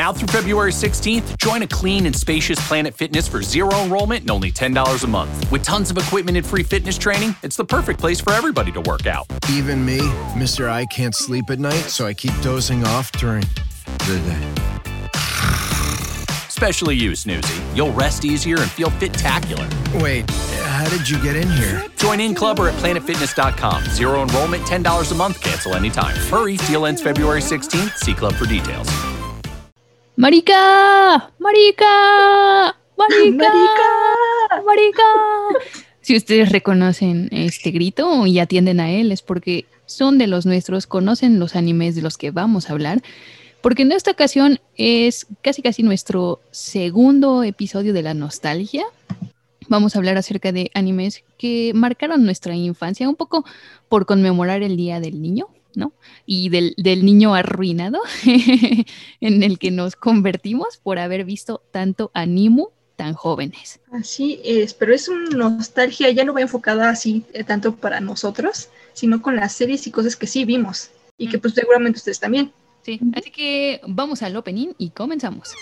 Now through February 16th, join a clean and spacious Planet Fitness for zero enrollment and only $10 a month. With tons of equipment and free fitness training, it's the perfect place for everybody to work out. Even me, Mr. I can't sleep at night, so I keep dozing off during the day. Especially you, Snoozy. You'll rest easier and feel fit-tacular. Wait, how did you get in here? Join in club or at planetfitness.com. Zero enrollment, $10 a month, cancel anytime. Hurry, deal ends February 16th. See club for details. ¡Marica! ¡Marica! ¡Marica! ¡Marica! Si ustedes reconocen este grito y atienden a él es porque son de los nuestros, conocen los animes de los que vamos a hablar, porque en esta ocasión es casi casi nuestro segundo episodio de la nostalgia. Vamos a hablar acerca de animes que marcaron nuestra infancia, un poco por conmemorar el Día del Niño, ¿no? Y del, del niño arruinado en el que nos convertimos por haber visto tanto animu tan jóvenes. Así es, pero es una nostalgia, ya no va enfocada así eh, tanto para nosotros, sino con las series y cosas que sí vimos y que pues seguramente ustedes también. Sí, así que vamos al opening y comenzamos.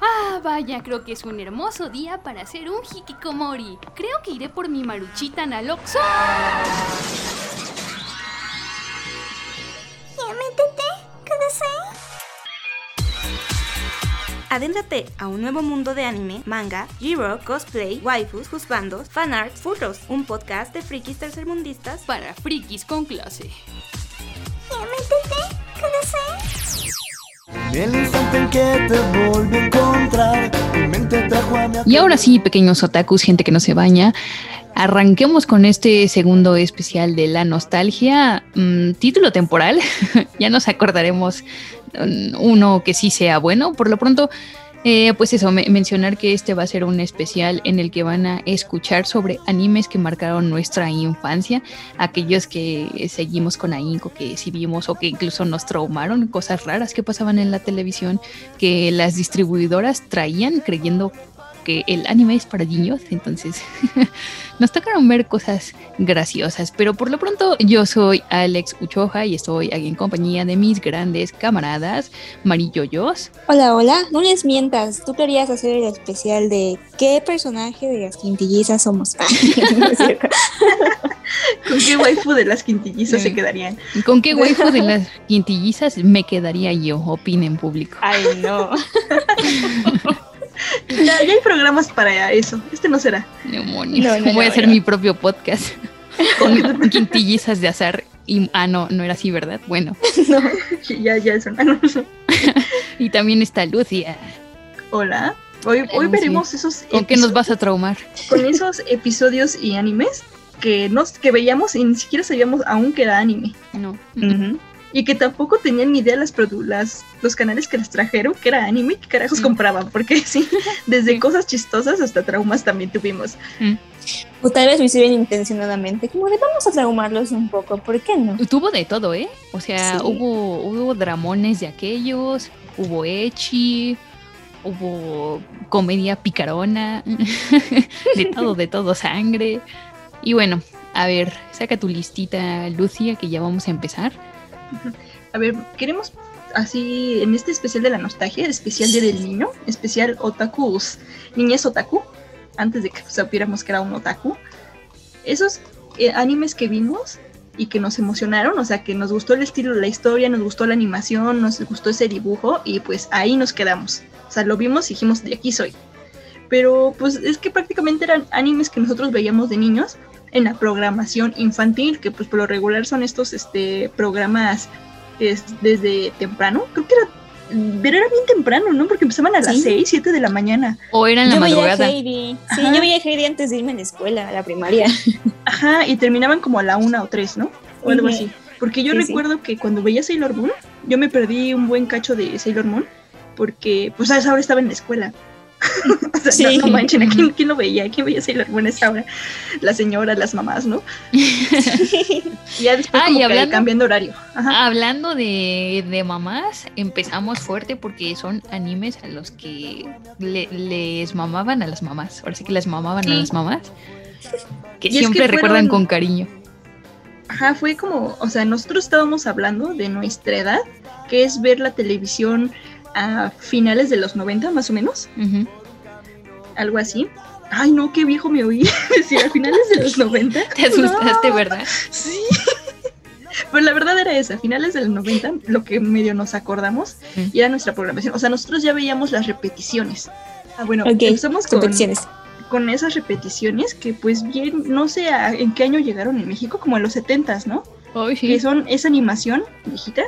Ah, vaya, creo que es un hermoso día para hacer un hikikomori. Creo que iré por mi maruchita Naloxo. Adéntrate a un nuevo mundo de anime, manga, G-Rock, cosplay, waifus, juzbandos, fanarts, furros, un podcast de frikis tercermundistas. Para frikis con clase. Y ahora sí, pequeños otakus, gente que no se baña, arranquemos con este segundo especial de la nostalgia. Mm, título temporal, ya nos acordaremos mm, uno que sí sea bueno. Por lo pronto, eh, pues eso, me- mencionar que este va a ser un especial en el que van a escuchar sobre animes que marcaron nuestra infancia, aquellos que seguimos con ahínco, que sí vimos o que incluso nos traumaron, cosas raras que pasaban en la televisión, que las distribuidoras traían creyendo que el anime es para niños, entonces nos tocaron ver cosas graciosas, pero por lo pronto yo soy Alex Uchoja y estoy aquí en compañía de mis grandes camaradas Mariyoyos. Hola, hola, no les mientas, tú querías hacer el especial de qué personaje de las quintillizas somos. ¿Con qué waifu de las quintillizas se quedarían? ¿Con qué waifu de las quintillizas me quedaría yo? Opina en público. Ay, no. Ya, ya hay programas para eso. Este no será. Demonios. No, no, Voy a hacer no. mi propio podcast con quintillizas de azar. Y, ah, no, no era así, ¿verdad? Bueno. no. Ya, ya es una. Y también está Lucia. Hola. Hoy, hoy veremos esos ¿Con qué nos vas a traumar? con esos episodios y animes que nos que veíamos y ni siquiera sabíamos aún que era anime. No. Y que tampoco tenían ni idea las, las los canales que les trajeron que era anime, que carajos Mm. compraban, porque sí, desde Sí. cosas chistosas hasta traumas también tuvimos. O tal vez lo hicieron intencionadamente, como de vamos a traumarlos un poco, ¿por qué no? Tuvo de todo, ¿eh? O sea, Sí. hubo, hubo dramones de aquellos, hubo echi, hubo comedia picarona, de todo, de todo, sangre. Y bueno, a ver, saca tu listita, Lucia, que ya vamos a empezar. A ver, queremos así en este especial de la nostalgia, especial Día del Niño, especial otakus, niñez otaku, antes de que supiéramos que era un otaku. Esos eh, animes que vimos y que nos emocionaron, o sea, que nos gustó el estilo de la historia, nos gustó la animación, nos gustó ese dibujo y pues ahí nos quedamos. O sea, lo vimos y dijimos, de aquí soy. Pero pues es que prácticamente eran animes que nosotros veíamos de niños en la programación infantil, que pues por lo regular son estos este, programas es desde temprano, creo que era, pero era bien temprano, ¿no? Porque empezaban a las Sí. 6, 7 de la mañana. O era en la yo veía madrugada. Heidi. Sí, Ajá. yo veía Heidi antes de irme a la escuela, a la primaria. Ajá, y terminaban como a la una o tres, ¿no? O algo así. Porque yo Sí, sí. recuerdo que cuando veía Sailor Moon, yo me perdí un buen cacho de Sailor Moon, porque pues a esa hora estaba en la escuela. o sea, Sí. no, no manchen, ¿a quién, quién lo veía? ¿Quién veía Sailor Moon esa hora? Las señoras, las mamás, ¿no? Ya después Ah, como y que hablando- cambiando horario. Ajá. Hablando de, de mamás, empezamos fuerte porque son animes a los que le- les mamaban a las mamás. Ahora sí que las mamaban a las mamás. Que Y es que siempre recuerdan fueron- con cariño. Ajá, fue como, o sea, nosotros estábamos hablando de nuestra edad que es ver la televisión a finales de los 90 más o menos, algo así. Ay, no, qué viejo me oí. decir a finales de los 90. Te asustaste, No, ¿verdad? Sí. Pero la verdad era esa, a finales del 90, lo que medio nos acordamos, y era nuestra programación. O sea, nosotros ya veíamos las repeticiones. Ah, bueno, Ok, empezamos con, con esas repeticiones que pues bien, no sé a- en qué año llegaron en México, como en los 70s, ¿no? Ay, sí. Que son esa animación viejita,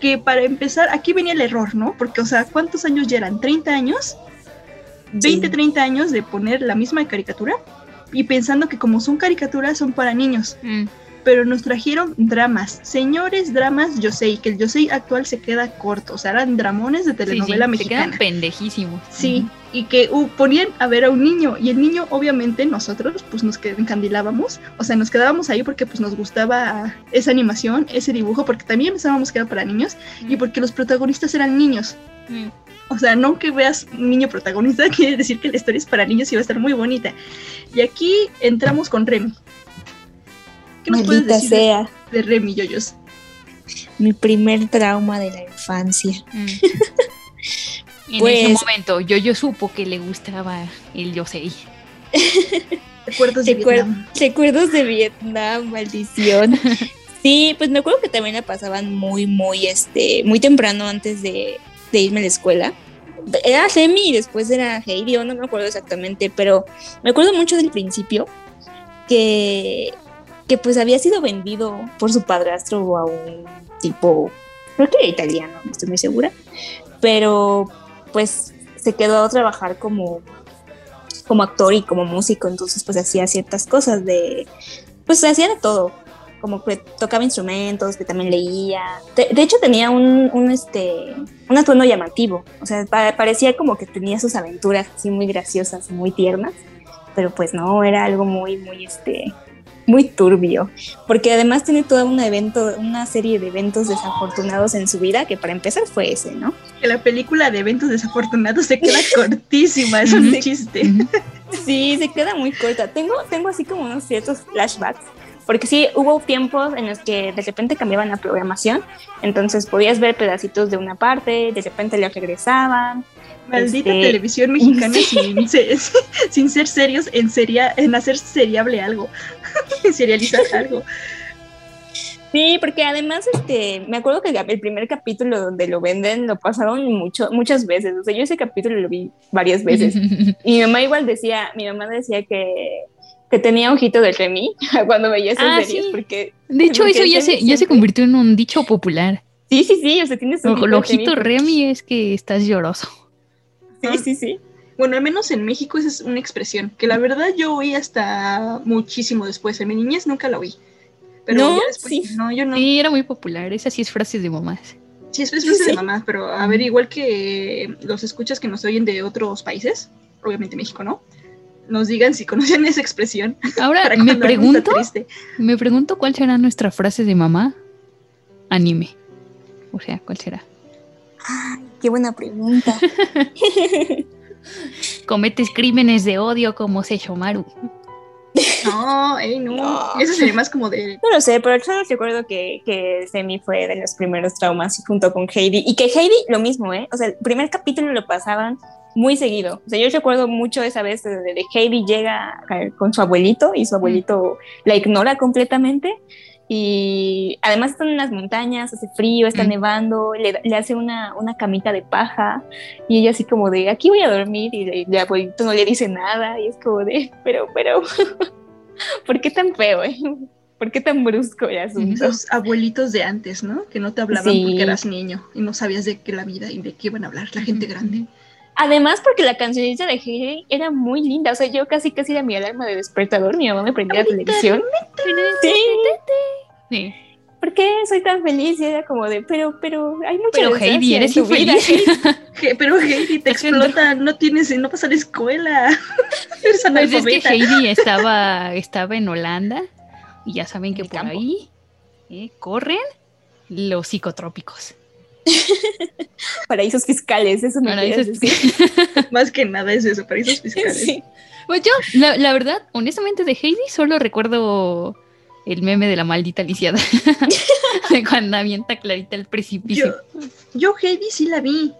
que para empezar, aquí venía el error, ¿no? Porque, o sea, ¿cuántos años ya eran? ¿30 años? 20, Sí. 30 años de poner la misma caricatura y pensando que como son caricaturas son para niños Mm. pero nos trajeron dramas, señores dramas Yosei, que el Yosei actual se queda corto, o sea, eran dramones de Sí, sí, telenovela Se quedan mexicana. pendejísimos. Sí, y que uh, ponían a ver a un niño, y el niño, obviamente, nosotros, pues nos encandilábamos, o sea, nos quedábamos ahí porque pues nos gustaba esa animación, ese dibujo, porque también pensábamos que era para niños, y porque los protagonistas eran niños. Mm. O sea, no que veas niño protagonista, quiere decir que la historia es para niños y va a estar muy bonita. Y aquí entramos con Remy. ¿Qué nos puedes decir de- sea, de Remy Yoyos? mi primer trauma de la infancia. Mm. En Pues- ese momento, yo, yo supo que le gustaba el Yosei. Recuerdos de Recuer- Vietnam. Recuerdos de Vietnam, maldición. Sí, pues me acuerdo que también la pasaban muy, muy, este, muy temprano antes de, de irme a la escuela. Era Semi y después era Heidi, o no me acuerdo exactamente, pero me acuerdo mucho del principio que, que pues había sido vendido por su padrastro a un tipo, creo que era italiano, no estoy muy segura, pero pues se quedó a trabajar como como actor y como músico, entonces pues hacía ciertas cosas de, pues hacía de todo, como que tocaba instrumentos, que también leía, de, hecho tenía un, un, este, un atuendo llamativo, o sea, pa- parecía como que tenía sus aventuras así muy graciosas, muy tiernas, pero pues no, era algo muy, muy, este, muy turbio, porque además tiene toda una evento, una serie de eventos desafortunados en su vida, que para empezar fue ese, ¿no? Que la película de eventos desafortunados se queda cortísima, es un chiste. Sí, se queda muy corta. Tengo, tengo así como unos ciertos flashbacks, porque sí, hubo tiempos en los que de repente cambiaban la programación, entonces podías ver pedacitos de una parte, de repente le regresaban. Maldita Este, televisión mexicana sí. sin, se- sin ser serios en, seria, en hacer seriable algo, en serializar algo. Sí, porque además, este, me acuerdo que el primer capítulo donde lo venden lo pasaron mucho, muchas veces. O sea, yo ese capítulo lo vi varias veces. Y mi mamá igual decía, mi mamá decía que, que tenía ojito de Remy cuando veía esas Ah, series, sí. porque De hecho, Porque eso ya se, ya se convirtió en un dicho popular. sí, sí, sí, o sea, tienes El ojito Remy es que estás lloroso. Sí, sí, sí. Bueno, al menos en México esa es una expresión que la verdad yo oí hasta muchísimo después. En mi niñez nunca la oí. Pero ¿No? después, Sí. no, yo no. Sí, era muy popular. Esa sí es frases de mamás. Sí, es frase de Sí. mamá, pero a ver, igual que los escuchas que nos oyen de otros países, obviamente México, ¿no? Nos digan si conocen esa expresión. Ahora me pregunto, me pregunto cuál será nuestra frase de mamá anime. O sea, ¿cuál será? Qué buena pregunta. Cometes crímenes de odio como Seishomaru. No, ey, no. No. Eso sería más como de. No lo sé, pero solo recuerdo que, que Semi fue de los primeros traumas junto con Heidi. Y que Heidi lo mismo, ¿eh? O sea, el primer capítulo lo pasaban muy seguido. O sea, yo recuerdo mucho esa vez de, de Heidi llega eh, con su abuelito y su abuelito la ignora completamente. Y además están en las montañas, hace frío, está Mm. nevando, le, le hace una, una camita de paja y ella así como de, aquí voy a dormir y el, el abuelito no le dice nada y es como de, pero, pero, ¿por qué tan feo, eh? ¿Por qué tan brusco el asunto? Los abuelitos de antes, ¿no? Que no te hablaban Sí. porque eras niño y no sabías de qué la vida y de qué iban a hablar la gente grande. Además, porque la cancionista de Heidi era muy linda. O sea, yo casi casi era mi alarma de despertador. Mi mamá me prendía la televisión. Sí. Sí. ¿Por qué soy tan feliz? Y era como de, pero, pero hay mucha Pero Heidi, eres tu vida, Pero Heidi te explota, no tienes, no vas a la escuela. Eres Pues es que. Heidi estaba, estaba en Holanda y ya saben que por campo. ahí eh, corren los psicotrópicos. Paraísos fiscales, eso me Paraísos decir. Más que nada es eso, paraísos fiscales. Sí. Pues yo, la, la verdad, honestamente de Heidi solo recuerdo el meme de la maldita lisiada. de cuando avienta Clarita el precipicio. Yo, yo Heidi sí la vi,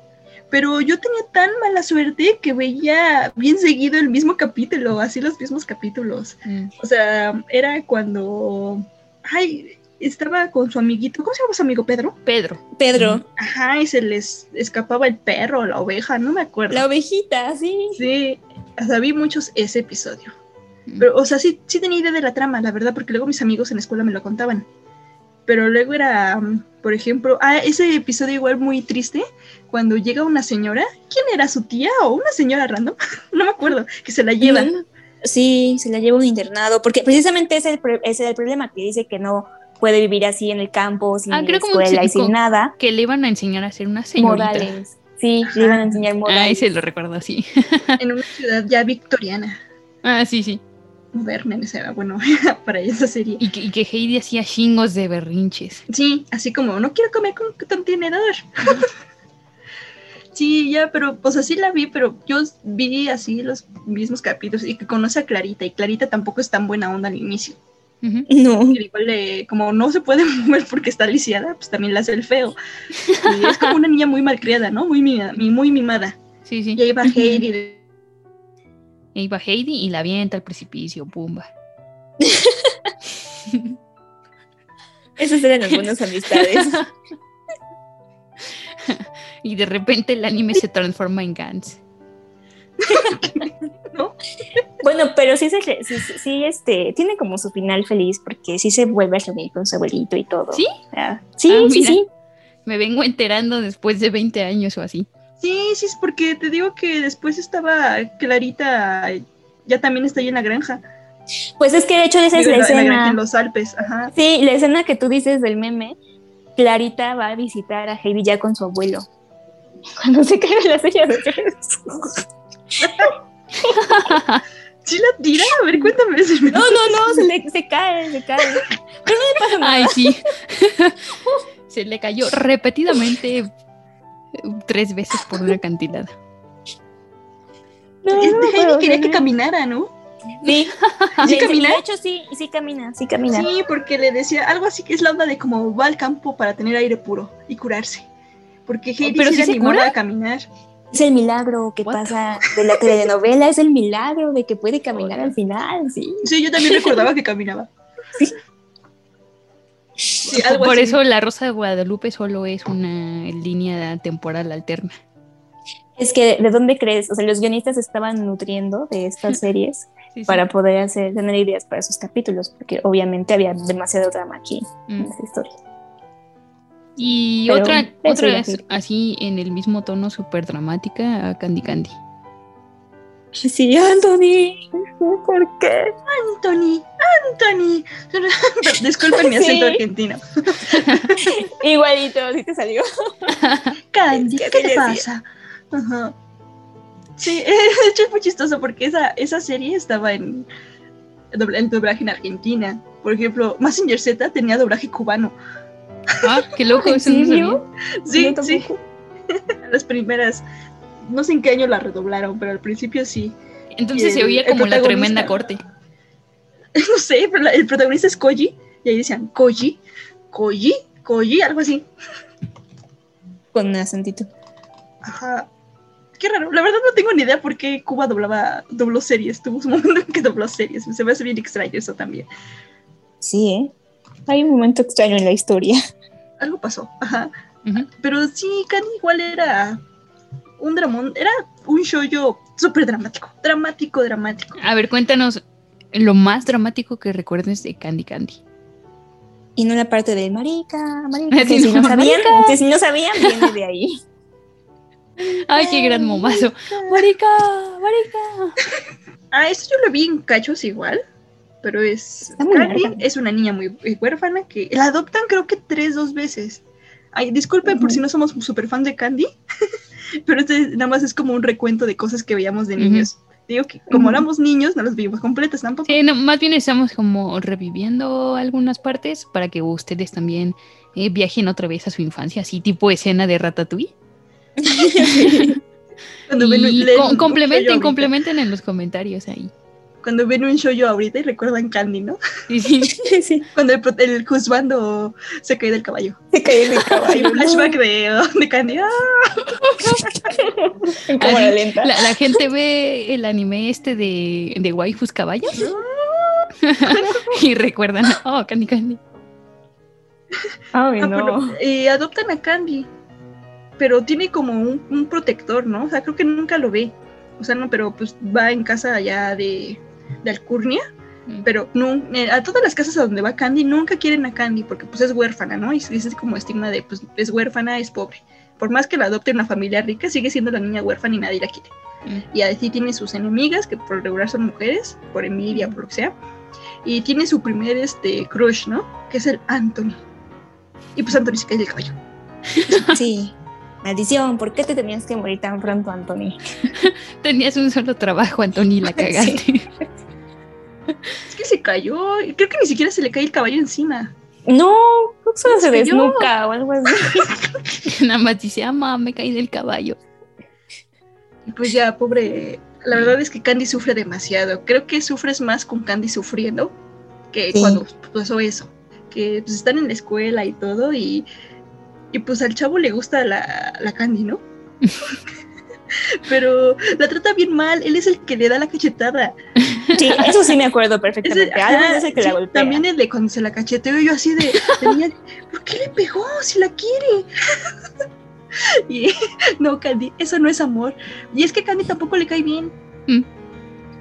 pero yo tenía tan mala suerte que veía bien seguido el mismo capítulo, así los mismos capítulos. Mm. O sea, era cuando, ay, estaba con su amiguito, ¿cómo se llama su amigo Pedro? Pedro. Pedro, Ajá, y se les escapaba el perro, la oveja, no me acuerdo. la ovejita, sí. Sí, o sea, vi muchos ese episodio. Pero, o sea, sí, sí tenía idea de la trama, la verdad, porque luego mis amigos en la escuela me lo contaban. Pero luego era, mm, por ejemplo, ah, ese episodio igual muy triste, cuando llega una señora, ¿quién era su tía o una señora random? no me acuerdo, que se la llevan. Sí, se la lleva a un internado, porque precisamente ese es el problema, que dice que no puede vivir así en el campo, sin Ah, creo escuela y sin nada. Que le iban a enseñar a ser una señorita. Modales. Sí, Ajá. le iban a enseñar modales. Ah, ese lo recuerdo así. en una ciudad ya victoriana, Ah, sí, sí. moderna en esa, bueno, para esa serie. Y que, y que Heidi hacía chingos de berrinches. Sí, así como, no quiero comer con contenedor. sí, ya, pero pues así la vi, pero yo vi así los mismos capítulos y que conoce a Clarita y Clarita tampoco es tan buena onda al inicio. No. Y igual le- como no se puede mover porque está lisiada, pues también le hace el feo. Y es como una niña muy malcriada, ¿no? Muy, mimada- muy mimada. Sí, sí. Y ahí va Heidi de- E iba Heidi y la avienta al precipicio, pumba. Esas eran algunas amistades. Y de repente el anime se transforma en Gans. Bueno, pero sí, se, sí, este, tiene como su final feliz porque sí se vuelve a reunir con su abuelito y todo. ¿Sí? Ah, sí, Ah, sí, sí. Me vengo enterando después de 20 años o así. Sí, sí, es porque te digo que después estaba Clarita, ya también está ahí en la granja. Pues es que de hecho esa es la en la granja escena. en los Alpes, ajá. Sí, la escena que tú dices del meme, Clarita va a visitar a Heidi ya con su abuelo. Cuando se cae la silla de. ¿Sí la tira? A ver, cuéntame. No, no, no, se, le, se cae, se cae. Pero no le pasa nada. Ay, sí. se le cayó repetidamente eh, tres veces por una cantidad. No, Este Heidi acuerdo, quería que caminara, ¿no? Sí, ¿Sí de- camina? De hecho, sí, sí camina, sí camina. Sí, porque le decía algo así que es la onda de como va al campo para tener aire puro y curarse. Porque Heidi ¿Pero sí se animaba cura? a caminar. Es el milagro que What? pasa de la telenovela, es el milagro de que puede caminar al final, sí. Sí, yo también recordaba que caminaba. Sí, algo Por así. eso la Rosa de Guadalupe solo es una línea temporal alterna. Es que, ¿de dónde crees? O sea, los guionistas estaban nutriendo de estas series Sí, sí. para poder hacer, tener ideas para sus capítulos, porque obviamente había demasiado drama aquí en Mm. esa historia. Y Pero otra, otra es así en el mismo tono súper dramática a Candy Candy. Sí, Anthony, ¿por qué? Anthony, Anthony. Disculpen mi acento Sí. argentino. Igualito, sí te salió. Candy, ¿qué te decía. pasa? Ajá. Sí, de hecho es muy chistoso porque esa, esa serie estaba en, en doblaje en Argentina. Por ejemplo, Massinger Z tenía doblaje cubano. Ah, qué loco, ¿En serio? Sí, sí. Las primeras. No sé en qué año la redoblaron, pero al principio sí. Entonces se oía como la tremenda corte. No sé, pero la- el protagonista es Koji. Y ahí decían Koji, Koji, Koji, algo así. Con un acentito. Ajá. Qué raro. La verdad no tengo ni idea por qué Cuba doblaba, dobló series. Tuvo un momento en que dobló series. Se me hace bien extraño eso también. Sí, ¿eh? Hay un momento extraño en la historia. Algo pasó. Ajá. Pero sí, Candy igual era un dramón. Era un show súper dramático. Dramático, dramático. A ver, cuéntanos lo más dramático que recuerdes de Candy Candy. Y no la parte de marica, marica. Que si no, no sabían, marica. que si no sabían, viene de ahí. Ay, qué gran momazo. Marica, marica. Ah, eso yo lo vi en cachos igual. Pero es. Larga. es una niña muy huérfana que la adoptan, creo que tres, dos veces. Ay, disculpen por si no somos súper fan de Candy. pero este nada más es como un recuento de cosas que veíamos de niños. Digo que como éramos niños, no las vimos completas tampoco. Sí, no, más bien estamos como reviviendo algunas partes para que ustedes también eh, viajen otra vez a su infancia, así tipo escena de Ratatouille. Cuando ven- Y leen co- un- un complementen, complementen en los comentarios ahí. Cuando ven un show ahorita y recuerdan Candy, ¿no? Sí, sí. sí, Cuando el, el juzgando se cae del caballo. se cayó del Hay caballo. un flashback de, de Candy. ¡ah! En cámara lenta. La, la gente ve el anime este de, de waifus caballos y recuerdan, oh, Candy Candy. Ay, Ah, no. pero, eh, adoptan a Candy, pero tiene como un, un protector, ¿no? O sea, creo que nunca lo ve. O sea, no, pero pues va en casa allá de, de Alcurnia, Mm. pero no, eh, a todas las casas a donde va Candy nunca quieren a Candy porque pues es huérfana, ¿no? Y es como estigma de pues es huérfana, es pobre. Por más que la adopte una familia rica, sigue siendo la niña huérfana y nadie la quiere. Mm. Y así tiene sus enemigas, que por regular son mujeres, por envidia, por lo que sea. Y tiene su primer este, crush, ¿no? Que es el Anthony. Y pues Anthony se cae del caballo. Sí. Maldición, ¿por qué te tenías que morir tan pronto, Anthony? Tenías un solo trabajo, Anthony, la cagaste. Es que se cayó. Creo que ni siquiera se le cae el caballo encima. No, creo que solo se Se desnuca o algo así. Nada más dice, ah, ma, me caí del caballo. Y pues ya, pobre. La verdad es que Candy sufre demasiado. Creo que sufres más con Candy sufriendo que Sí. cuando pasó eso. Que pues están en la escuela y todo y, y pues al chavo le gusta la, la Candy, ¿no? Pero la trata bien mal, él es el que le da la cachetada. Sí, eso sí me acuerdo Ese- perfectamente. ajá, Algo es el que sí, la golpea. También el de cuando se la cacheteó yo así de, de niña, ¿por qué le pegó si la quiere? y no, Candy, eso no es amor. Y es que Candy tampoco le cae bien. Mm.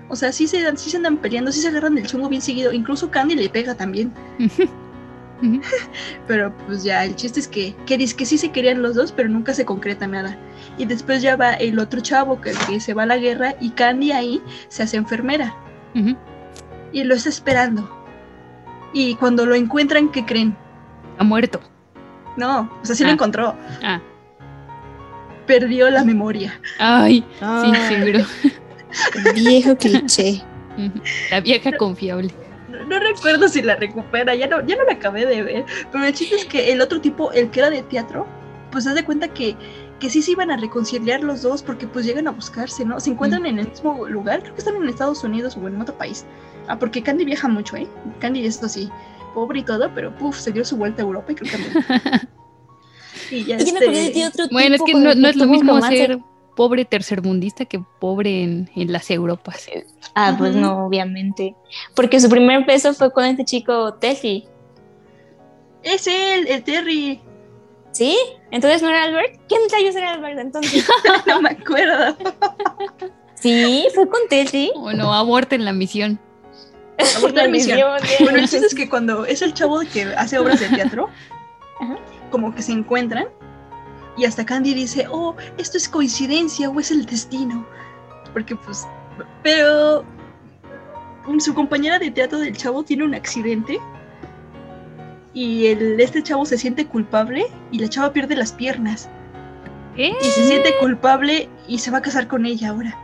O sea, sí se, dan- sí se andan peleando, sí se agarran el chungo bien seguido. Incluso Candy le pega también. Pero pues ya, el chiste es que, que dice que sí se querían los dos, pero nunca se concreta nada. Y después ya va el otro chavo que, que se va a la guerra y Candy ahí se hace enfermera. Y lo está esperando. Y cuando lo encuentran, ¿qué creen? Ha muerto. No, o sea, sí lo Ah. encontró. Ah, Perdió la memoria. ay, sí, Ay, seguro. Viejo cliché. La vieja confiable. No, recuerdo si la recupera, ya no, ya no la acabé de ver. Pero el chiste es que el otro tipo, el que era de teatro, pues haz de cuenta que, que sí se iban a reconciliar los dos porque pues llegan a buscarse, ¿no? Se encuentran en el mismo lugar, creo que están en Estados Unidos o en otro país. Ah, porque Candy viaja mucho, ¿eh? Candy es así, pobre y todo, pero puf, se dio su vuelta a Europa y creo que. Y ya Y yo me este- acordé de otro Bueno, es que no, es lo mismo romance. ser pobre tercermundista que pobre en, en las Europas. Ah, pues no, obviamente. Porque su primer beso fue con este chico Tessie. Es él, el Terry. ¿Sí? Entonces no era Albert. ¿Quién rayos era Albert entonces? no me acuerdo. sí, fue con Tessie. Bueno, aborten la misión. Aborté la misión. Bueno, el chiste es que cuando es el chavo que hace obras de teatro, Ajá. como que se encuentran y hasta Candy dice, oh, esto es coincidencia o es el destino. Porque pues, pero su compañera de teatro del chavo tiene un accidente y el, este chavo se siente culpable y la chava pierde las piernas y se siente culpable y se va a casar con ella ahora.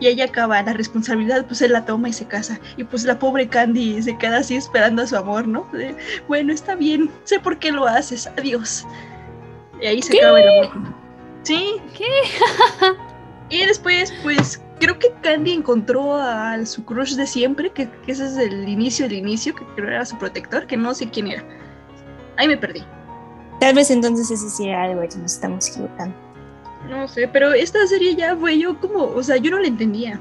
Y ella acaba, la responsabilidad pues él la toma y se casa. Y pues la pobre Candy se queda así esperando a su amor, ¿no? De, bueno, está bien, sé por qué lo haces, adiós. Y ahí se ¿Qué? acaba el amor. Sí. ¿Qué? y después, pues, creo que Candy encontró a su crush de siempre, que, que ese es el inicio del inicio, que creo era su protector, que no sé quién era. Ahí me perdí. Tal vez entonces ese sí era Albert y nos estamos equivocando. No sé, pero esta serie ya fue yo como, o sea, yo no la entendía.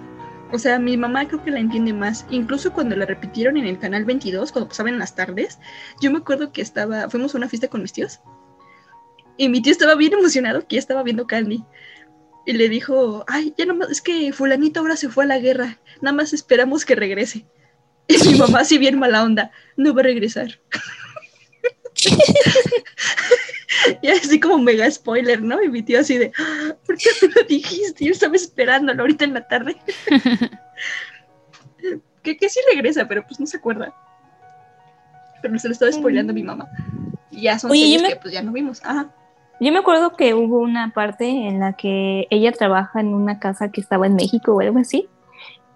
O sea, mi mamá creo que la entiende más. Incluso cuando la repitieron en el canal 22, cuando pasaban en las tardes, yo me acuerdo que estaba, fuimos a una fiesta con mis tíos. Y mi tío estaba bien emocionado que ya estaba viendo Candy. Y le dijo, ay, ya nomás, es que fulanito ahora se fue a la guerra. Nada más esperamos que regrese. Y mi mamá así bien mala onda, no va a regresar. y así como mega spoiler, ¿no? Y mi tío así de, "Ah, ¿por qué me lo dijiste? Yo estaba esperándolo ahorita en la tarde. que, que sí regresa, pero pues no se acuerda. Pero se lo estaba spoileando a mi mamá. Y ya son Oye, series me- que pues ya no vimos. Ajá. Yo me acuerdo que hubo una parte en la que ella trabaja en una casa que estaba en México o algo así.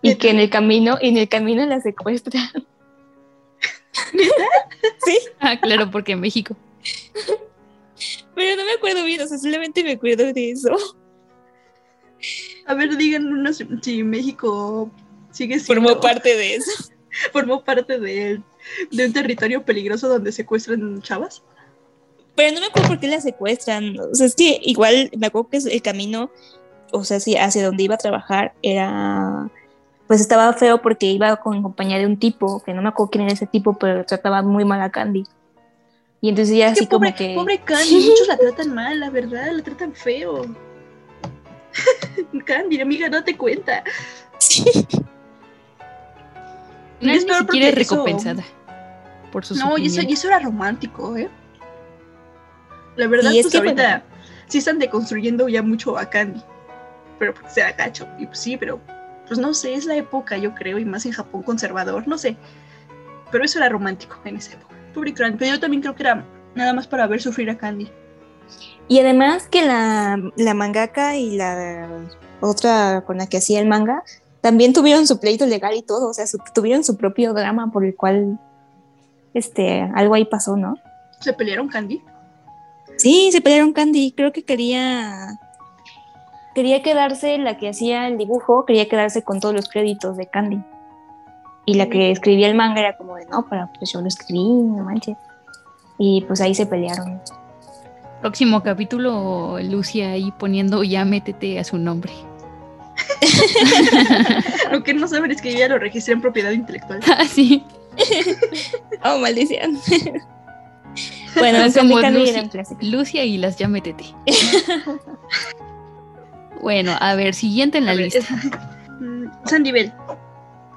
Y que en el camino, en el camino la secuestran. sí, Ah, claro, porque en México. pero no me acuerdo bien, o sea, solamente me acuerdo de eso. A ver, díganos si México sigue siendo, Formó parte de eso. formó parte de, de un territorio peligroso donde secuestran chavas. Pero no me acuerdo por qué la secuestran. O sea, es que igual me acuerdo que el camino, o sea, sí, hacia donde iba a trabajar era. Pues estaba feo porque iba con compañía de un tipo, que no me acuerdo quién era ese tipo, pero trataba muy mal a Candy. Y entonces ya Es así que pobre, como que. pobre Candy, muchos la tratan mal, la verdad, la tratan feo. Candy, amiga, date cuenta. No es ni siquiera porque eso- recompensada por su No, y eso, y eso era romántico, ¿eh? La verdad, es pues que, ahorita sí están deconstruyendo ya mucho a Candy. Pero porque sea gacho. Y pues sí, pero pues no sé, es la época, yo creo, y más en Japón conservador, no sé. Pero eso era romántico en esa época. Pobre Candy. Pero yo también creo que era nada más para ver sufrir a Candy. Y además que la, la mangaka y la otra con la que hacía el manga también tuvieron su pleito legal y todo, o sea, su- tuvieron su propio drama por el cual este algo ahí pasó, ¿no? Se pelearon Candy. Sí, se pelearon Candy, creo que quería quería quedarse la que hacía el dibujo, quería quedarse con todos los créditos de Candy. Y la que escribía el manga era como de, no, pero pues yo lo escribí, no manches. Y pues ahí se pelearon. Próximo capítulo, Lucia ahí poniendo ya métete a su nombre. Lo que no saben es que yo ya lo registré en propiedad intelectual. Ah, sí. Oh, maldición. Bueno, Es como Lucy- era un clásico. Lucia y las ya métete. bueno, a ver, siguiente en la ver, lista. es- Mm, Sandy Bell.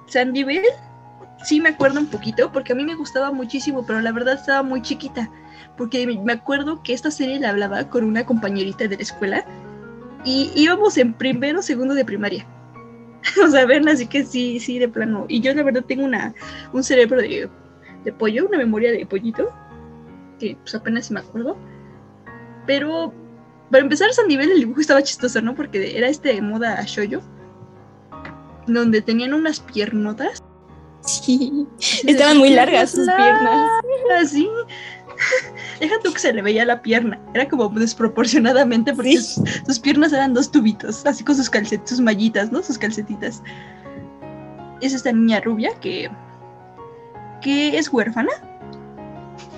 Sandy Bell, sí me acuerdo un poquito, porque a mí me gustaba muchísimo, pero la verdad estaba muy chiquita. Porque me- me acuerdo que esta serie la hablaba con una compañerita de la escuela y íbamos en primero o segundo de primaria. o sea, ven, así que sí, sí, de plano. Y yo la verdad tengo una, un cerebro de, de pollo, una memoria de pollito, que pues apenas me acuerdo. Pero para empezar, Sandy Bell, el dibujo estaba chistoso, ¿no? Porque era este de moda shoyo donde tenían unas piernotas. Sí, estaban muy largas sus piernas. Así. Deja tú que se le veía la pierna. Era como desproporcionadamente porque Sí. sus, sus piernas eran dos tubitos, así con sus calcetas, sus mallitas, ¿no? Sus calcetitas. Es esta niña rubia que. que es huérfana.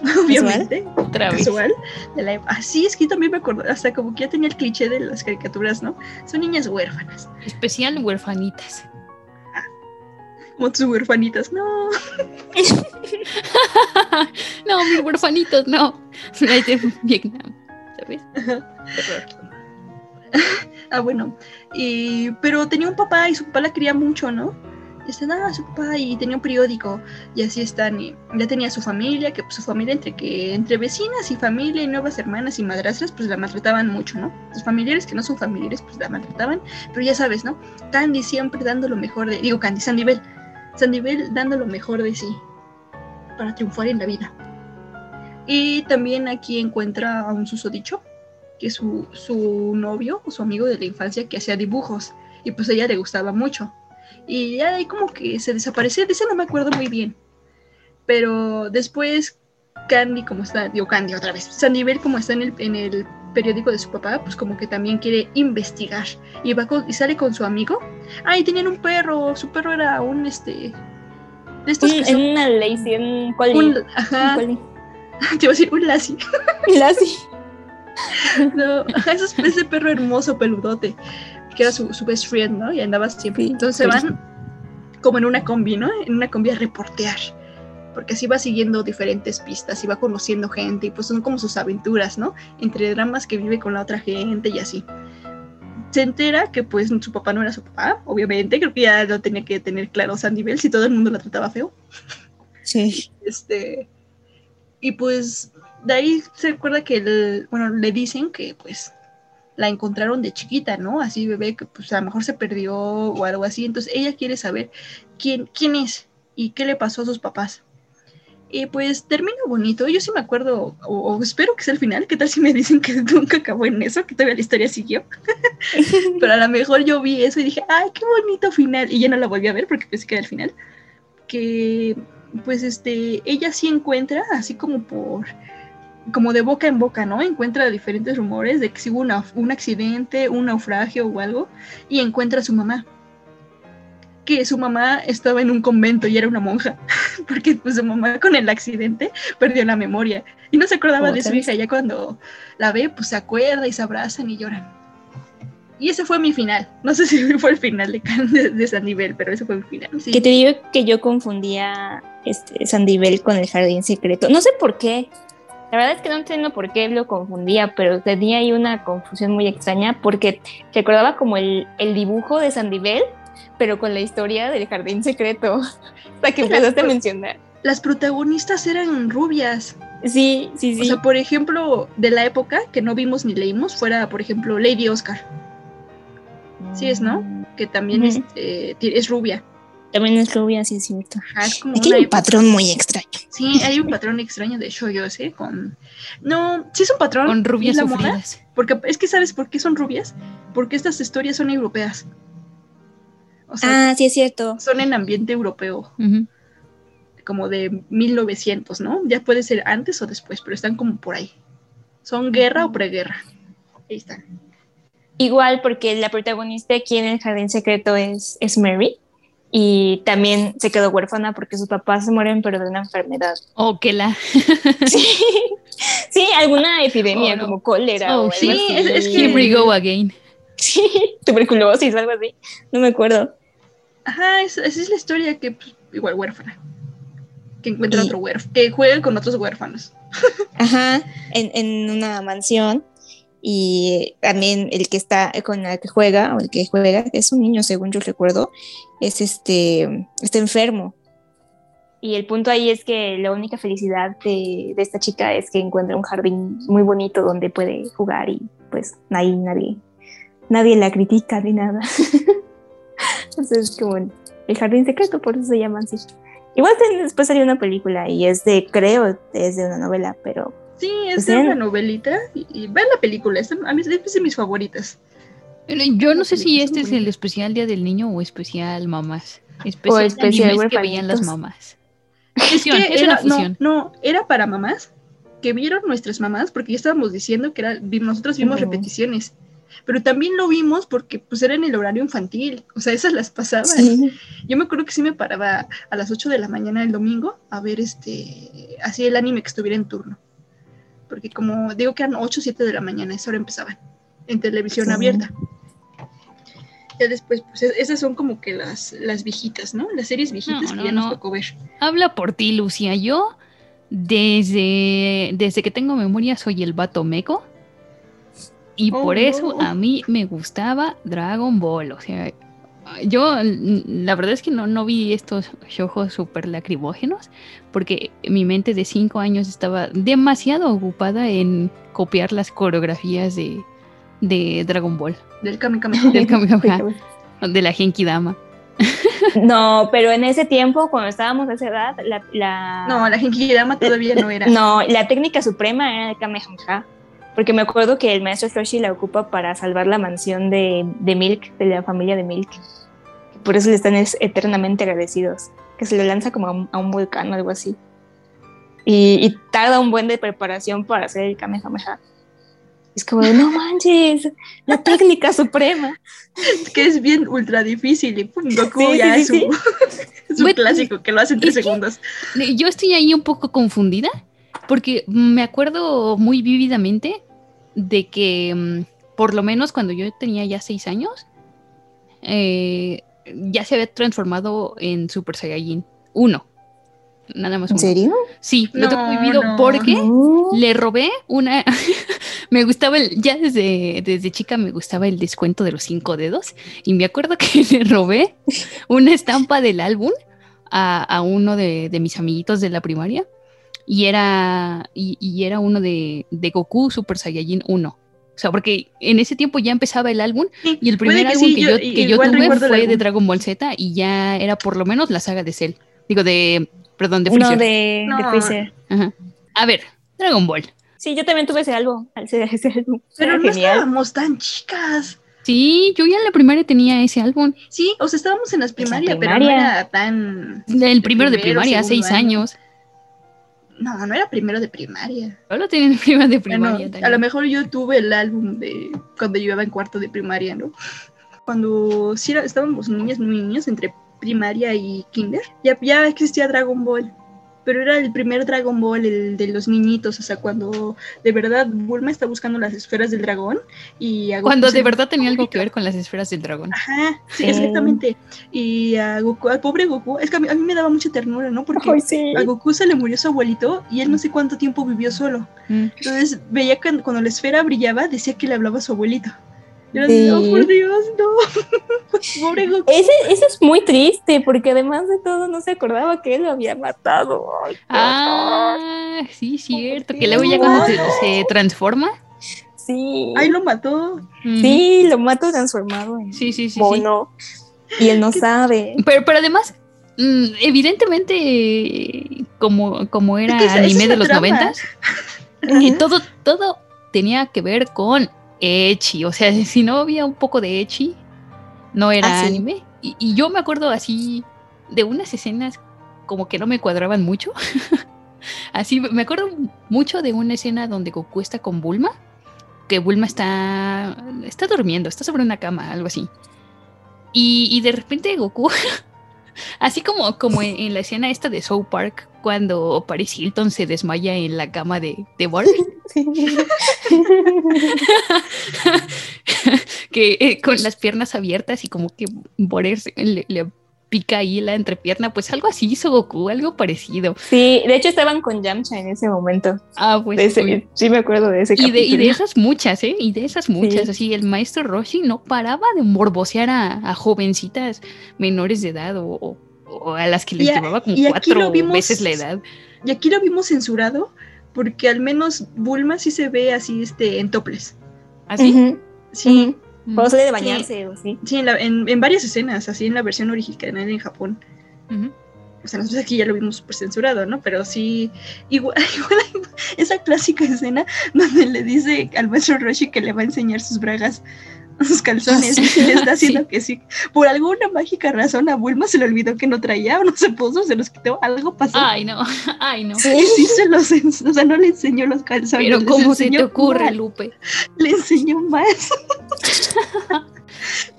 Obviamente. Otra vez. Casual. De la, así es que también me acuerdo. Hasta como que ya tenía el cliché de las caricaturas, ¿no? Son niñas huérfanas. Especial huerfanitas. Como tus huérfanitas. No. no, mis huerfanitos, no. Ahí de Vietnam, ¿sabes? Ah, bueno. Y, pero tenía un papá y su papá la quería mucho, ¿no? Está, ah, su papá y tenía un periódico y así están. Y ya tenía su familia, que su familia entre que entre vecinas y familia y nuevas hermanas y madrastras, pues la maltrataban mucho, ¿no? Sus familiares que no son familiares, pues la maltrataban. Pero ya sabes, ¿no? Candy siempre dando lo mejor de... Digo, Candy. Sandy Bell dando lo mejor de sí para triunfar en la vida. Y también aquí encuentra a un susodicho, que es su, su novio o su amigo de la infancia que hacía dibujos y pues a ella le gustaba mucho. Y ya ahí como que se desapareció, de ese no me acuerdo muy bien. Pero después Candy como está, digo Candy otra vez, Sandy Bell como está en el, en el periódico de su papá, pues como que también quiere investigar y va con- y sale con su amigo. Ah, y tenían un perro, su perro era un este de estos Un- que en una lazy, un collie. un, un ajá, collie. te iba a decir un lassie. Lassie. No, ajá, ese, es- ese perro hermoso, peludote, que era su, su best friend, ¿no? Y andaba siempre. Sí, Entonces se van como en una combi, ¿no? En una combi a reportear. Porque así va siguiendo diferentes pistas y va conociendo gente y pues son como sus aventuras, ¿no? Entre dramas que vive con la otra gente y así. Se entera que pues su papá no era su papá, obviamente, creo que ya lo tenía que tener claro Sandy si todo el mundo la trataba feo. Sí. Este, y pues de ahí se recuerda que el, bueno, le dicen que pues la encontraron de chiquita, ¿no? Así bebé que pues a lo mejor se perdió o algo así. Entonces ella quiere saber quién, quién es y qué le pasó a sus papás. Y pues termina bonito. Yo sí me acuerdo, o, o espero que sea el final. ¿Qué tal si me dicen que nunca acabó en eso? Que todavía la historia siguió. Pero a lo mejor yo vi eso y dije, ay, qué bonito final. Y ya no la volví a ver porque pensé que era el final. Que pues este, ella sí encuentra, así como por, como de boca en boca, ¿no? Encuentra diferentes rumores de que si hubo una- un accidente, un naufragio o algo, y encuentra a su mamá. que su mamá estaba en un convento y era una monja, porque pues su mamá con el accidente perdió la memoria y no se acordaba de su hija. Ya cuando la ve, pues se acuerda y se abrazan y lloran. Y ese fue mi final. No sé si fue el final de, de, de San Nivel, pero ese fue mi final. Sí. Que te digo que yo confundía este Sandivel con el jardín secreto. No sé por qué. La verdad es que no entiendo por qué lo confundía, pero tenía ahí una confusión muy extraña porque recordaba como el, el dibujo de Sandivel, pero con la historia del jardín secreto. Hasta que empezaste a mencionar. Las protagonistas eran rubias. Sí, sí, sí. O sea, por ejemplo, de la época que no vimos ni leímos, fuera, por ejemplo, Lady Oscar, sí es, ¿no? que también es, eh, ti- es rubia. También es rubia, sí es cierto. Ajá, es como Aquí una hay un patrón muy extraño. Sí, hay un patrón extraño de shoyos, ¿eh? Con... No, sí es un patrón. Con rubias la moda. Porque es que ¿sabes por qué son rubias? Porque estas historias son europeas. O sea, Ah, sí es cierto. son en ambiente europeo, como de 1900, ¿no? Ya puede ser antes o después, pero están como por ahí. Son guerra o preguerra. Ahí están. Igual porque la protagonista aquí en el jardín secreto es, es Mary y también se quedó huérfana porque sus papás se mueren pero de una enfermedad. Oh, que la. Sí, sí alguna epidemia Oh, no. como cólera. Oh, o algo sí, así. es- es que- Here we go again. Sí, tuberculosis, algo así. No me acuerdo. Ajá, es- esa es la historia que pues, igual huérfana. Que encuentra Y- otro huérfano, que juega con otros huérfanos. Ajá, en, en una mansión y también el que está con la que juega o el que juega es un niño según yo recuerdo es este está enfermo. Y el punto ahí es que la única felicidad de, de esta chica es que encuentra un jardín muy bonito donde puede jugar y pues ahí nadie nadie la critica ni nada. Entonces es como el jardín secreto por eso se llama así. Igual después salió una película y es de creo es de una novela pero Sí, es Pues una novelita. Y, y vean la película, es, de- a mí es de mis favoritas. Yo no sé si este es el especial Día del Niño o especial mamás. Especial, especial animes que veían las mamás. Es que es era, una fusión. No, no, era para mamás que vieron nuestras mamás, porque ya estábamos diciendo que era, nosotros vimos repeticiones. Pero también lo vimos porque pues era en el horario infantil, o sea, esas las pasaban. sí. Yo me acuerdo que sí me paraba a las 8 de la mañana el domingo a ver este, así el anime que estuviera en turno. Porque como digo que eran 8 o 7 de la mañana, esa hora empezaban en televisión Sí. abierta. Ya después, pues e- esas son como que las, las viejitas, ¿no? Las series viejitas No, que no, ya no. nos tocó ver. Habla por ti, Lucia. Yo, desde, desde que tengo memoria, soy el vato meco. Y Oh, por eso a mí me gustaba Dragon Ball. O sea, yo mm, la verdad es que no, no vi estos ojos súper lacrimógenos porque mi mente de cinco años estaba demasiado ocupada en copiar las coreografías de, de Dragon Ball, Del Kame Kame. del Kamehameha, de la Genki Dama. No, pero en ese tiempo, cuando estábamos a esa edad, la, la- No, la Genki Dama todavía no era. no, la técnica suprema era el Kamehameha. Porque me acuerdo que el maestro Roshi la ocupa para salvar la mansión de, de Milk, de la familia de Milk. Por eso le están es- eternamente agradecidos. Que se lo lanza como a un, a un volcán o algo así. Y, y tarda un buen de preparación para hacer el Kamehameha. Es como, no manches, la técnica suprema. que es bien ultra difícil y pum, Goku Sí, ya sí, es sí, su, su Bueno, clásico que lo hace en tres segundos. Yo estoy ahí un poco confundida porque me acuerdo muy vívidamente de que mm, por lo menos cuando yo tenía ya seis años eh, ya se había transformado en Super Saiyajin 1. Nada más ¿En serio? Sí, lo tengo no. porque No. le robé una. me gustaba el. Ya desde, desde chica me gustaba el descuento de los cinco dedos. Y me acuerdo que le robé una estampa del álbum a, a uno de, de mis amiguitos de la primaria. Y era. Y, y era uno de, de Goku Super Saiyajin 1. O sea, porque en ese tiempo ya empezaba el álbum Sí, y el primer que álbum sí, que yo que yo tuve fue de. Dragon Ball Z y ya era por lo menos la saga de Cell. Digo, de. Perdón, de Freezer. de, de No. Freezer. Ajá. A ver, Dragon Ball. Sí, yo también tuve ese álbum. Ese, álbum. Pero Era no genial. estábamos tan chicas. Sí, yo ya en la primaria tenía ese álbum. Sí, o sea, estábamos en las Pues en primaria, pero no era tan... El primero de primero, primaria, seis año. años. No, no era primero de primaria. Yo lo tenía en primero de Bueno, primaria. a lo mejor yo tuve el álbum de cuando yo iba en cuarto de primaria, ¿no? Cuando sí estábamos niñas, muy niños, entre primaria y kinder, ya, ya existía Dragon Ball. Pero era el primer Dragon Ball, el de los niñitos, o sea, cuando de verdad Bulma está buscando las esferas del dragón y a Goku Cuando de verdad tenía algo que ver con las esferas del dragón. Ajá, sí, Sí. exactamente. Y a Goku, al pobre Goku, es que a mí, a mí me daba mucha ternura, ¿no? Porque sí. a Goku se le murió su abuelito y él no sé cuánto tiempo vivió solo. Mm. Entonces veía que cuando la esfera brillaba, decía que le hablaba a su abuelito. Y era Sí. de, oh, por Dios, no. Pobre Goku. Ese, eso es muy triste, porque además de todo no se acordaba que él lo había matado. Ay, horror. Ah, sí, cierto. Que luego ya cuando se, se transforma. sí. Ahí lo mató. Sí, lo mato transformado en Sí, sí, sí, sí. mono. Y él no sabe. Pero, pero además, mm, evidentemente, como, como era Es que esa- esa anime es de los noventas, todo, todo tenía que ver con Echi. O sea, si no había un poco de Echi, no era Ah, sí. anime. Y, y yo me acuerdo así de unas escenas como que no me cuadraban mucho. así, me acuerdo mucho de una escena donde Goku está con Bulma. Que Bulma está, está durmiendo, está sobre una cama, algo así. Y, y de repente Goku, así como, como en, en la escena esta de South Park, cuando Paris Hilton se desmaya en la cama de, de Bart, que eh, con las piernas abiertas y como que se- le, le pica ahí la entrepierna, pues algo así hizo Goku, algo parecido. Sí, de hecho estaban con Yamcha en ese momento. Ah, pues. Ese- uy. sí, me acuerdo de ese Y de, y de capítulo. esas muchas, ¿eh? Y de esas muchas. Sí. Así, el maestro Roshi no paraba de morbosear a, a jovencitas menores de edad o, o- o a las que les Y a- llevaba como cuatro vimos- veces la edad. Y aquí lo vimos censurado porque al menos Bulma sí se ve así este, en toples. ¿Así? Ujú, Sí. Cuando sale de bañarse o sí. sí en, la- en- en varias escenas, así en la versión original en Japón. O sea, nosotros aquí ya lo vimos súper censurado, ¿no? Pero sí, igual, igual hay esa clásica escena donde le dice al maestro Roshi que le va a enseñar sus bragas, sus calzones, y le está haciendo Sí. que sí. Por alguna mágica razón a Bulma se le olvidó que no traía, o no se puso, se los quitó, algo pasó. Ay, no, ay, no. Y sí se los, o sea, no le enseñó los calzones. Pero ¿cómo se te ocurre, mal, Lupe? Le enseñó más.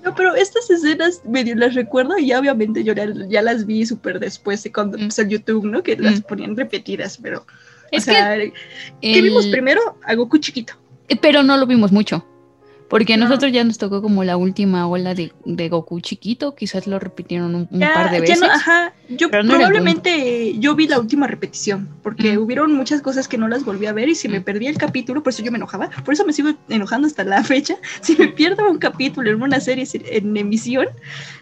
No, pero estas escenas medio las recuerdo y obviamente yo ya, ya las vi súper después de cuando Mm. empezó el YouTube, ¿no? Que las Mm. ponían repetidas, pero... Es o sea, que. ¿qué vimos el- primero? A Goku chiquito. eh, Pero no lo vimos mucho. Porque a No. nosotros ya nos tocó como la última ola de, de Goku chiquito. Quizás lo repitieron un, un Ya- par de ya veces. no, ajá, yo no probablemente yo vi la última repetición, porque Mm. hubieron muchas cosas que no las volví a ver y si me perdí el capítulo, por eso yo me enojaba, por eso me sigo enojando hasta la fecha. Si me pierdo un capítulo en una serie en emisión,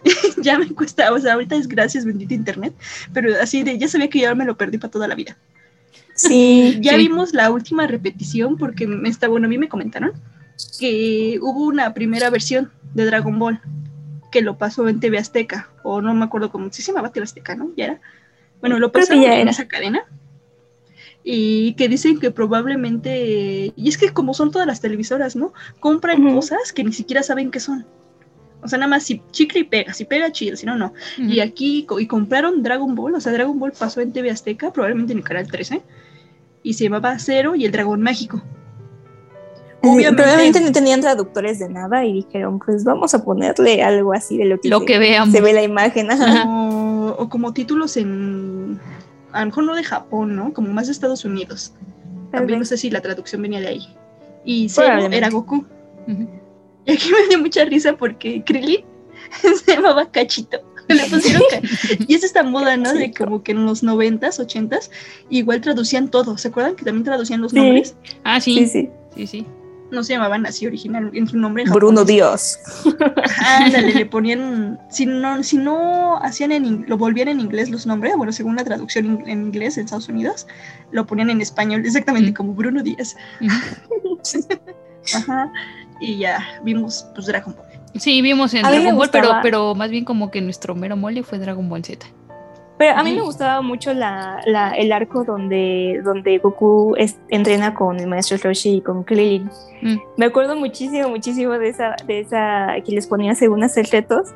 ya me cuesta, o sea, ahorita es gracias bendito internet, pero así de ya sabía que ya me lo perdí para toda la vida. Sí. Ya Sí. vimos la última repetición porque me está, bueno, a mí me comentaron que hubo una primera versión de Dragon Ball que lo pasó en TV Azteca, o no me acuerdo cómo se llamaba TV Azteca, ¿no? Ya era. Bueno, lo ya en esa cadena. Y que dicen que probablemente, y es que como son todas las televisoras, ¿no? Compran cosas que ni siquiera saben qué son. O sea, nada más si chicle y pega, si pega chido, si no, no. Y aquí, y compraron Dragon Ball, o sea, Dragon Ball pasó en TV Azteca, probablemente en el canal 13, y se llamaba Cero y el Dragón Mágico. Obviamente- Probablemente no tenían traductores de nada y dijeron, pues vamos a ponerle algo así de lo que, Lo se- que veamos. se ve la imagen. ajá. O, o como títulos en, a lo mejor no de Japón, ¿no? Como más de Estados Unidos. También no sé si la traducción venía de ahí. Y era Goku. Y aquí me dio mucha risa porque Krillin se llamaba Cachito. Le pusieron ca- y es esta moda, ¿no? De como que en los noventas, ochentas, igual traducían todo. ¿Se acuerdan que también traducían los Sí. nombres? Ah, Sí, sí. sí. Sí, sí. No se llamaban así original en su nombre. en Bruno japonés. Dios. Ándale, le ponían, si no, si no hacían en, lo volvían en inglés los nombres, bueno, según la traducción in- en inglés en Estados Unidos, lo ponían en español, exactamente Mm. como Bruno Díaz. Ajá. Y ya vimos pues Dragon Ball. Sí, vimos en Dragon Ball, pero, pero más bien como que nuestro mero mole fue Dragon Ball Z. Pero a mí me gustaba mucho la, la- el arco donde, donde Goku es- entrena con el maestro Roshi y con Krillin. Mm. Me acuerdo muchísimo, muchísimo de esa, de esa que les ponía según hacer retos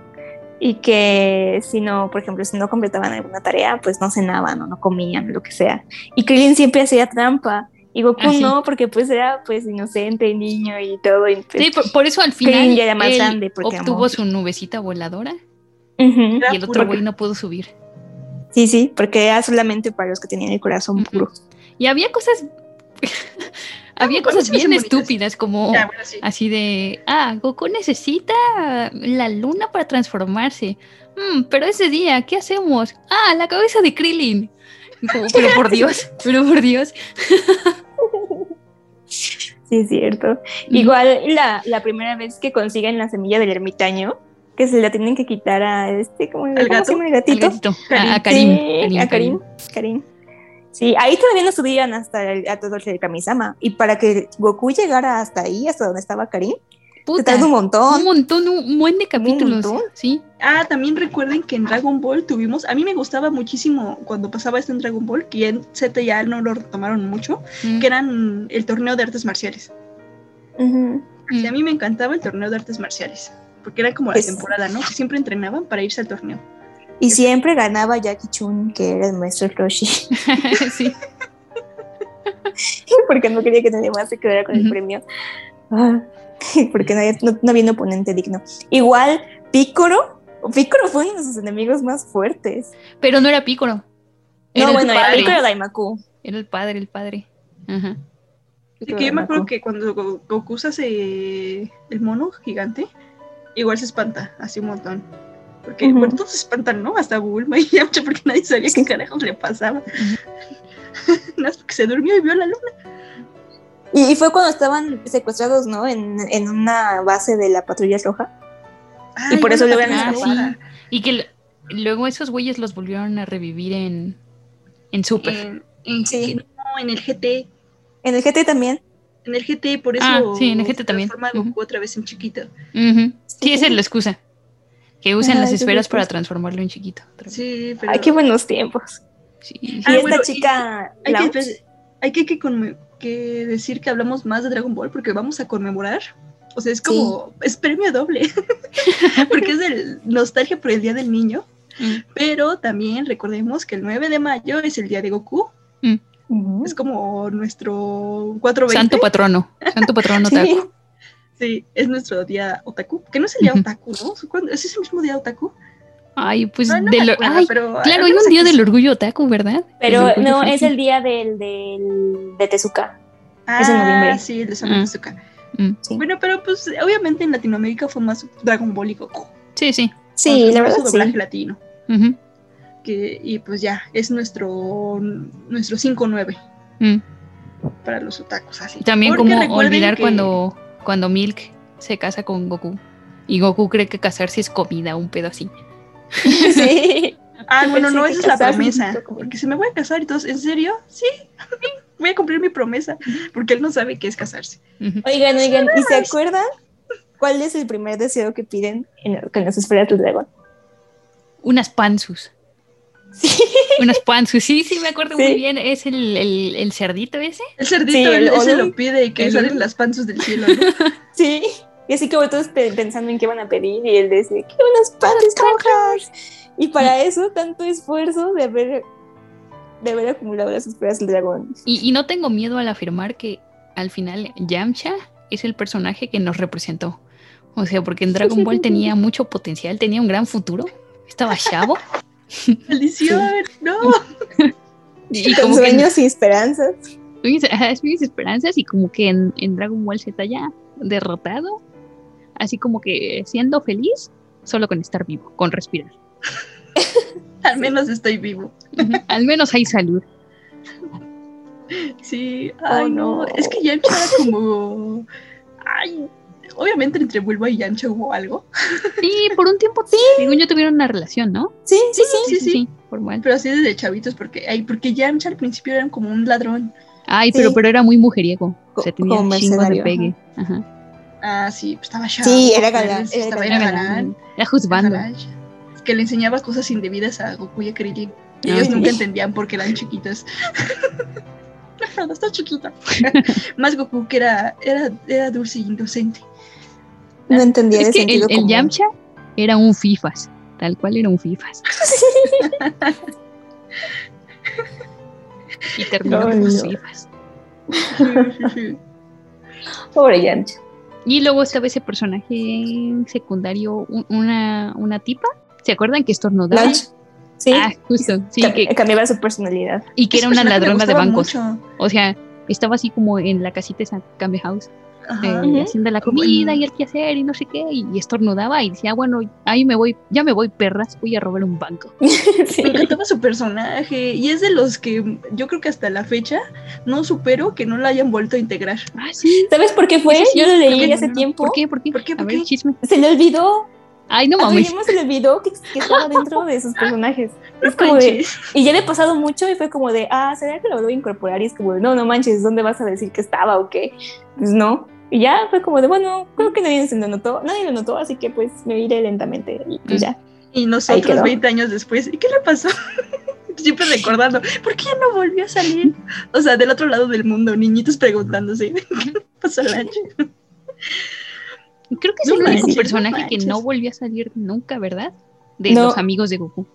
y que si no, por ejemplo, si no completaban alguna tarea, pues no cenaban o no comían, lo que sea. Y Krillin siempre hacía trampa y Goku Ah, sí. no, porque pues era pues inocente, niño y todo. y, pues, Sí, por, por eso al final Krillin ya era más él grande, porque obtuvo amó. su nubecita voladora Ujú. Era y el otro güey no pudo subir. Sí, sí, porque era solamente para los que tenían el corazón puro. Y había cosas. había cosas bien estúpidas, como Ya, bueno, sí. así de. Ah, Goku necesita la luna para transformarse. Mm, pero ese día, ¿qué hacemos? Ah, la cabeza de Krillin. Como, pero por Dios, pero por Dios. Sí, es cierto. Igual la, la primera vez que consiguen la semilla del ermitaño, que se la tienen que quitar a este, ¿cómo, ¿Al ¿cómo gato? se llama el Al gatito? gatito, a, a Karim, Sí, Karim, a Karim. Karim. Sí, ahí todavía no subían hasta el, a todo el Kamisama. Y para que Goku llegara hasta ahí, hasta donde estaba Karim, se Puta, tardó un montón. un montón, un buen de capítulos. montón. Sí. Ah, también recuerden que en Dragon Ball tuvimos, a mí me gustaba muchísimo cuando pasaba esto en Dragon Ball, que ya en Z ya no lo retomaron mucho, Mm, que eran el torneo de artes marciales. Ujú. Y a mí me encantaba el torneo de artes marciales, porque era como la Pues- temporada, ¿no? Que siempre entrenaban para irse al torneo. Y siempre ganaba Jackie Chun, que era el maestro Roshi, sí. porque no quería que nadie más se quedara con el premio. Ah, porque nadie- no, no había un oponente digno. Igual, Picoro, Picoro fue uno de sus enemigos más fuertes. Pero no era Pícoro. Era no, bueno, era. Picoro Daimaku. Era el padre, el padre. Ajá. Que yo me acuerdo que cuando Go- Goku se hace el mono gigante, igual se espanta, así un montón. Porque, Ujú. bueno, todos se espantan, ¿no? Hasta Bulma y Yamcha, porque nadie sabía qué carajos le pasaba. Nada más porque se durmió y vio la luna. Y, y fue cuando estaban secuestrados, ¿no? En, en una base de la patrulla roja. Y por eso logran temporada. sí. Y que luego esos güeyes los volvieron a revivir en, en Super. En, en- Sí. no, en el GT. En el GT también. En el GT, por eso. Ah, sí, en el GT se también. transforma Ujú. Goku otra vez en chiquito. Ujú. Sí, esa es la excusa. Que usan Ah, las esferas para transformarlo en chiquito. Sí, pero. Ay, qué buenos tiempos. Sí. Y Ah, esta bueno, y- chica. hay que, Lounge, hay que, que conme- que decir que hablamos más de Dragon Ball porque vamos a conmemorar. O sea, es como. Es premio doble. porque es del nostalgia por el Día del Niño. Mm. Pero también recordemos que el 9 de mayo es el día de Goku. Ujú. Es como nuestro 420. Santo patrono. Santo patrono Sí. Sí, es nuestro día otaku. Que no es el día otaku, ¿no? ¿Cuándo- ¿Es ese mismo día otaku? Ay, pues No, no acuerdo, Ay, pero claro, hay un día del orgullo otaku, ¿verdad? Pero no, es el día del, del de Tezuka. Ah, Es en noviembre. sí, el de Ah. San Tezuka. Mm. Sí, Bueno, pero pues obviamente en Latinoamérica fue más Dragon Ball y Goku. Sí, sí. sí Con la su verdad doblaje sí. latino. Que, y pues ya, es nuestro, nuestro 5-9 Mm. para los otakus así. También Porque como olvidar que- cuando, cuando Milk se casa con Goku. Y Goku cree que casarse es comida, un pedo así. sí. Ah, bueno, no, esa es la promesa. Porque se me voy a casar y todos, ¿en serio? Sí, voy a cumplir mi promesa. Porque él no sabe qué es casarse. Oigan, oigan, ¿y se acuerdan cuál es el primer deseo que piden en, con las esferas del dragón? Unas panzus. Unas panzus, sí, sí, me acuerdo Sí. muy bien. Es el, el, el cerdito ese. El cerdito, Sí, el ese lo pide y que El salen las panzas del cielo. ¿no? Sí. Y así como todos pe- pensando en qué van a pedir y él dice, quiero unas patas rojas. Y para eso tanto esfuerzo de haber, de haber acumulado las esferas del dragón. Y, y no tengo miedo al afirmar que al final Yamcha es el personaje que nos representó. O sea, porque en Dragon Ball tenía mucho potencial, tenía un gran futuro. Estaba chavo. Maldición, no. Y como que sueños y esperanzas. Sueños, ajá, sueños y esperanzas y como que en, en Dragon Ball Z ya derrotado, así como que siendo feliz solo con estar vivo, con respirar. Al menos estoy vivo. Al menos hay salud. Sí, ay Oh, no. no. Es que Yamcha era como. Ay, obviamente entre Bulma y Yamcha hubo algo. Sí, por un tiempo, según yo tuvieron una relación, ¿no? Sí, sí, sí. Sí, sí. formal. Pero así desde chavitos, porque, ay, porque Yamcha al principio era como un ladrón. Ay, pero, Sí. pero era muy mujeriego. O sea, tenía como chingos de pegue. Ajá. Ah, sí, pues estaba chavo. Sí, era galán, era Estaba galán. era Era, galán. era juzgando. Galán. Que le enseñaba cosas indebidas a Goku y a Krillin. Y Ah, ellos sí. nunca entendían por qué eran chiquitos. no, no, está chiquita. Más Goku que era, era, era dulce e inocente. No entendía Es de que el, sentido el común. Yamcha era un FIFAs. Tal cual era un FIFAs. y terminó como no. FIFAs. Pobre Yamcha. Y luego estaba ese personaje secundario, un- una, una tipa ¿Se acuerdan que estornudaba? Lunch. Sí. Ah, justo. Sí, Cam- que, cambiaba su personalidad. y que era una ladrona de bancos. mucho. O sea, estaba así como en la casita esa Cambia House. Eh, haciendo la comida y el quehacer y no sé qué, y, y estornudaba y decía, bueno, ahí me voy, ya me voy, perras, voy a robar un banco. Sí. Me encantaba su personaje y es de los que yo creo que hasta la fecha no supero que no la hayan vuelto a integrar. Ah, sí. ¿Sabes por qué fue? Sí, Yo lo ¿por leí qué? hace tiempo. ¿Por qué? ¿Por qué? ¿Por qué? Chisme. Se le olvidó. Ay, no A mames. Se le olvidó que, que estaba dentro de sus personajes. No Es como de, manches. y ya le ha pasado mucho y fue como de, ah, ¿será que lo voy a incorporar? Y es como de, no, no manches, ¿dónde vas a decir que estaba o qué? Pues no. Y ya fue como de, bueno, creo que nadie se lo notó, nadie lo notó, así que pues me iré lentamente y pues Mm. ya. Y nosotros quedó. 20 años después, ¿y qué le pasó? Siempre recordando, ¿por qué ya no volvió a salir? O sea, del otro lado del mundo, niñitos preguntándose, ¿qué le pasó a Lanche? Creo que es No el único manches, no personaje que no volvió a salir nunca, ¿verdad? De No. los amigos de Goku.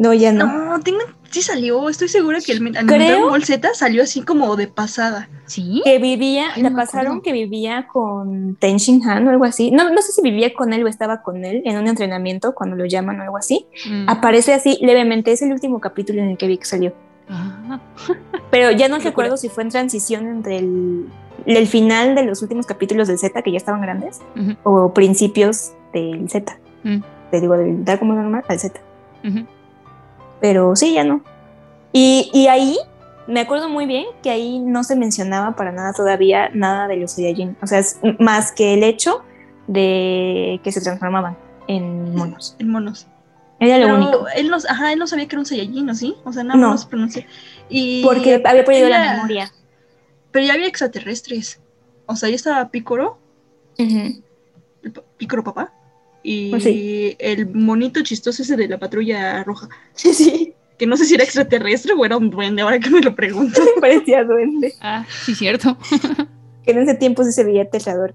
No, ya no. No, tengo, sí salió, estoy segura que el Creo- Dragon Ball Z salió así como de pasada. ¿Sí? Que vivía, Ay, la no pasaron que vivía con Ten Shin Han o algo así. No, no sé si vivía con él o estaba con él en un entrenamiento cuando lo llaman o algo así. Mm. Aparece así levemente, es el último capítulo en el que vi que salió. Ah, Pero ya no recuerdo si fue en transición entre el, el final de los últimos capítulos del Z, que ya estaban grandes, o principios del Z. Mm. Te digo, del Dragon Ball normal al Z. ujú. Pero sí, ya no. Y, y ahí me acuerdo muy bien que ahí no se mencionaba para nada todavía nada de los Saiyajin. O sea, es más que el hecho de que se transformaban en monos. En monos. Era lo Pero único. él no, ajá, él no sabía que era un Saiyajin, ¿no? ¿Sí? O sea, nada No. más pronuncia. Y Porque había perdido la memoria. Pero ya había extraterrestres. O sea, ya estaba Picoro, el pa- Picoro papá, y Pues sí. el monito chistoso ese de la patrulla roja. Sí, sí. Que no sé si era extraterrestre o era un duende, ahora que me lo pregunto. Parecía duende. Ah, sí, cierto. Que en ese tiempo sí se veía aterrador.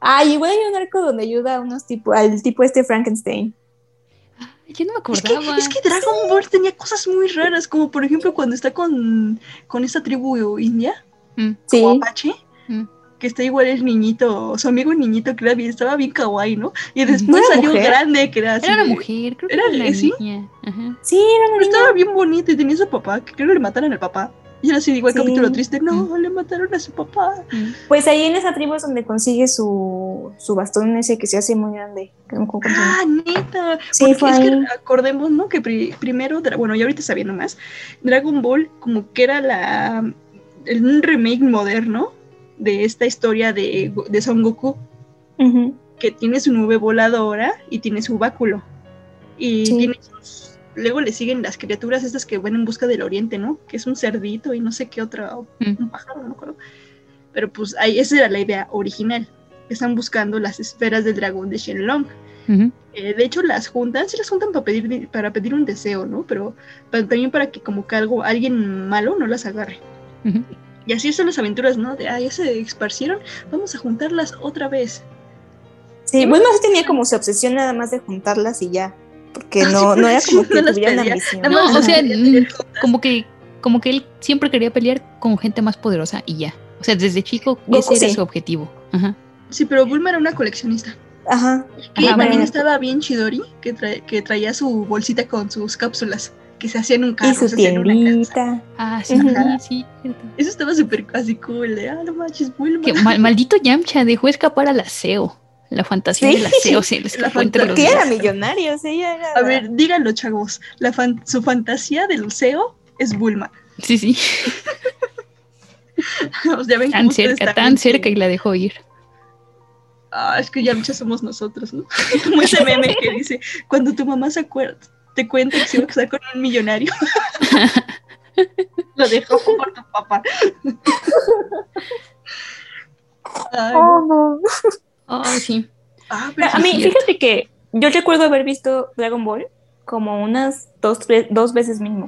Ay, igual hay un arco donde ayuda a unos tipo, al tipo este Frankenstein. Yo no me Es que, acordaba. es que Dragon Ball tenía cosas muy raras, como por ejemplo cuando está con, con esta tribu india, Mm, Sí. como Apache, Mm. que está igual el niñito, su amigo el niñito que era bien, estaba bien kawaii, ¿no? Y ¿No después salió mujer? grande, que era así. Era una mujer, creo que Era- era una ¿sí? niña. Ajá. Sí, era una Pero niña. estaba bien bonito y tenía su papá, que creo que le mataron al papá. Y era así, digo, el Sí. capítulo triste, no, le mataron a su papá. Pues ahí en esa tribu es donde consigue su, su bastón ese que se hace muy grande. Ah, neta. Sí, Porque fue es ahí. que acordemos, ¿no? Que pri- primero, bueno, ya ahorita sabiendo más, Dragon Ball como que era la el- un remake moderno de esta historia de, de Son Goku, que tiene su nube voladora y tiene su báculo. Y Sí. tiene sus- Luego le siguen las criaturas estas que van en busca del oriente, ¿no? Que es un cerdito y no sé qué otra, Mm. un pájaro, no me acuerdo. Pero pues ahí, esa era la idea original. Están buscando las esferas del dragón de Shenlong. Eh, de hecho, las juntan, sí las juntan para pedir, di- para pedir un deseo, ¿no? Pero, pero también para que como que algo, alguien malo no las agarre. Y así son las aventuras, ¿no? De, ah, ya se esparcieron, vamos a juntarlas otra vez. Sí, Bulma sí tenía como su obsesión nada más de juntarlas y ya. Porque Ah, no, no era como que ambición. No, más o sea, mm, como que, como que él siempre quería pelear con gente más poderosa y ya. O sea, desde chico Goku ese era sí. su objetivo. Ajá. Sí, pero Bulma era una coleccionista. Ajá. Y Ajá, también estaba bien Chidori, que, tra- que traía su bolsita con sus cápsulas, que se hacían un carro, Y su se una tiendita. Ah, sí, Ujú. sí, cierto. Eso estaba súper así cool, de, ah, no manches, Bulma. Que mal- maldito Yamcha dejó escapar al aseo. La fantasía Sí. les La escapó entre los Que era millonario, sí, ella era. A ver, díganlo, chavos. La fan- su fantasía del CEO es Bulma. Sí, sí. O sea, ven Tan cerca, tan cerca y la dejó ir. Ah, es que ya muchas somos nosotros, ¿no? Como ese meme que dice, cuando tu mamá se acuerda, te cuenta que se iba a casar con un millonario. Lo dejó por tu papá. Ay, no. Oh, sí. Ah, pero A mí, cierto. fíjate que yo recuerdo haber visto Dragon Ball como unas dos, tres- dos veces mínimo.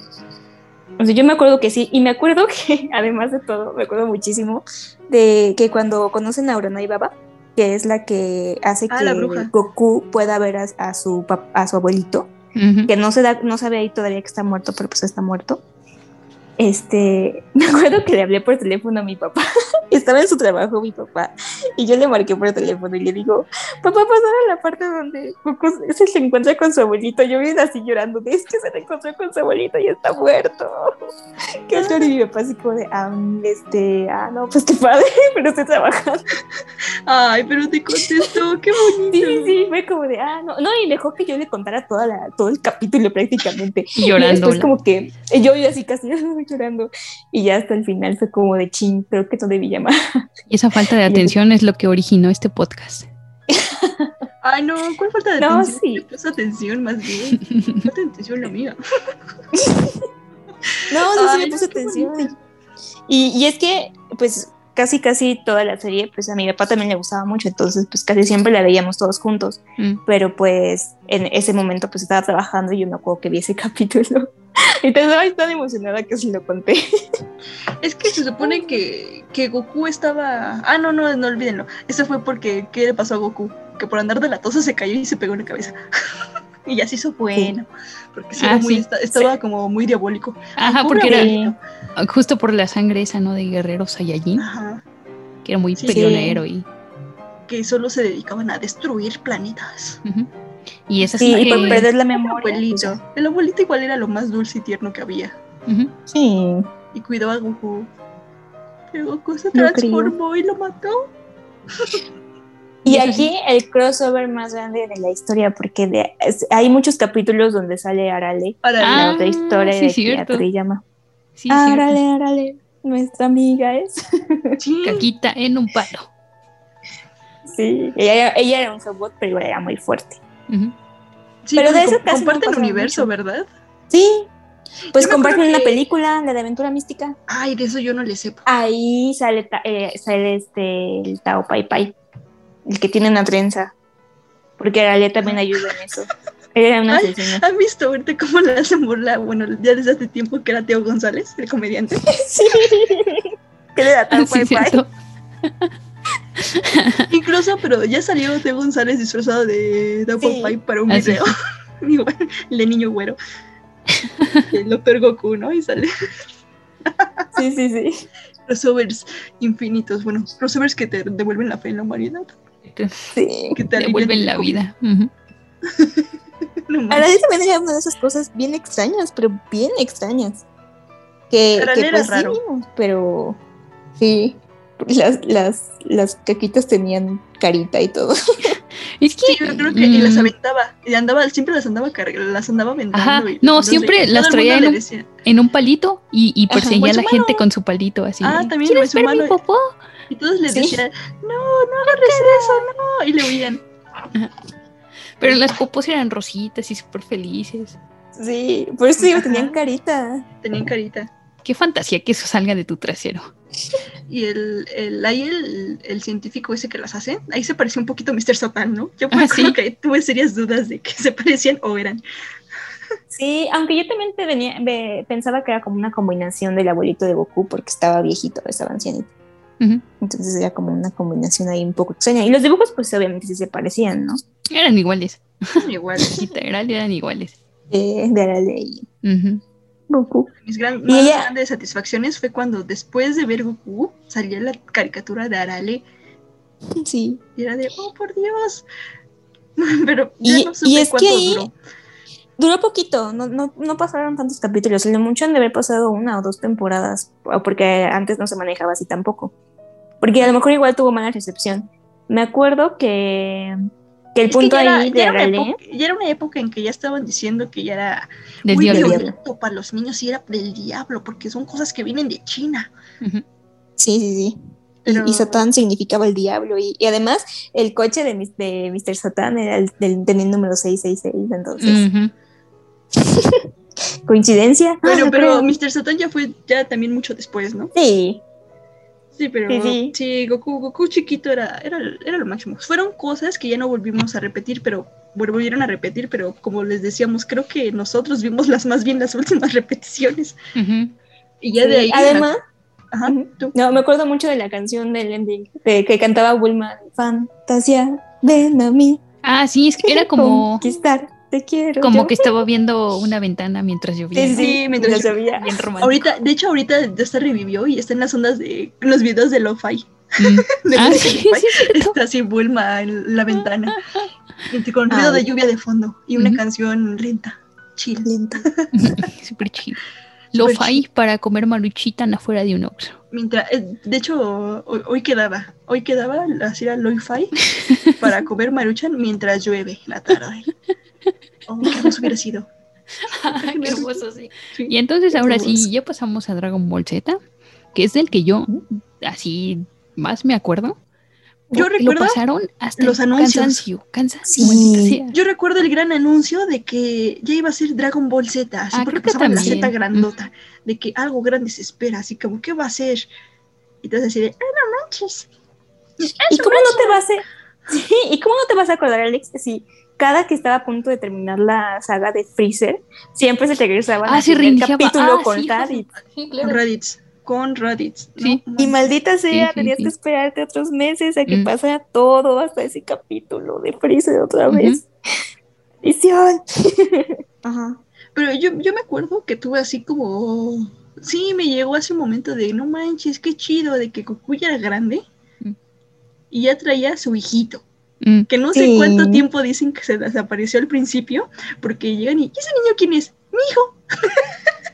O sea, yo me acuerdo que sí, y me acuerdo que, además de todo, me acuerdo muchísimo de que cuando conocen a Uranai Baba, que es la que hace Ah, que. Goku pueda ver a, a su, a su abuelito, que no se da, no sabe ahí todavía que está muerto, pero pues está muerto. Este, me acuerdo que le hablé por teléfono a mi papá. Estaba en su trabajo mi papá y yo le marqué por teléfono y le digo, papá, pasar a la parte donde Goku se, se encuentra con su abuelito. Yo vine así llorando, de es que se reencontró con su abuelito y está muerto. Qué horror. Y mi papá así como de, ah, este, ah, no, pues qué padre, pero estoy trabajando. Ay, pero te contestó, qué bonito. Sí, sí, fue como de, ah, no, no, y dejó que yo le contara toda la, todo el capítulo prácticamente. Y llorando. después como que yo iba así casi llorando y ya hasta el final fue como de chin, creo que no debí llamar. Y esa falta de atención es lo que originó este podcast. Ay, no, ¿cuál falta de No, atención? sí. Le puso atención más bien. Falta de atención la mía. No, sí, sí, Ay, le no, puse atención. Y, y es que, pues, casi, casi toda la serie, pues a mi papá también le gustaba mucho, entonces, pues casi siempre la veíamos todos juntos. Mm. Pero, pues, en ese momento, pues estaba trabajando y yo me acuerdo que vi ese capítulo. Y estaba tan emocionada que se lo conté. Es que se supone que, que Goku estaba. Ah, no, no, no olvídenlo. Eso fue porque, ¿qué le pasó a Goku? Que por andar de la tosa se cayó y se pegó en la cabeza. y ya se hizo bueno. Porque sí Ah, muy, sí. estaba como muy diabólico. Ajá, porque era justo por la sangre esa, ¿no? De guerrero Saiyajin, Ajá. que era muy peleonero y. Que solo se dedicaban a destruir planetas. ujú. Y esa Sí, y por que- perder la El memoria. pues, abuelito. El abuelito igual era lo más dulce y tierno que había. sí. Y cuidó a Goku. Pero Goku se transformó y lo mató. Y aquí el crossover más grande de la historia, porque de- es- hay muchos capítulos donde sale Arale, Para la Ah, otra historia sí, de cierto. Sí, cierto. Arale, Arale, nuestra amiga es. Sí. Caquita en un palo. Sí, ella, era- ella era un robot, pero igual era muy fuerte. Sí, Pero de eso casi no comparten pasaba universo, mucho. ¿verdad? Sí, pues comparten una que- película, la de Aventura Mística. Ay, de eso yo no le sé. Ahí sale, ta- eh, sale este, el Tao Pai Pai, el que tiene una trenza, porque Arale también ayuda en eso. Era una Ay. ¿Han visto ahorita cómo le hacen burla? Bueno, ya desde hace tiempo que era Teo González, el comediante. Sí. ¿Qué le da Tao Ah, Sí, Pai Pai? Incluso, pero ya salió Teo González disfrazado de Double Sí. Pipe para un Ah, video. Igual, el de niño güero. El Doctor Goku, ¿no? Y sale Sí, sí, sí. crossovers infinitos. Bueno, crossovers que te devuelven la fe en la humanidad. sí. Que te Devuelven la vida. No manches. Arale también era una de esas cosas bien extrañas, pero bien extrañas. Que, que era pues raro. pero sí. Las, las, las caquitas tenían carita y todo. Es que. Sí, yo creo que y las mm, aventaba. Y andaba, siempre las andaba las andaba aventando. Ajá. y- No, entonces, siempre las traía en un- en un palito y, y perseguía a la gente con su palito así. Ah, de, también, ¿Quieres o en su ver mi mano. popó? Y todos les Sí. decían, no, no agarres eso, no. Y le huían. Pero las popos eran rositas y súper felices. Sí, por eso digo, Ajá. tenían carita. Tenían carita. Qué fantasía que eso salga de tu trasero. Y el, el, ahí el, el científico ese que las hace, ahí se parecía un poquito a Mr. Satan, ¿no? Yo Ah, me sí. acuerdo que tuve serias dudas de que se parecían o eran. Sí, aunque yo también te venía, ve- pensaba que era como una combinación del abuelito de Goku porque estaba viejito, estaba ancianito. Entonces era como una combinación ahí un poco extraña. Y los dibujos, pues obviamente sí se parecían, ¿no? Eran iguales. Igual. Literal, eran iguales. Eh, de Arale y Ujú. Goku. Mis gran, más ella- grandes satisfacciones fue cuando después de ver Goku salía la caricatura de Arale Sí. y era de, oh por Dios. Pero ya Y, no supe y es que cuánto ahí duró. duró poquito, no, no, no pasaron tantos capítulos. Lo mucho han de haber pasado una o dos temporadas, porque antes no se manejaba así tampoco. Porque a lo mejor igual tuvo mala recepción. me acuerdo que, que el Es que punto era, ahí ya era una Arale, época, ya era una época en que ya estaban diciendo que ya era Del muy diablo. violento para los niños y era del diablo, porque son cosas que vienen de China. Sí, sí, sí. Y- Pero- Y, Satán significaba el diablo. Y, y además, el coche de, mis- de Mr. Satán era el del, del número 666. Entonces, Ujú. ¿coincidencia? Bueno, Ah, pero creo. Mr. Satan ya fue ya también mucho después, ¿no? Sí, Sí, pero Sí, sí, sí. Goku, Goku chiquito era, era, era lo máximo. Fueron cosas que ya no volvimos a repetir, pero bueno, volvieron a repetir, pero como les decíamos, creo que nosotros vimos las más bien las últimas repeticiones. Y ya de ahí. Además, Ajá, tú. no, me acuerdo mucho de la canción del ending de, que cantaba Bulma. Fantasía, ven a mí. Ah, sí, es que era como, Conquistar, te quiero. como yo. que estaba viendo una ventana mientras llovía. Sí, sí, mientras llovía. Bien romántico. Ahorita, de hecho, ahorita ya se revivió y está en las ondas de los videos de Lo-Fi. Mm. Ah, sí, lo-fi. Está así Bulma en la ventana. y Con ruido de lluvia de fondo y una canción lenta. Chill. Lenta. Súper chido. Lo fi para comer maruchitan afuera de un Oxxo. Mientras, eh, de hecho, hoy, hoy quedaba, hoy quedaba así era lo-fi para comer maruchan mientras llueve en la tarde. Oh, qué hermoso hubiera sido. Qué hermoso, sí. Sí. Y entonces ahora sí, ya pasamos a Dragon Ball Z, que es del que yo así más me acuerdo. Yo Lo recuerdo pasaron hasta los anuncios. cansancio, cansancio, Sí. Yo recuerdo el gran anuncio de que ya iba a ser Dragon Ball Z, así Ah, porque creo que pasaban la. Z grandota, de que algo grande se espera, así como, ¿qué va a ser? Y entonces así de, ¡ah, no manches! ¿Y cómo no te vas a... Sí, ¿y cómo no te vas a acordar, Alex? Si cada que estaba a punto de terminar la saga de Freezer, siempre se regresaban Ah, al sí, capítulo Ah, con sí, Raditz. Sí, Con Raditz, con Raditz. ¿no? Sí. Y maldita sea, sí, tenías sí. que esperarte otros meses a que Mm. pasara todo hasta ese capítulo de Freezer otra vez. Edición. Ajá. Pero yo, yo me acuerdo que tuve así como. Sí, me llegó ese momento de no manches, qué chido, de que Goku ya era grande Mm. y ya traía a su hijito. Mm. Que no sé Sí. cuánto tiempo dicen que se desapareció al principio, porque llegan y ¿y ese niño quién es? Mi hijo.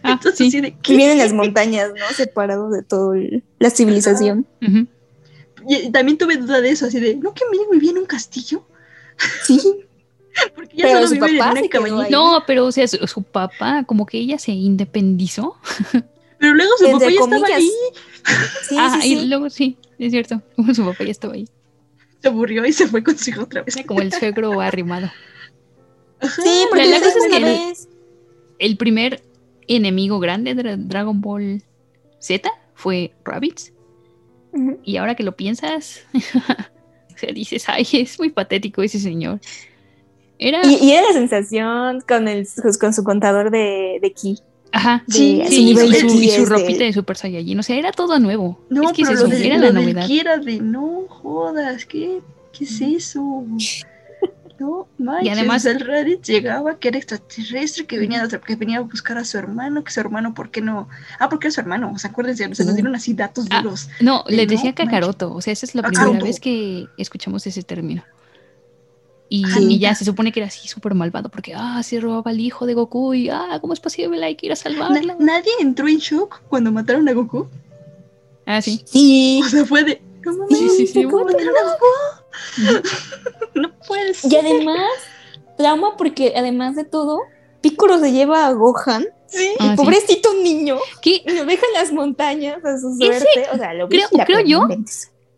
Ah, Entonces, sí. vienen las montañas, ¿no? Separados de toda la civilización. Y también tuve duda de eso, así de ¿no que Millie vivía en un castillo? Sí. Porque ya Pero solo su viven en papá una se quedó cabañita. ahí. No, pero o sea, su, su papá, como que ella se independizó. Pero luego su papá ya estaba ahí, Sí, ah, sí, y luego sí, es cierto. Su papá ya estaba ahí. Se aburrió y se fue con su hijo otra vez. Como el suegro arrimado. Sí, porque la cosa es que-. El primer enemigo grande de Dra- Dragon Ball Z fue Rabbids. Ujú. Y ahora que lo piensas, o sea, dices, ay, es muy patético ese señor. Era. Y, y era la sensación con, el, con su contador de, de ki. Ajá, de- sí, y de su, y es de- ropita de Super Saiyajin. O sea, era todo nuevo. No, es que es pero eso, lo, del- era lo la del novedad. era de no jodas, ¿qué, ¿Qué es eso? No manches, además- el Reddit llegaba que era extraterrestre, que venía, de otra- que venía a buscar a su hermano, que su hermano, ¿por qué no? Ah, porque era su hermano, o sea, acuérdense, se nos dieron así datos Ah, duros. No, de le no decía manches. Kakaroto. O sea, esa es la Kakaroto. primera vez que escuchamos ese término. Y, y ya se supone que era así súper malvado porque, ah, se robaba al hijo de Goku y, ah, ¿cómo es posible? Hay que ir a Na- salvarlo. nadie entró en shock cuando mataron a Goku. Ah, sí. Sí. O sea, fue de, no mames, Sí, sí, sí, ¿cómo bueno. mataron a Goku? no puede ser. Y además, trauma porque además de todo, Piccolo se lleva a Gohan, Sí. Ah, sí. pobrecito niño, Que, lo deja en las montañas a su Ese- suerte. O sea, lo creo- creo yo-.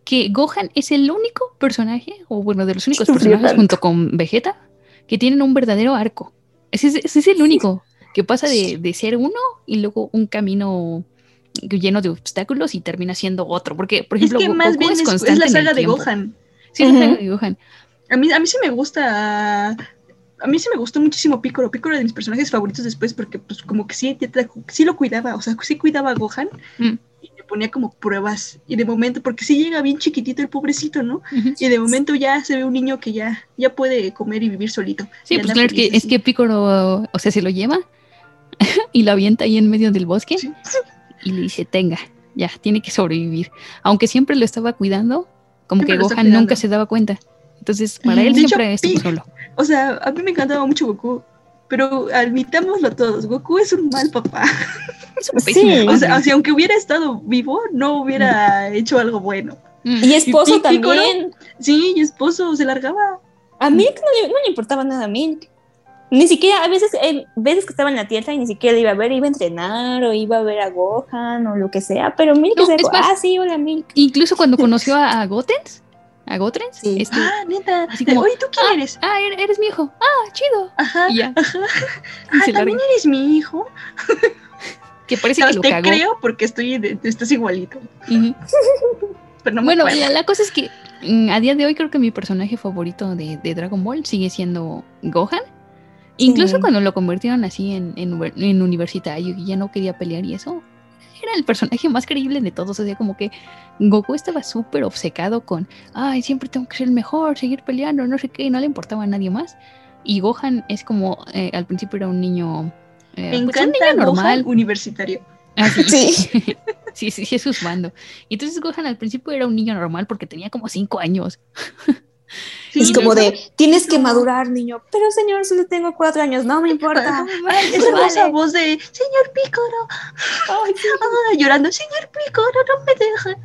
Que Gohan es el único personaje, o bueno, de los únicos personajes junto con Vegeta, que tienen un verdadero arco. Ese es, ese es el único que pasa de, de ser uno y luego un camino lleno de obstáculos y termina siendo otro. Porque, por Es ejemplo, que Go- más Goku bien es es, es la saga de. Gohan. Sí, es la saga de Gohan. A mí, a mí sí me gusta. A mí sí me gustó muchísimo Piccolo. Piccolo era de mis personajes favoritos después porque, pues, como que sí, sí lo cuidaba. O sea, sí cuidaba a Gohan Mm. Le ponía como pruebas. Y de momento, porque sí llega bien chiquitito el pobrecito, ¿no? Y de momento ya se ve un niño que ya, ya puede comer y vivir solito. Sí, pues claro, que, es que Piccolo, o sea, se lo lleva y lo avienta ahí en medio del bosque Sí. y le dice, tenga, ya, tiene que sobrevivir. Aunque siempre lo estaba cuidando, como Siempre que Gohan nunca se daba cuenta. Entonces, para él De hecho, siempre estuvo solo. O sea, a mí me encantaba mucho Goku. Pero admitámoslo todos, Goku es un mal papá. Es un Sí. O sea, o sea, aunque hubiera estado vivo, no hubiera hecho algo bueno. Mm. Y esposo ¿Y Piccolo? también. Sí, y esposo se largaba. A Milk no le, no le importaba nada a Milk. Ni siquiera, a veces, eh, veces que estaba en la tierra y ni siquiera le iba a ver, iba a entrenar o iba a ver a Gohan o lo que sea, pero Milk No, se es dijo, más- ah, sí, hola Milk. Incluso cuando conoció a, a Gotens, a Gotrens, Sí. este, Ah, neta. Así De, como, Oye, ¿tú quién eres? ah, eres, eres mi hijo, ah, chido. Ajá. Y ya. Ajá. Y Ah, también larga. eres mi hijo. Que parece que Sabes, lo te cagó. creo porque estoy de- estás igualito. Pero no me bueno, la, la cosa es que mm, a día de hoy creo que mi personaje favorito de, de Dragon Ball sigue siendo Gohan. Incluso cuando lo convirtieron así en, en, en universitario y ya no quería pelear y eso, era el personaje más creíble de todos. O sea, como que Goku estaba súper obcecado con, ay, siempre tengo que ser el mejor, seguir peleando, no sé qué, y no le importaba a nadie más. Y Gohan es como, eh, al principio era un niño, eh, Me pues, un encanta niño normal. Gohan universitario. Ah, sí. Sí. sí, sí, sí, es. Y entonces Gohan al principio era un niño normal porque tenía como cinco años. Sí, es como ¿no? de, tienes que madurar, niño. Pero señor, solo tengo cuatro años, no me importa. Esa hermosa voz de señor Pícoro. Ah, llorando, señor Pícoro, no me deja.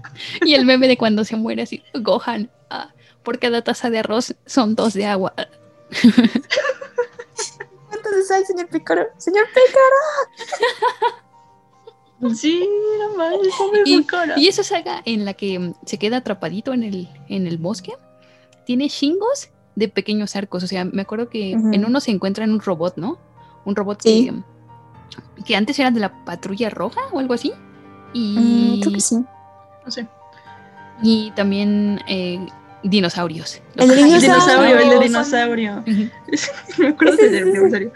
Y el meme de cuando se muere así, Gohan, ah, por cada taza de arroz son dos de agua. Entonces, ay, señor Picoro, señor Picoro. Sí, no mames, pobre Y, Pícoro. y esa saga en la que mm, se queda atrapadito en el, en el bosque, tiene chingos de pequeños arcos. O sea, me acuerdo que en uno se encuentra en un robot, ¿no? Un robot Sí. que, que antes era de la patrulla roja o algo así. Y, Mm, creo que sí. No sé. y también eh, dinosaurios. El de dinosaurio, el de dinosaurio. Me acuerdo del es- dinosaurio.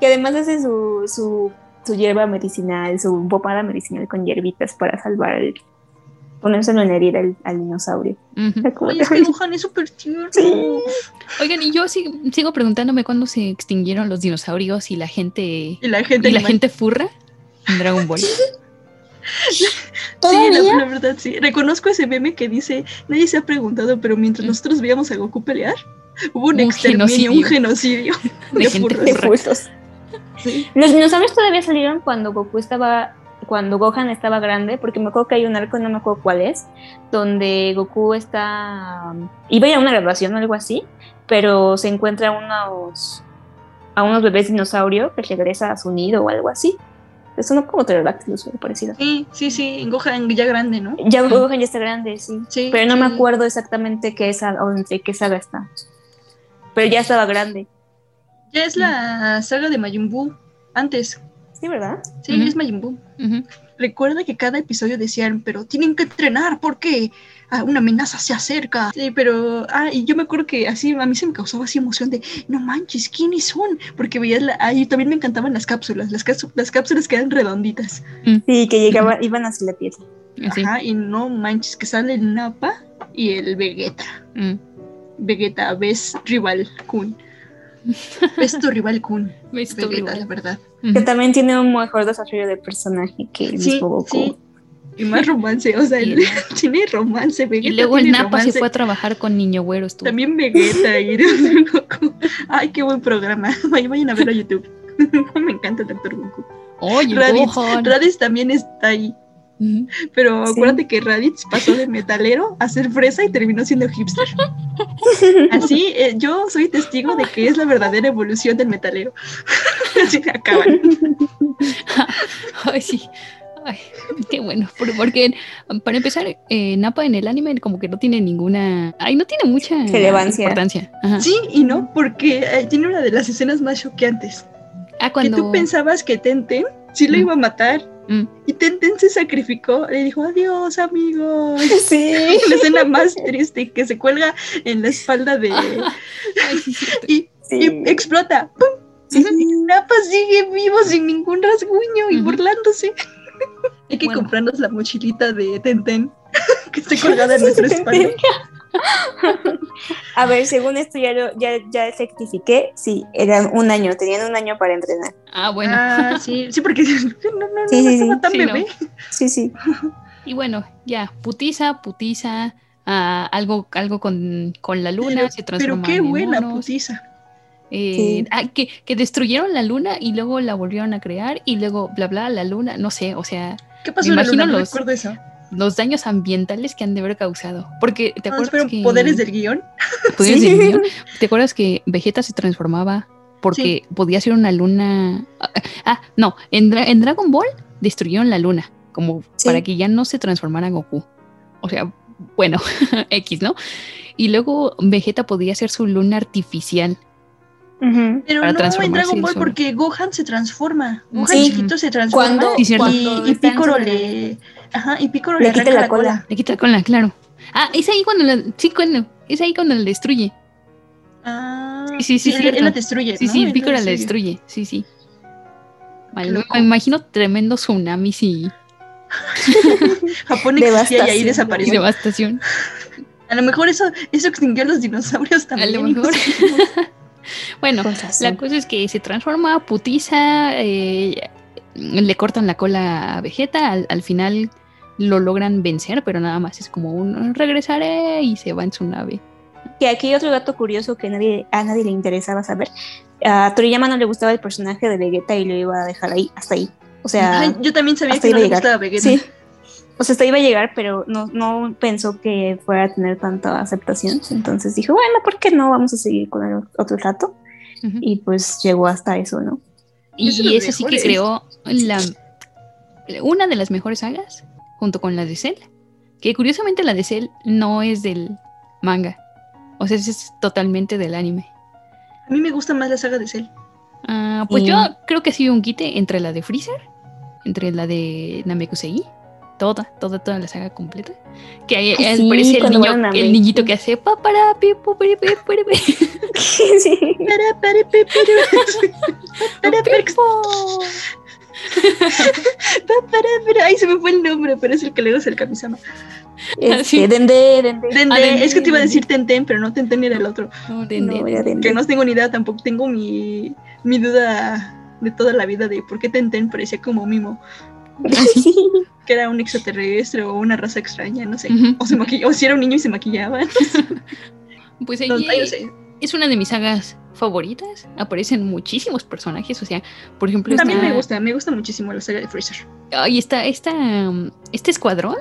Que además hace su, su, su hierba medicinal, su popada medicinal con hierbitas para salvar el. Ponérselo en la herida al, al dinosaurio. Oye, es que "Ay, Gohan es súper tierno. Sí. Oigan, y yo sigo, sigo preguntándome cuándo se extinguieron los dinosaurios y la gente Y la gente y la gente furra en Dragon Ball. Sí, ¿Todavía? la, la verdad, sí. Reconozco ese meme que dice, nadie se ha preguntado, pero mientras Mm. nosotros veíamos a Goku pelear, hubo un, Un exterminio, un genocidio De de gente furros. de. Los dinosaurios todavía salieron cuando Goku estaba, cuando Gohan estaba grande, porque me acuerdo que hay un arco, no me acuerdo cuál es, donde Goku está, iba a ir a una graduación o algo así, pero se encuentra a unos, a unos bebés dinosaurio que regresa a su nido o algo así. Eso no como pterodáctilos, me parecido. Sí, sí, sí, Gohan ya grande, ¿no? Ya Gohan ya está grande, sí. Sí, Pero no me acuerdo exactamente qué o entre qué saga está. Pero ya estaba grande. Ya es la saga de Majin Buu, antes. Sí, ¿verdad? Sí, es Majin Buu. Recuerda que cada episodio decían, pero tienen que entrenar porque ah, una amenaza se acerca. Sí, pero, ah, y yo me acuerdo que así a mí se me causaba así emoción de, no manches, ¿quiénes son? Porque veías, la, ah, y también me encantaban las cápsulas, las, las cápsulas que eran redonditas. Sí, que llegaban, iban hacia la piel. Así. Ajá, y no manches, que sale el Nappa y el Vegeta. Mm. Vegeta, ves rival Kun. Ves tu rival Kun. ¿Ves tu Vegeta, rival? la verdad. Que también tiene un mejor desarrollo de personaje que el Sí, mismo Goku. sí. Y más romance, o sea, Y tiene romance, Y Vegeta luego el Napa se romance. fue a trabajar con Niño Güero. Estuvo. También Vegeta y Goku. Ay, qué buen programa. Vayan vayan a verlo a YouTube. Me encanta el Dr. Goku. Oye, Raditz. Raditz también está ahí. Pero Sí. acuérdate que Raditz pasó de metalero a ser fresa y terminó siendo hipster. Así, eh, yo soy testigo de que es la verdadera evolución del metalero. Así acaban. Ay, sí. Ay, qué bueno. por- Porque, para empezar, eh, Napa en el anime como que no tiene ninguna... Ay, no tiene mucha Relevancia. importancia. Ajá. Sí y no, porque eh, tiene una de las escenas más choqueantes. Ah, Que cuando... tú pensabas que Tenten sí lo Mm. iba a matar. Mm. Y Tenten se sacrificó, le dijo adiós amigos. Sí. La escena más triste que se cuelga en la espalda de... Ay, sí, cierto. y, Sí. y explota. Sí. Y Napa sigue vivo sin ningún rasguño y burlándose. Hay que Bueno. comprarnos la mochilita de Tenten que esté colgada en nuestra espalda. A ver, según esto ya lo, ya, ya rectifiqué. Sí, eran un año, tenían un año para entrenar. Ah, bueno. Ah, sí, sí, porque no, no, no, Sí, no sí, estaba sí. tan Sí, bebé. Sí, sí. Y bueno, ya, putiza, putiza, ah, algo, algo con, con la luna, Pero, se pero transforma qué en buena monos. putiza. Eh, Sí. ah, que, que destruyeron la luna y luego la volvieron a crear y luego bla bla la luna, no sé, o sea, ¿Qué pasó Me en la luna? imagino No los- recuerdo eso. Los daños ambientales que han de haber causado. Porque te No, acuerdas pero que poderes del guion. poderes Sí. del guion? ¿Te acuerdas que Vegeta se transformaba porque podía ser una luna? Ah, Ah, no, en, en Dragon Ball destruyeron la luna como Sí. para que ya no se transformara Goku. O sea, bueno, X, ¿no? Y luego Vegeta podía hacer su luna artificial. Pero Para no en Dragon Ball porque Gohan se transforma. Gohan Sí. chiquito se transforma Sí, y, y Piccolo sobre- le. Ajá, y Piccolo Le le, quita la la cola. cola. Le quita la, claro. Ah, es ahí cuando la, sí, cuando, es ahí cuando la destruye. Ah, Sí, sí, sí, él, la destruye. Sí, ¿no? sí, Piccolo la destruye. Sí, sí. Vale, me, imagino tremendo tsunamis y, Japón existía y ahí Devastación. desapareció. y devastación. A lo mejor eso, eso extinguió a los dinosaurios A también. lo y no mejor. Bueno, la cosa es que se transforma, putiza, eh, le cortan la cola a Vegeta, al, al final lo logran vencer, pero nada más es como un regresaré y se va en su nave. Que aquí hay otro dato curioso que nadie, a nadie le interesaba saber. A Toriyama no le gustaba el personaje de Vegeta y lo iba a dejar ahí, hasta ahí. O sea, Ay, yo también sabía que no le gustaba Vegeta. Sí. O sea, hasta iba a llegar, pero no, no pensó que fuera a tener tanta aceptación. Entonces dijo, bueno, ¿por qué no? Vamos a seguir con él otro rato. Y pues llegó hasta eso, ¿no? Es Y eso sí que creó la, una de las mejores sagas, junto con la de Cell, que curiosamente la de Cell no es del manga, o sea, es- totalmente del anime. A mí me gusta más la saga de Cell. Ah, pues yo creo que ha sido un quite entre la de Freezer, entre la de Namekusei, toda, toda, toda la saga completa. Que ahí Ay, eh, sí, parece el, niño, el niñito que hace pa para pi, pu, piri, pi. Para, para, para, para, para, para. Ay, se me fue el nombre, pero es el que le gusta el Kamisama. Este, sí. Dende, Dende. Dende, Ah, Dende, es que te iba a Dende. decir Tenten, pero no Tenten era el otro. No, de- No, Dende. Que no tengo ni idea tampoco. Tengo mi, mi duda de toda la vida de por qué Tenten parecía como Mimo. Sí. Que era un extraterrestre o una raza extraña, no sé. O, se maquilla- o si era un niño y se maquillaba. Pues ahí es una de mis sagas favoritas. Aparecen muchísimos personajes. O sea, por ejemplo, También me gusta, me gusta muchísimo la saga de Freezer. Ahí está esta, um, este escuadrón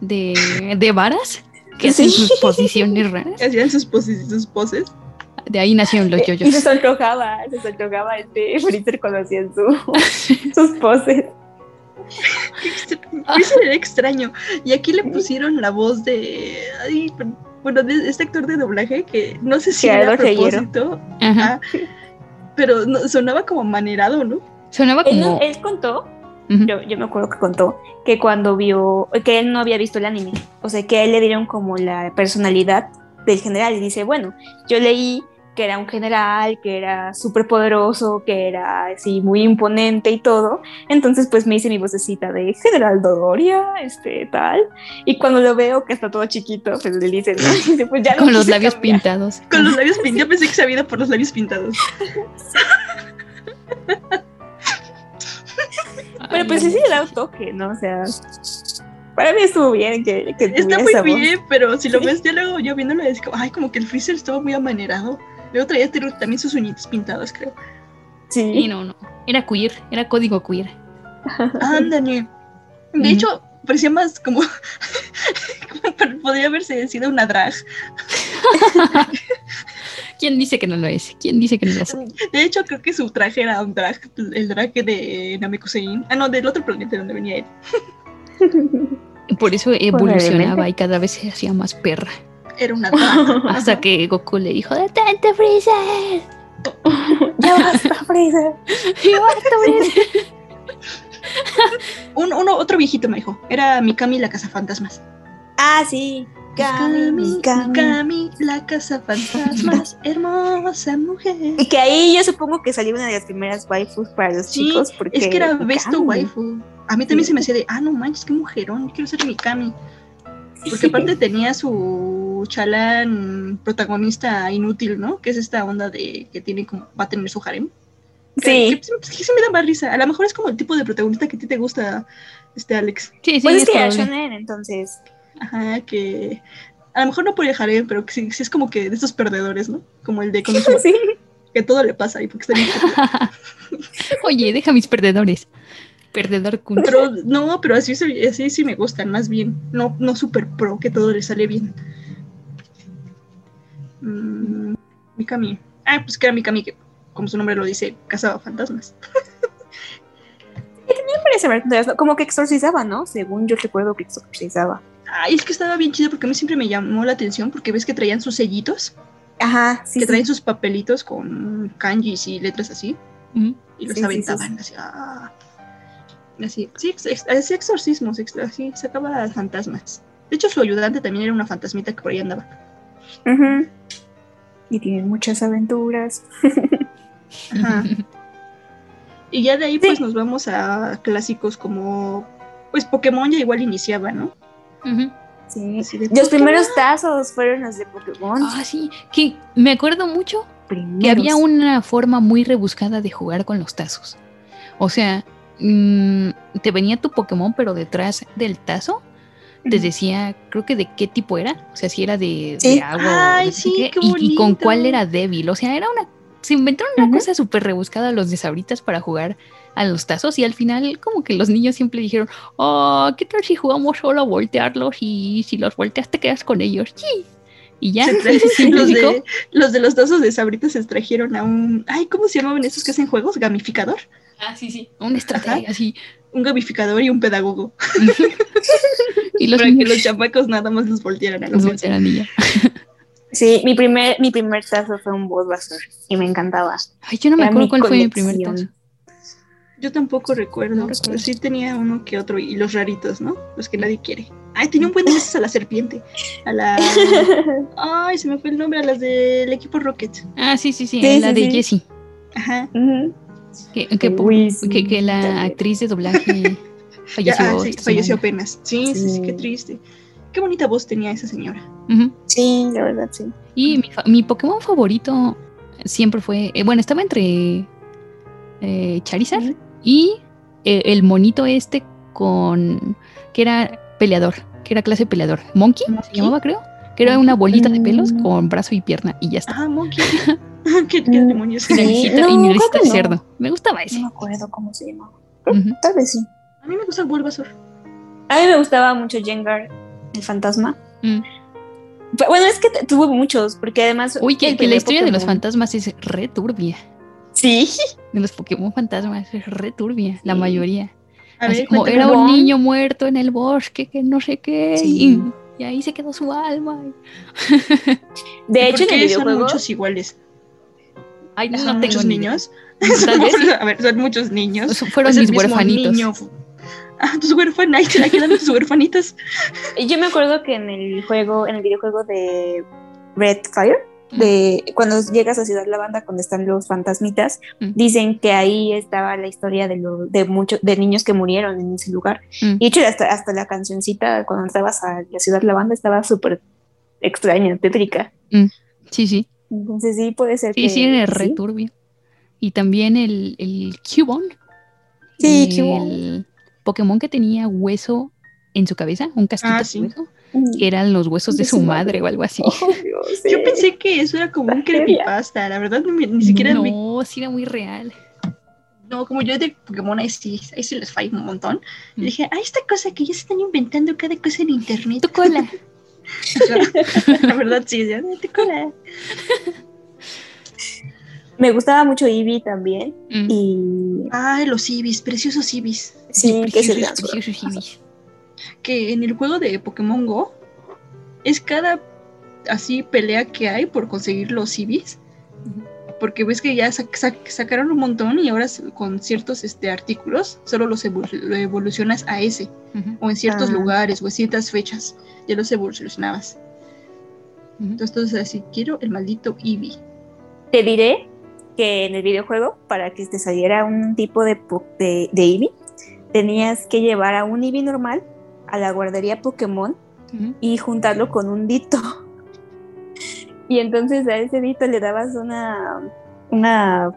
de, de varas que hacen Sí. sus posiciones raras. Hacían sus poses, sus poses. De ahí nacieron los Y se yoyos. sonrojaba, se sonrojaba este Freezer cuando hacían su, sus poses. Era extraño. Y aquí le pusieron la voz de. ay, bueno, de este actor de doblaje que no sé si era a propósito, Ajá. pero no- sonaba como manerado, ¿no? Sonaba como. él contó, yo, yo me acuerdo que contó, que cuando vio, que él no había visto el anime, o sea, que a él le dieron como la personalidad del general y dice, bueno, yo leí que era un general, que era súper poderoso, que era así muy imponente y todo, entonces pues me hice mi vocecita de General Dodoria, este tal, y cuando lo veo que está todo chiquito, pues le dicen, ¿no? Y dice, pues ya no Con los labios cambiar. pintados. Con los labios pintados. Yo pensé que se había ido por los labios pintados. Pero pues sí, sí le da un toque, ¿no? O sea, para mí estuvo bien que, que Está muy esa voz. bien, pero si lo ves ya luego yo viéndolo es como, ay, como que el Freezer estuvo muy amanerado. Luego traía también sus uñitos pintados, creo. Sí, no, no. Era queer, era código queer. Ándale. De hecho, parecía más como, podría haberse sido una drag. ¿Quién dice que no lo es? ¿Quién dice que no lo es? De hecho, creo que su traje era un drag, el drag de Namekusein. Ah, no, del otro planeta de donde venía él. Por eso evolucionaba y cada vez se hacía más perra. Era una. Hasta que Goku le dijo, ¡Detente, Freezer! ya basta, Freezer. Y basta, Freezer. Un, uno, otro viejito me dijo. Era Mikami la cazafantasmas. Ah, sí. Cami, Mikami, Cami. Mikami la cazafantasmas, hermosa mujer. Y que ahí yo supongo que salió una de las primeras waifus para los Sí, chicos. Porque es que era Besto. Waifu. A mí también Sí. se me hacía de, ah, no manches, qué mujerón, quiero ser Mikami. Porque aparte tenía su chalán protagonista inútil, ¿no? Que es esta onda de que tiene como, va a tener su harem. Que, Sí. que, pues, que sí me da más risa. A lo mejor es como el tipo de protagonista que a ti te gusta, este Alex. Sí, sí, Pues es que shonen, entonces. Ajá, que a lo mejor no por el harem, pero que sí, sí es como que de estos perdedores, ¿no? Como el de Konosuba, sí. que todo le pasa y porque está bien. Oye, deja mis perdedores. Perdedor Kun. Pero no, pero así, se- así sí me gustan, más bien. No, no super pro, que todo le sale bien. Mm, Mikami. Ah, pues que era Mikami, que como su nombre lo dice, cazaba fantasmas. Me parece ver- como que exorcizaba, ¿no? Según yo recuerdo que exorcizaba. Ay, es que estaba bien chido porque a mí siempre me llamó la atención porque ves que traían sus sellitos, Ajá, sí. que sí. traen sus papelitos con kanjis y letras así y los Sí, sí, aventaban así. ah. Así, sí, ex- ex- hacía exorcismos, ex- así, sacaba fantasmas. De hecho, su ayudante también era una fantasmita que por ahí andaba. Y tienen muchas aventuras. Ajá. Y ya de ahí pues nos vamos a clásicos como pues Pokémon ya igual iniciaba, ¿no? Sí. De Los primeros tazos fueron los de Pokémon. Ah, sí. Que me acuerdo mucho que había una forma muy rebuscada de jugar con los tazos. O sea, mm, te venía tu Pokémon, pero detrás del tazo te decía, creo que de qué tipo era. O sea, si era de, Sí. de agua o Ay, de sí, qué, qué y, y con cuál era débil. O sea, era una. Se inventaron una cosa súper rebuscada los de Sabritas para jugar a los tazos y al final como que los niños siempre dijeron, oh, ¿qué tal si jugamos solo a voltearlos y si los volteas te quedas con ellos? Sí. Y ya, los, de, los de los tazos de sabritas se trajeron a un. Ay, ¿cómo se llamaban esos que hacen juegos? Gamificador. Ah, sí, sí. Una estrategia así. Un gamificador y un pedagogo. Y los para que los chamacos nada más los voltearan a los los voltearan y ya. Sí, mi primer, mi primer tazo fue un Bulbasaur y me encantaba. Ay, yo no me acuerdo cuál fue mi primer tazo. Yo tampoco recuerdo. No pero sí tenía uno que otro. Y los raritos, ¿no? Los que nadie quiere. Ay, tenía un buen de veces a la serpiente. A la. Ay, se me fue el nombre. A las del equipo Rocket. Ah, sí, sí, sí, Sí, la sí, de sí. Jessie. Ajá. Que, que, Whis- que, que la también. actriz de doblaje Ya, falleció. ah, sí, esta falleció apenas. Sí, sí, sí, qué triste. Qué bonita voz tenía esa señora. Sí, la verdad, sí. Y mi, fa- mi Pokémon favorito siempre fue. eh, bueno, estaba entre eh, Charizard y eh, el monito este con. que era peleador, que era clase peleador. Monkey se Monkey. llamaba, creo. Que era una bolita de pelos Mm. con brazo y pierna y ya está. Ah, Monkey. ¿Qué, qué Mm, demonios? sí. Y necesita, no, y no. Me gustaba No ese. me acuerdo cómo se llamaba. Ujú. Tal vez sí. A mí me gusta el Bulbasaur. A mí me gustaba mucho Jengar, el fantasma. Mm. Pero Bueno, es que tuvo muchos, porque además. Uy, que, la historia de los fantasmas es re turbia. Sí. De los Pokémon fantasmas es re turbia, la mayoría. A Así ver, como era un niño muerto en el bosque, que no sé qué, Sí. y, y ahí se quedó su alma. De ¿Y hecho, en el son videojuego. muchos iguales? Ay, no, ¿Son no tengo muchos niños? Tal vez a ver, son muchos niños. Fueron ¿O es el mis huerfanitos. niño? Ah, tus huerfanitos. Ahí quedan tus huerfanitos. Yo me acuerdo que en el juego, en el videojuego de Red Fire, de cuando llegas a Ciudad Lavanda, cuando están los fantasmitas, Mm. dicen que ahí estaba la historia de, lo- de muchos de niños que murieron en ese lugar. Mm. Y de hecho, hasta, hasta la cancioncita, cuando entrabas a la Ciudad Lavanda, estaba súper extraña, tétrica. Sí, sí. Entonces sí, puede ser Sí, que... sí, era re sí. turbio. Y también el, el Cubone. Sí, el Cubone. Pokémon que tenía hueso en su cabeza, un casquito Ah, de hueso, que eran los huesos de De su su madre madre. o algo así. Oh, Dios, Yo pensé que eso era como un creepypasta. La verdad, ni, ni siquiera me no, sí era muy real. No, como yo de Pokémon ahí sí, ahí sí les falla un montón. Y Mm. dije, ah, esta cosa que ya se están inventando cada cosa en internet. Tu cola. La verdad, sí, ya, cola. Me gustaba mucho Eevee también. Mm. Y Ay, los Ibis, preciosos Ibis. sí, que se Preciosos. Que en el juego de Pokémon Go es cada así pelea que hay por conseguir los Ibis. Porque ves que ya sac- sac- sacaron un montón y ahora con ciertos este, artículos solo los evol- lo evolucionas a ese. O en ciertos Ah. lugares o en ciertas fechas. Ya los evolucionabas. ujú. Entonces, así quiero el maldito Eevee. Te diré que en el videojuego, para que te saliera un tipo de, de, de Eevee, tenías que llevar a un Eevee normal a la guardería Pokémon y juntarlo con un Dito. Y entonces a ese Dito le dabas una, una,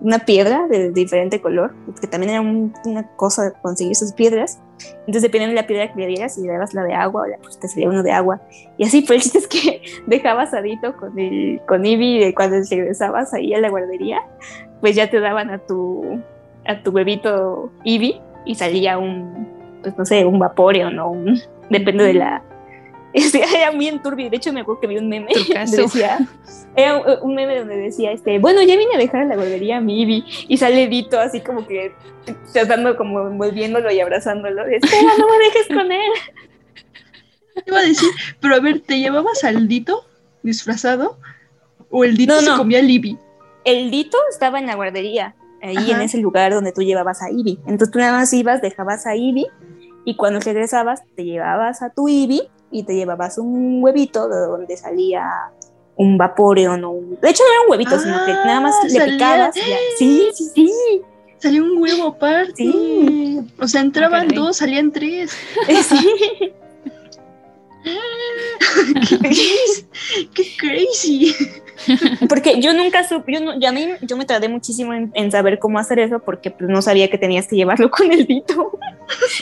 una piedra de diferente color, que también era un- una cosa de conseguir sus piedras. Entonces, dependiendo de la piedra que le dieras, si le dabas la de agua o la, pues te salía uno de agua. Y así, pero el chiste es que dejabas a Dito con, el, con Eevee y cuando regresabas ahí a la guardería, pues ya te daban a tu, a tu bebito Eevee y salía un, pues no sé, un Vaporeon o un, depende de la... Este, era muy enturbio, de hecho me acuerdo que vi un meme donde decía, era un- meme donde decía, este, bueno, ya vine a dejar a la guardería a mi y sale Dito así como que tratando como envolviéndolo y abrazándolo, espera, no me dejes con él. Iba a decir, pero a ver, ¿te llevabas al Dito disfrazado? ¿O el Dito No, se no. comía al Libby? El Dito estaba en la guardería, ahí Ajá. en ese lugar donde tú llevabas a Ivy. Entonces tú nada más ibas, dejabas a Ivy y cuando regresabas te llevabas a tu Ivy y te llevabas un huevito de donde salía un Vaporeon o un... De hecho no era un huevito, sino que nada más Ah, le salía- picabas y ya. Sí, sí, sí. Salió un huevo aparte. Sí. O sea, entraban dos, salían tres. Sí. ¡Qué crazy! Porque yo nunca supe, yo, no, yo a mí yo me tardé muchísimo en, en saber cómo hacer eso porque pues no sabía que tenías que llevarlo con el Dito.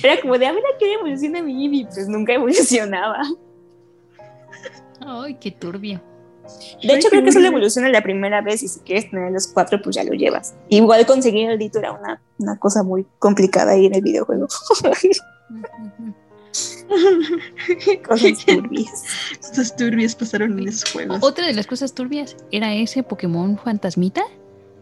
Era como de, a ver a qué evoluciona mi Ivy, pues nunca evolucionaba. Ay, qué turbio. De hecho, Ay, creo que solo evoluciona la primera vez y si quieres tener los cuatro, pues ya lo llevas. Igual conseguir el Dito era una, una cosa muy complicada ahí en el videojuego. Cosas turbias. Estas turbias pasaron en esos juegos. Otra de las cosas turbias era ese Pokémon fantasmita,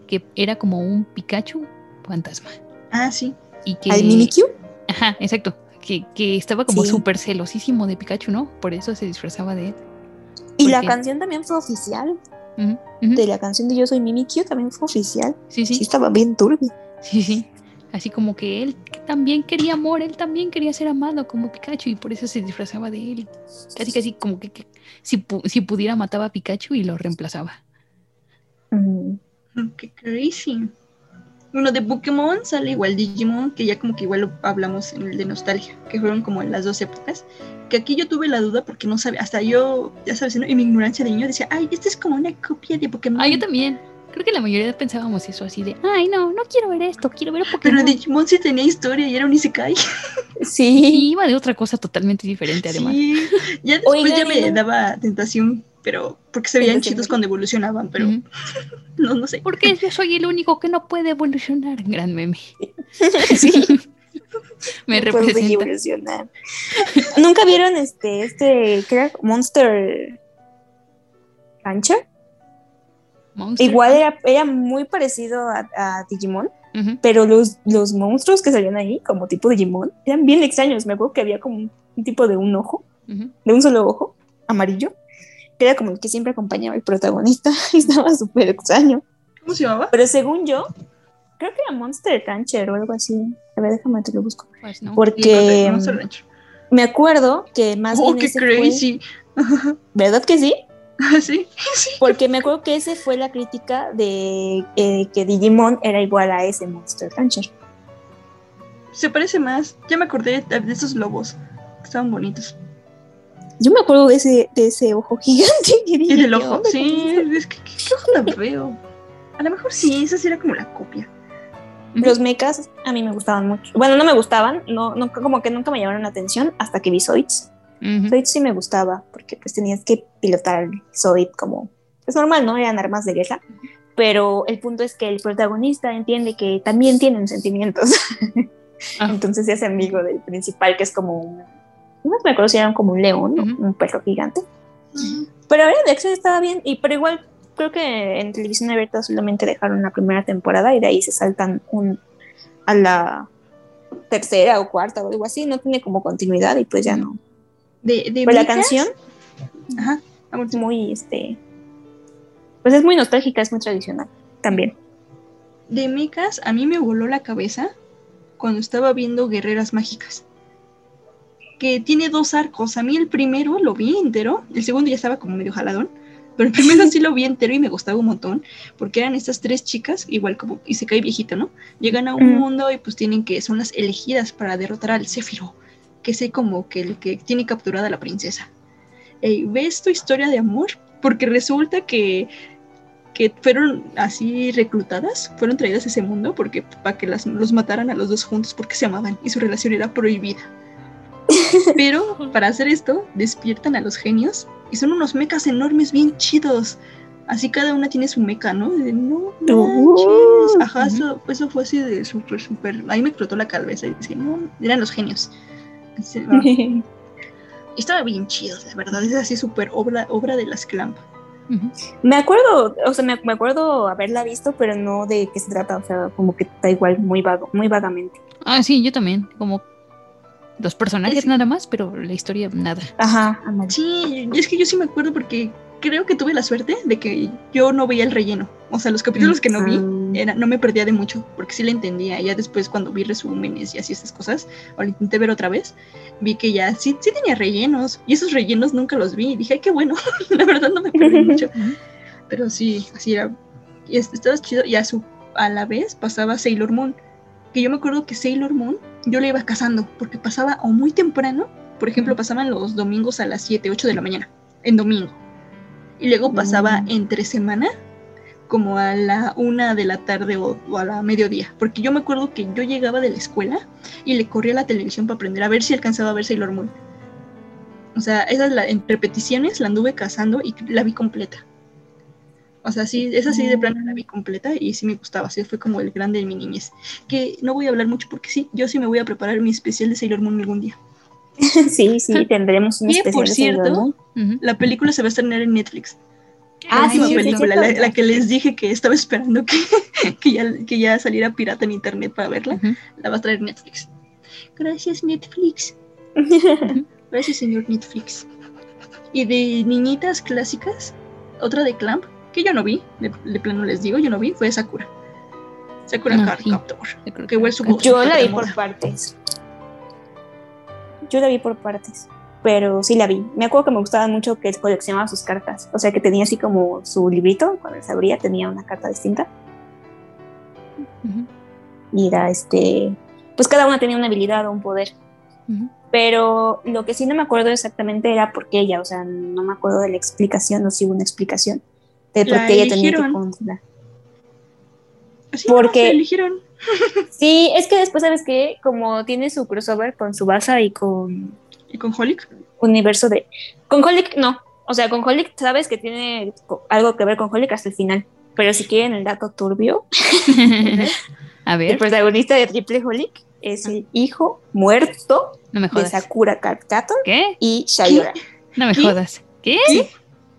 que era como un Pikachu fantasma. Ah, sí. Y que... ¿Al Mimikyu? Ajá, exacto. Que, que estaba como Sí. súper celosísimo de Pikachu, ¿no? Por eso se disfrazaba de él. Y la canción también fue oficial. De la canción de Yo Soy Mimikyu también fue oficial. Sí, Sí, sí, estaba bien turbia. sí, sí. Así como que él que también quería amor, él también quería ser amado como Pikachu y por eso se disfrazaba de él. Casi, casi como que, que si, pu- si pudiera mataba a Pikachu y lo reemplazaba. Mm. Mm, Qué crazy. Bueno, de Pokémon sale igual Digimon, que ya como que igual lo hablamos en el de nostalgia, que fueron como en las dos épocas. Que aquí yo tuve la duda porque no sabía, hasta yo, ya sabes, ¿no? en mi ignorancia de niño decía, ay, esta es como una copia de Pokémon. Ah, yo también. Creo que la mayoría pensábamos eso así de, ay, no, no quiero ver esto, quiero ver a Pero Pokémon. Digimon sí tenía historia y era un Isekai. Sí. Y iba de otra cosa totalmente diferente además. Sí, ya después ya me daba tentación, pero porque se veían chidos cuando evolucionaban, pero no, no sé. Porque yo soy el único que no puede evolucionar. Gran meme. sí. Me No puedo representa. evolucionar. ¿Nunca vieron este, este, qué era? Monster Rancher? Monster Igual era, era muy parecido a, a Digimon, Ujú. pero los, los monstruos que salían ahí, como tipo Digimon, eran bien extraños. Me acuerdo que había como un, un tipo de un ojo, Ujú. de un solo ojo, amarillo, que era como el que siempre acompañaba al protagonista. y Estaba súper extraño. ¿Cómo se llamaba? Pero según yo, creo que era Monster Rancher o algo así. A ver, déjame te lo busco. Pues no. Porque Monster Rancher. me acuerdo que más Oh, bien qué ese fue- crazy. ¿Verdad que sí? sí, sí. Porque me acuerdo que ese fue la crítica de eh, que Digimon era igual a ese Monster Rancher. Se parece más. Ya me acordé de, esos lobos. que Estaban bonitos. Yo me acuerdo de ese, de ese ojo gigante. Y, dije, Y del ¿qué ojo. onda Sí, es que qué, qué ojo tan feo. A lo mejor sí, esa sí era como la copia. Los mechas a mí me gustaban mucho. Bueno, no me gustaban, no, no, como que nunca me llamaron la atención hasta que vi Zoids. Ujú. Zoids sí me gustaba, porque pues tenías que pilotar Zoid como... Es normal, ¿no? Eran armas de guerra. Pero el punto es que el protagonista entiende que también tienen sentimientos. Ah. Entonces se hace amigo del principal, que es como un... No me acuerdo si como un león, ¿no? Ujú. un perro gigante. Pero a ver, de acción estaba bien, y pero igual creo que en televisión abierta solamente dejaron la primera temporada y de ahí se saltan un, a la tercera o cuarta o algo así, no tiene como continuidad y pues ya no. De, de Pero la canción Ajá. Es muy, este, pues es muy nostálgica, es muy tradicional también. De mechas, a mí me voló la cabeza cuando estaba viendo Guerreras Mágicas. Que tiene dos arcos. A mí el primero lo vi entero, el segundo ya estaba como medio jaladón, pero el primero sí lo vi entero y me gustaba un montón, porque eran estas tres chicas, igual como y se cae viejito, ¿no? Llegan a un Mm. mundo y pues tienen que, son las elegidas para derrotar al Céfiro, que es como que el que tiene capturada a la princesa. Ey, ¿Ves tu historia de amor? Porque resulta que que fueron así reclutadas, fueron traídas a ese mundo porque para que las, los mataran a los dos juntos porque se amaban y su relación era prohibida. Pero para hacer esto, despiertan a los genios y son unos mechas enormes bien chidos. Así cada una tiene su meca, ¿no? De, no manches. Ajá, eso, eso fue así de súper, súper. Ahí me explotó la cabeza y dije, no, eran los genios. Estaba bien chido, la verdad. Es así súper obra, obra de las Clamp. Me acuerdo, o sea, me, me acuerdo haberla visto, pero no de qué se trata, o sea, como que está igual muy vago, muy vagamente. Ah, sí, yo también. Como dos personajes Es- nada más, pero la historia nada. Ajá, Sí, y es que yo sí me acuerdo porque creo que tuve la suerte de que yo no veía el relleno. O sea, los capítulos que no vi, era, no me perdía de mucho, porque sí le entendía. Ya después cuando vi resúmenes y así esas cosas, o lo intenté ver otra vez, vi que ya sí, sí tenía rellenos. Y esos rellenos nunca los vi. Y dije, ay, qué bueno. la verdad no me perdí mucho. Pero sí, así era. Y es- estaba chido. Y a, su, a la vez pasaba Sailor Moon. Que yo me acuerdo que Sailor Moon yo la iba cazando, porque pasaba o muy temprano, por ejemplo, pasaban los domingos a las 7, 8 de la mañana, en domingo. Y luego pasaba Mm. entre semana, como a la una de la tarde o, o a la mediodía. Porque yo me acuerdo que yo llegaba de la escuela y le corría a la televisión para aprender a ver si alcanzaba a ver Sailor Moon. O sea, esa es la, en repeticiones la anduve cazando y la vi completa. O sea, sí, esa sí de plano la vi completa y sí me gustaba. Así fue como el grande de mi niñez. Que no voy a hablar mucho porque sí, yo sí me voy a preparar mi especial de Sailor Moon algún día. sí, sí, tendremos un Y especial por cierto, la película se va a estrenar en Netflix. Ah, la sí, última sí, sí, película, sí, la, que les dije que estaba esperando que, que, ya, que ya saliera pirata en internet para verla, la va a traer Netflix. Gracias, Netflix. Gracias, señor Netflix. Y de niñitas clásicas, otra de Clamp, que yo no vi, de, de plano les digo, yo no vi, fue Sakura. Sakura No, Card sí. Captor. Que igual su Yo la vi por partes. Yo la vi por partes, pero sí la vi. Me acuerdo que me gustaba mucho que coleccionaba sus cartas. O sea, que tenía así como su librito, cuando se abría tenía una carta distinta. Y era este. Pues cada una tenía una habilidad o un poder. Pero lo que sí no me acuerdo exactamente era por qué ella. O sea, no me acuerdo de la explicación, o si hubo una explicación de por La qué ella tenía que controlar. Así Porque- no, se eligieron. Sí, es que después, ¿sabes qué? Como tiene su crossover con Subasa y con ¿Y con Holic? universo de. Con Holic, no. O sea, con Holic sabes que tiene algo que ver con Holic hasta el final. Pero si quieren el dato turbio, A el ver, protagonista de Triple Holic es el hijo muerto no me de. Sakura ¿Qué? y Shayora. No me ¿Qué? jodas. ¿Qué?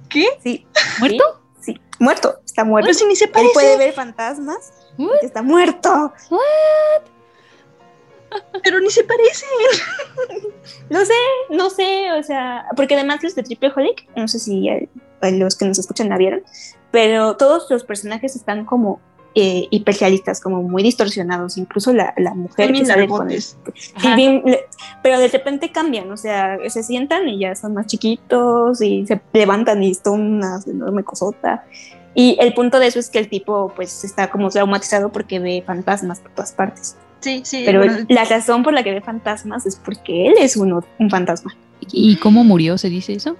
¿Qué? Sí. ¿Muerto? Sí, muerto. Está muerto. Pero si ni se Él parece. puede ver fantasmas. What? Está muerto. Pero ni se parece. Lo sé, no sé, o sea, porque además los de Triple Holic, no sé si eh, los que nos escuchan la vieron, pero todos los personajes están como eh, hiperrealistas, como muy distorsionados, incluso la, la mujer que sale con el- bien, le- pero de repente cambian, o sea, se sientan y ya son más chiquitos y se levantan y son una enorme cosota. Y el punto de eso es que el tipo pues está como traumatizado porque ve fantasmas por todas partes. Sí, sí. Pero bueno, la razón por la que ve fantasmas es porque él es uno, un fantasma. ¿Y cómo murió? ¿Se dice eso?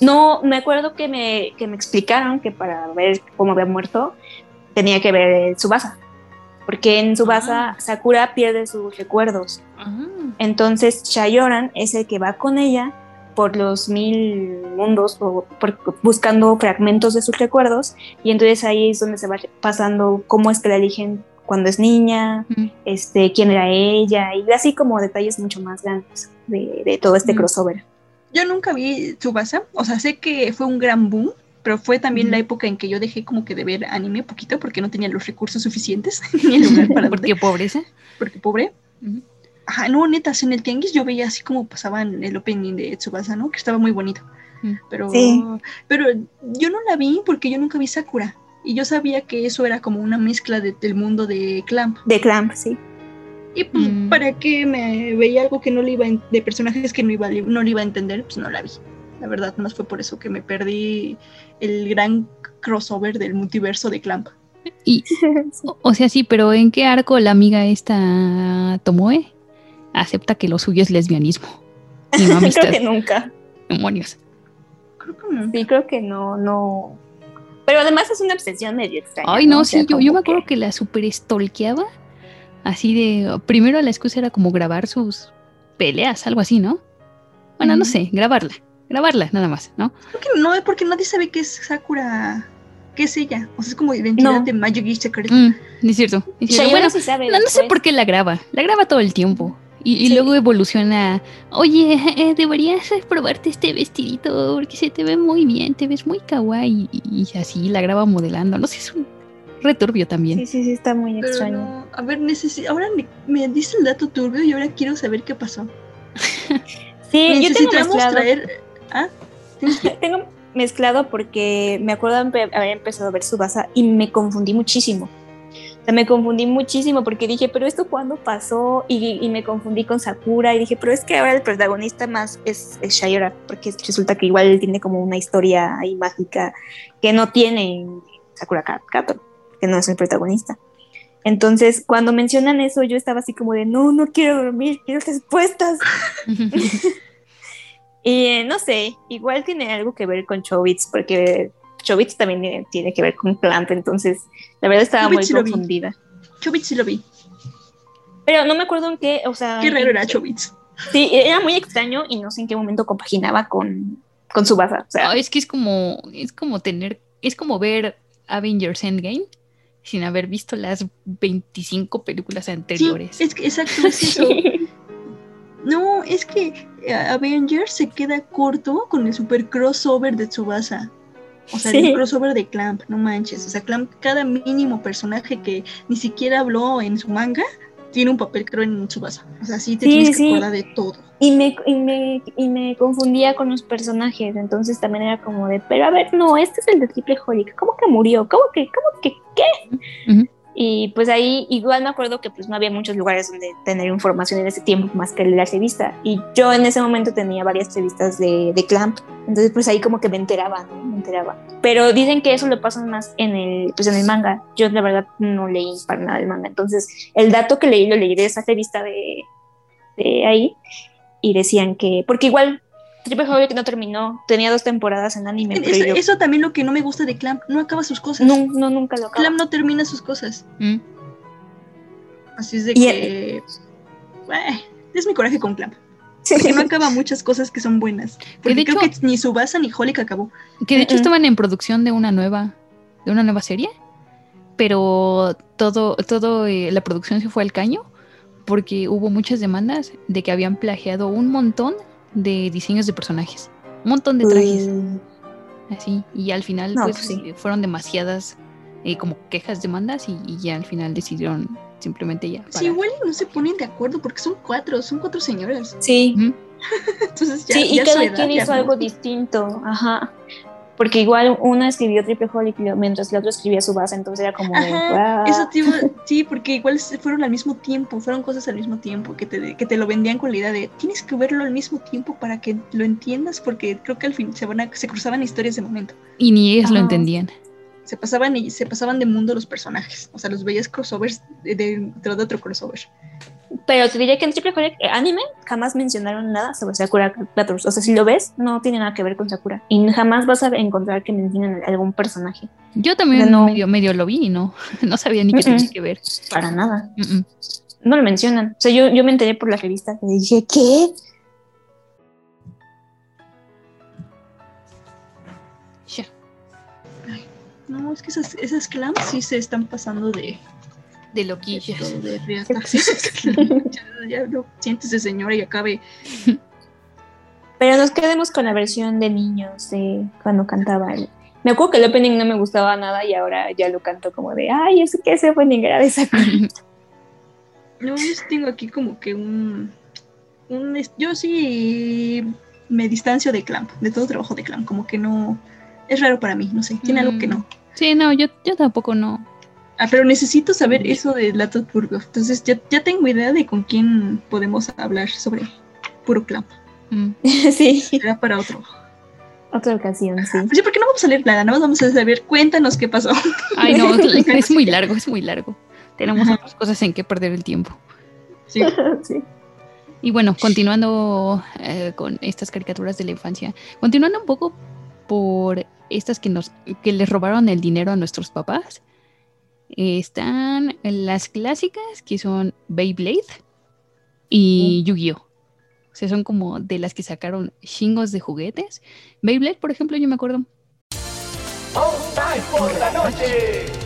No, me acuerdo que me, que me explicaron que para ver cómo había muerto tenía que ver Subasa. Porque en Subasa Ah. Sakura pierde sus recuerdos. Ah, Entonces Shayoran es el que va con ella por los mil mundos o por- buscando fragmentos de sus recuerdos y entonces ahí es donde se va pasando cómo es que la eligen cuando es niña, este, quién era ella y así como detalles mucho más grandes de, de todo este Mm. crossover. Yo nunca vi Tsubasa, o sea, sé que fue un gran boom, pero fue también la época en que yo dejé como que de ver anime poquito porque no tenía los recursos suficientes ni el lugar para ¿Por qué pobreza? porque pobre. Ajá, no, netas, en el tianguis yo veía así como pasaban el opening de Tsubasa, ¿no? Que estaba muy bonito. Mm. Pero, Sí. pero yo no la vi porque yo nunca vi Sakura. Y yo sabía que eso era como una mezcla de- del mundo de Clamp. De Clamp, sí. Y pues, Mm. para que me veía algo que no le iba de personajes que no, iba, no le iba a entender, pues no la vi. La verdad, más fue por eso que me perdí el gran crossover del multiverso de Clamp. Y, o, o sea, sí, pero ¿en qué arco la amiga esta Tomoe acepta que lo suyo es lesbianismo? Y no amistad. creo que nunca. Demonios. Creo que no. Sí, creo que no, no. Pero además es una obsesión medio extraña. Ay, no, O sea, sí, yo, yo me acuerdo que la super estolqueaba. Así de. Primero la excusa era como grabar sus peleas, algo así, ¿no? Bueno, no sé, grabarla. Grabarla, nada más, ¿no? Creo que no, porque nadie sabe que es Sakura ¿qué es ella? O sea, es como identidad de Magic Secret. Mm, es cierto. es cierto. Shayora Bueno, sí sabe no, no sé por qué la graba. La graba todo el tiempo. Y, y Sí. luego evoluciona. Oye, eh, deberías probarte este vestidito porque se te ve muy bien, te ves muy kawaii. Y, y así la graba modelando. No sé, es un returbio también. Sí, sí, sí, está muy Pero extraño. no, a ver, necesito, ahora me, me dice el dato turbio y ahora quiero saber qué pasó. Sí, yo tengo Necesitamos mezclado. traer... ¿Ah? tengo mezclado porque me acuerdo de haber empezado a ver Subasa y me confundí muchísimo. Me confundí muchísimo porque dije, pero esto cuándo pasó? Y, y me confundí con Sakura y dije, pero es que ahora el protagonista más es, es Shayora, porque resulta que igual tiene como una historia ahí mágica que no tiene Sakura Ka- Kato, que no es el protagonista. Entonces, cuando mencionan eso, yo estaba así como de, no, no quiero dormir, quiero respuestas. Y eh, no sé, igual tiene algo que ver con Chobits, porque Chobits también tiene, tiene que ver con Clamp, entonces la verdad estaba Chobits muy confundida. Chobits sí lo vi. Pero no me acuerdo en qué, o sea. Qué raro era Chobits. Sí, era muy extraño y no sé en qué momento compaginaba con, con Subasa. O sea, es que es como, es como tener, es como ver Avengers Endgame sin haber visto las 25 películas Sí, anteriores. es que exacto, es eso. No, es que eh, Avengers se queda corto con el super crossover de Tsubasa. O sea, Sí. el crossover de Clamp, no manches. O sea, Clamp, cada mínimo personaje que ni siquiera habló en su manga, tiene un papel, creo, en Tsubasa. O sea, sí te Sí, tienes que acordar de todo. y, me, y, me, y me confundía con los personajes, entonces también era como de, pero a ver, no, este es el de Triple Holic, ¿cómo que murió? ¿Cómo que, cómo que, qué? Ujú. Y pues ahí igual me acuerdo que pues no había muchos lugares donde tener información en ese tiempo más que la revista. Y yo en ese momento tenía varias revistas de, de Clamp. Entonces pues ahí como que me enteraba, ¿no? Me enteraba. Pero dicen que eso lo pasan más en el, pues en el manga. Yo la verdad no leí para nada el manga. Entonces el dato que leí lo leí de esa revista de, de ahí. Y decían que, porque igual Triple Holic no terminó, tenía dos temporadas en anime. Eso, yo- eso también lo que no me gusta de Clamp, no acaba sus cosas. no, no, nunca lo acabó. Clamp no termina sus cosas. Mm. Así es de que... Eh, es mi coraje con Clamp. Porque no acaba muchas cosas que son buenas. Porque creo hecho- que ni Subasa ni Holic acabó. Que de hecho estaban en producción de una nueva, de una nueva serie, pero todo, todo eh, la producción se fue al caño porque hubo muchas demandas de que habían plagiado un montón de diseños de personajes, un montón de trajes, Mm, así, y al final No, pues, pues sí. eh, fueron demasiadas eh, como quejas, demandas y, y ya al final decidieron simplemente ya. Sí, parar. igual no se ponen de acuerdo porque son cuatro, son cuatro señoras. Sí. Entonces ya, sí, y ya cada edad quien ya hizo no. algo distinto, ajá. Porque igual una escribió Triple Holic mientras la otra escribía su base, entonces era como de, Ajá, eso te iba- sí, porque igual se fueron al mismo tiempo, fueron cosas al mismo tiempo, que te, que te lo vendían con la idea de tienes que verlo al mismo tiempo para que lo entiendas, porque creo que al fin se van a- se cruzaban historias de momento. Y ni ellos lo entendían. Se pasaban y se pasaban de mundo los personajes. O sea, los veías crossovers de, de, de otro crossover. Pero te diría que en Triple Holic eh, anime jamás mencionaron nada sobre Sakura Captors. O sea, si lo ves, no tiene nada que ver con Sakura. Y jamás vas a encontrar que mencionen algún personaje. Yo también No. medio, medio lo vi y no, no sabía ni qué tenía que ver. Para nada. No lo mencionan. O sea, yo, yo me enteré por la revista y dije, ¿qué? No, es que esas, esas clams sí se están pasando de, De loquillas. ya, ya no, siéntese señora y acabe. Pero nos quedemos con la versión de niños de cuando cantaba él. Me acuerdo que el opening no me gustaba nada y ahora ya lo canto como de, ay, es que ese opening era de Sakura. No, yo tengo aquí como que un, un yo sí me distancio de Clamp, de todo trabajo de Clamp, como que no, es raro para mí, no sé, tiene algo que no. Sí, no, yo, yo tampoco no. Ah, pero necesito saber eso de Lato Turbo, entonces ya, ya tengo idea de con quién podemos hablar sobre puro Clamp, Mm. sí, será para otro. otra ocasión, sí. Sí, porque no vamos a leer nada, nada más vamos a saber, cuéntanos qué pasó. Ay, no, es muy largo, es muy largo. Tenemos otras cosas en que perder el tiempo. Sí. sí. Y bueno, continuando eh, con estas caricaturas de la infancia, continuando un poco por estas que nos que les robaron el dinero a nuestros papás, están las clásicas que son Beyblade y Yu-Gi-Oh. O sea, son como de las que sacaron chingos de juguetes. Beyblade, por ejemplo, yo me acuerdo por la noche.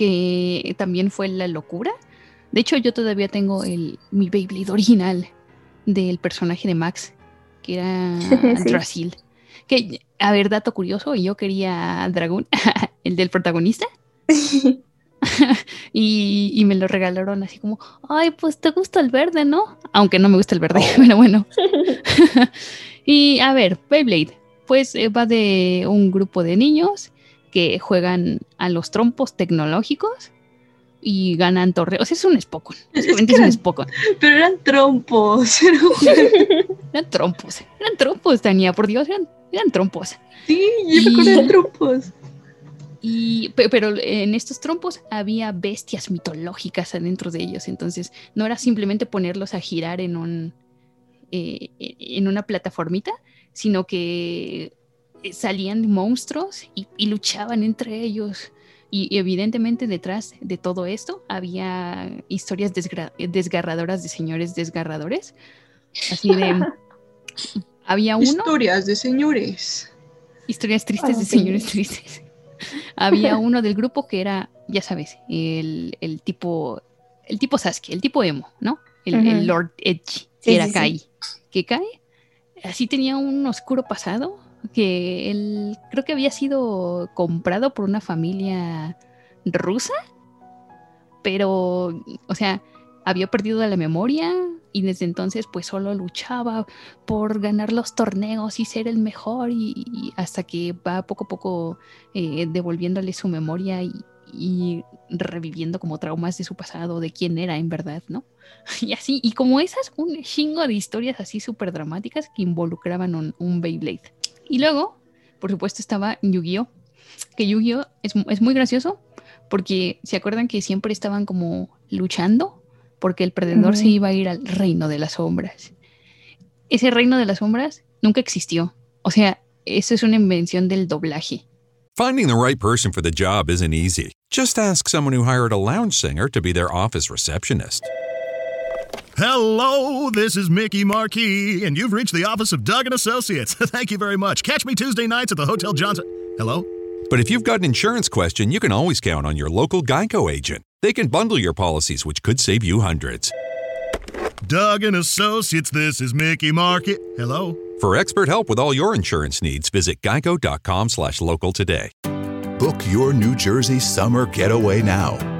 Que también fue la locura. De hecho, yo todavía tengo el, mi Beyblade original del personaje de Max, que era Sí. Drasil. Que, a ver, dato curioso, yo quería Dragón, el del protagonista. y, y me lo regalaron así como, ay, pues te gusta el verde, ¿no? Aunque no me gusta el verde, pero bueno. y a ver, Beyblade, pues eh, va de un grupo de niños que juegan a los trompos tecnológicos y ganan sea, es un Spokon. Básicamente es un Spokon. Pero eran trompos. Eran trompos. Eran trompos, Tania, por Dios, eran, eran trompos. Sí, yo me acuerdo de trompos. Y, pe- pero en estos trompos había bestias mitológicas adentro de ellos. Entonces, no era simplemente ponerlos a girar en un eh, en una plataformita, sino que salían monstruos y, y luchaban entre ellos. Y, y evidentemente detrás de todo esto había historias desgarradoras de señores desgarradores. Así de... había uno... Historias de señores. Historias tristes de señores sí. tristes. Había uno del grupo que era, ya sabes, el, el tipo, el tipo Sasuke, el tipo emo, ¿no? El. Lord Edgy, que Sí, era sí, sí. Kai. Que Kai así tenía un oscuro pasado, que él creo que había sido comprado por una familia rusa, pero, o sea, había perdido la memoria y desde entonces pues solo luchaba por ganar los torneos y ser el mejor y, hasta que va poco a poco eh, devolviéndole su memoria y, reviviendo como traumas de su pasado, de quién era en verdad, ¿no? Y así, y como esas, un chingo de historias así súper dramáticas que involucraban un Beyblade. Y luego, por supuesto, estaba Yu-Gi-Oh! Que Yu-Gi-Oh! Es, es muy gracioso porque se acuerdan que siempre estaban como luchando porque el perdedor se iba a ir al reino de las sombras. Ese reino de las sombras nunca existió. O sea, eso es una invención del doblaje. Finding the right person for the job isn't easy. Just ask someone who hired a lounge singer to be their office receptionist. Hello, this is Mickey Marquis, and you've reached the office of Doug and Associates. Thank you very much. Catch me Tuesday nights at the Hotel Johnson. Hello? But if you've got an insurance question, you can always count on your local Geico agent. They can bundle your policies, which could save you hundreds. Doug and Associates, this is Mickey Marquis. Hello? For expert help with all your insurance needs, visit geico.com slash local today. Book your New Jersey summer getaway now.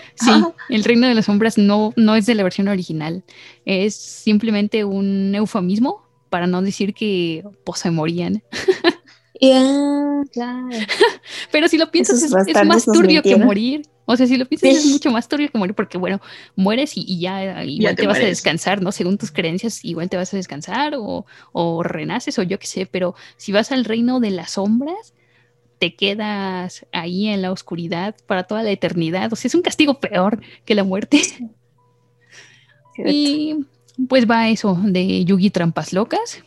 Sí, el reino de las sombras no, no es de la versión original. Es simplemente un eufemismo para no decir que pues, se morían. Claro. Pero si lo piensas, es, más turbio que morir. O sea, si lo piensas, es mucho más turbio que morir porque, bueno, mueres y, y ya igual te te, vas a descansar, ¿no? Según tus creencias, igual te vas a descansar o, o renaces o yo qué sé. Pero si vas al reino de las sombras, te quedas ahí en la oscuridad para toda la eternidad. O sea, es un castigo peor que la muerte. Y pues va eso de Yugi Trampas Locas,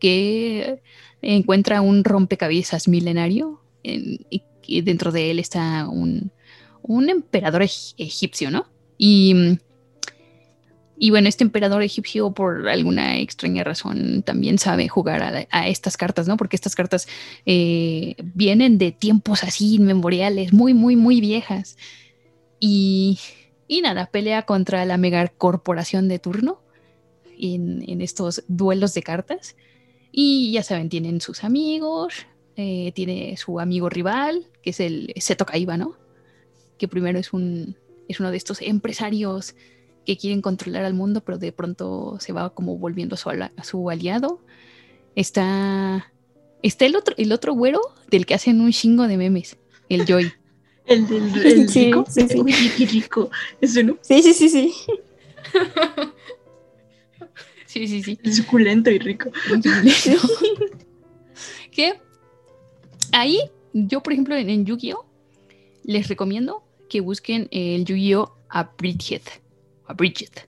que encuentra un rompecabezas milenario en- y, dentro de él está un, un emperador eg- egipcio, ¿no? Y, y bueno, este emperador egipcio por alguna extraña razón también sabe jugar a, estas cartas, ¿no? Porque estas cartas eh, vienen de tiempos así inmemoriales, muy, muy, muy viejas. Y, y nada, pelea contra la megacorporación de turno en, en estos duelos de cartas. Y ya saben, tienen sus amigos, eh, tiene su amigo rival, que es el Seto Kaiba, ¿no? Que primero es, un, es uno de estos empresarios que quieren controlar al mundo, pero de pronto se va como volviendo su, ala- su aliado. Está, está el, otro, el otro güero del que hacen un chingo de memes, el Joy. El del el Sí, rico. sí, sí. Uy, rico. No. Sí, sí, sí, sí. Sí, sí, sí. Suculento y rico. que ahí, yo por ejemplo en, en Yu-Gi-Oh! les recomiendo que busquen el Yu-Gi-Oh! Abridged, Abridged,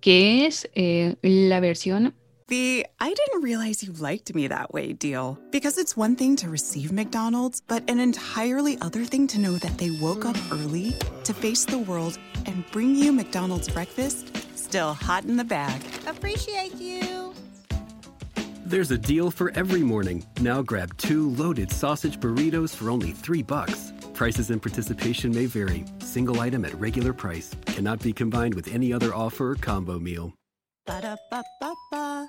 que es eh, la versión The I didn't realize you liked me that way deal. Because it's one thing to receive McDonald's, but an entirely other thing to know that they woke up early to face the world and bring you McDonald's breakfast still hot in the bag. Appreciate you. There's a deal for every morning. Now grab two loaded sausage burritos for only three bucks. Prices and participation may vary. Single item at regular price cannot be combined with any other offer or combo meal. Ba-da-ba-ba-ba.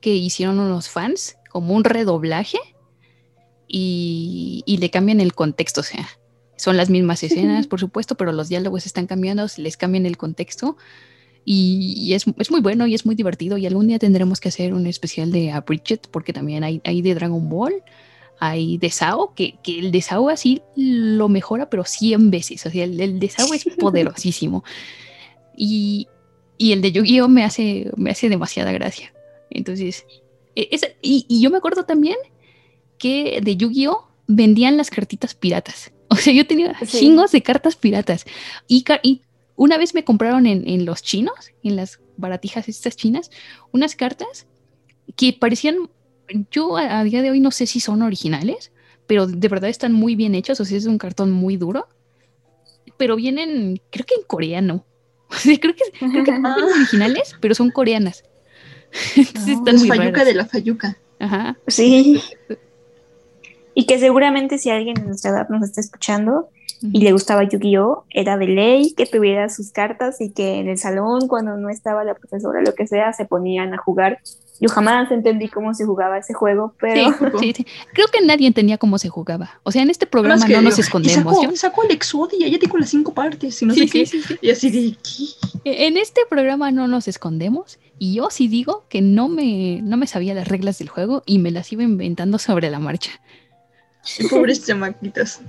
Que hicieron unos fans, como un redoblaje, y, y le cambian el contexto, o sea, son las mismas escenas, por supuesto, pero los diálogos están cambiando, les cambian el contexto, y, y es, es muy bueno y es muy divertido, y algún día tendremos que hacer un especial de Bridget, porque también hay, hay de Dragon Ball, hay de Sao, que, que el de Sao así lo mejora, pero 100 veces, o sea, el, el de Sao es poderosísimo, y, y el de Yu-Gi-Oh me hace, me hace demasiada gracia. Entonces, e- esa- y, y yo me acuerdo también que de Yu-Gi-Oh vendían las cartitas piratas. O sea, yo tenía Sí. chingos de cartas piratas. Y, una vez me compraron en, en los chinos, en las baratijas estas chinas, unas cartas que parecían, yo a, a día de hoy no sé si son originales, pero de verdad están muy bien hechos. O sea, es un cartón muy duro. Pero vienen, creo que en coreano. O sea, creo que, creo que parecen originales, pero son coreanas. Entonces están es muy Fayuca raras. de la Fayuca. Ajá. Sí. Y que seguramente si alguien de nuestra edad nos está escuchando y le gustaba Yu-Gi-Oh, era de ley que tuviera sus cartas y que en el salón, cuando no estaba la profesora, lo que sea, se ponían a jugar. Yo jamás entendí cómo se jugaba ese juego, pero Sí, sí, sí. Creo que nadie entendía cómo se jugaba. O sea, en este programa no nos escondemos. Y sacó, Yo- sacó el Exodia, ya tengo las cinco partes y no Sí, sé sí, qué. sí, sí. Y así de ¿qué? En este programa no nos escondemos. Y yo sí digo que no me, no me sabía las reglas del juego y me las iba inventando sobre la marcha. Pobres chamaquitos.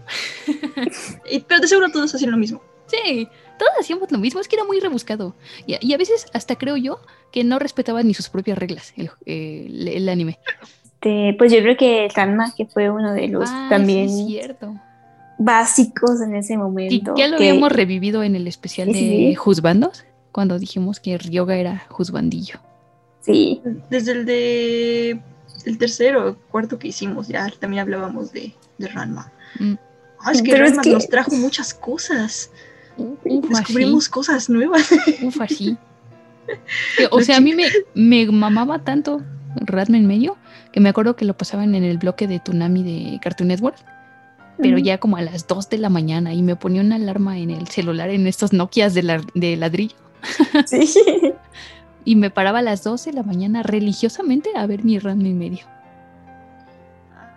Y- pero de seguro todos hacían lo mismo. Sí, todos hacíamos lo mismo, es que era muy rebuscado. Y, a- y a veces hasta creo yo que no respetaban ni sus propias reglas el, el- el anime. este, pues yo creo que Ranma, que fue uno de los Ah, también sí, cierto. básicos en ese momento. ya lo que- habíamos revivido en el especial Sí, de sí. Juzbandos, cuando dijimos que Ryoga era Juzbandillo. Sí. Desde el de el tercero o cuarto que hicimos, ya también hablábamos de, de Ranma. Mm. Ah, es que Pero es Ranma que- nos trajo muchas cosas. Descubrimos cosas nuevas. Ufa, sí. O sea, a mí me, me mamaba tanto Radma en medio que me acuerdo que lo pasaban en el bloque de Tsunami de Cartoon Network, pero ya como a las 2 de la mañana y me ponía una alarma en el celular en estos Nokias de, la- de ladrillo Sí. y me paraba a las 2 de la mañana religiosamente a ver mi Radma en medio.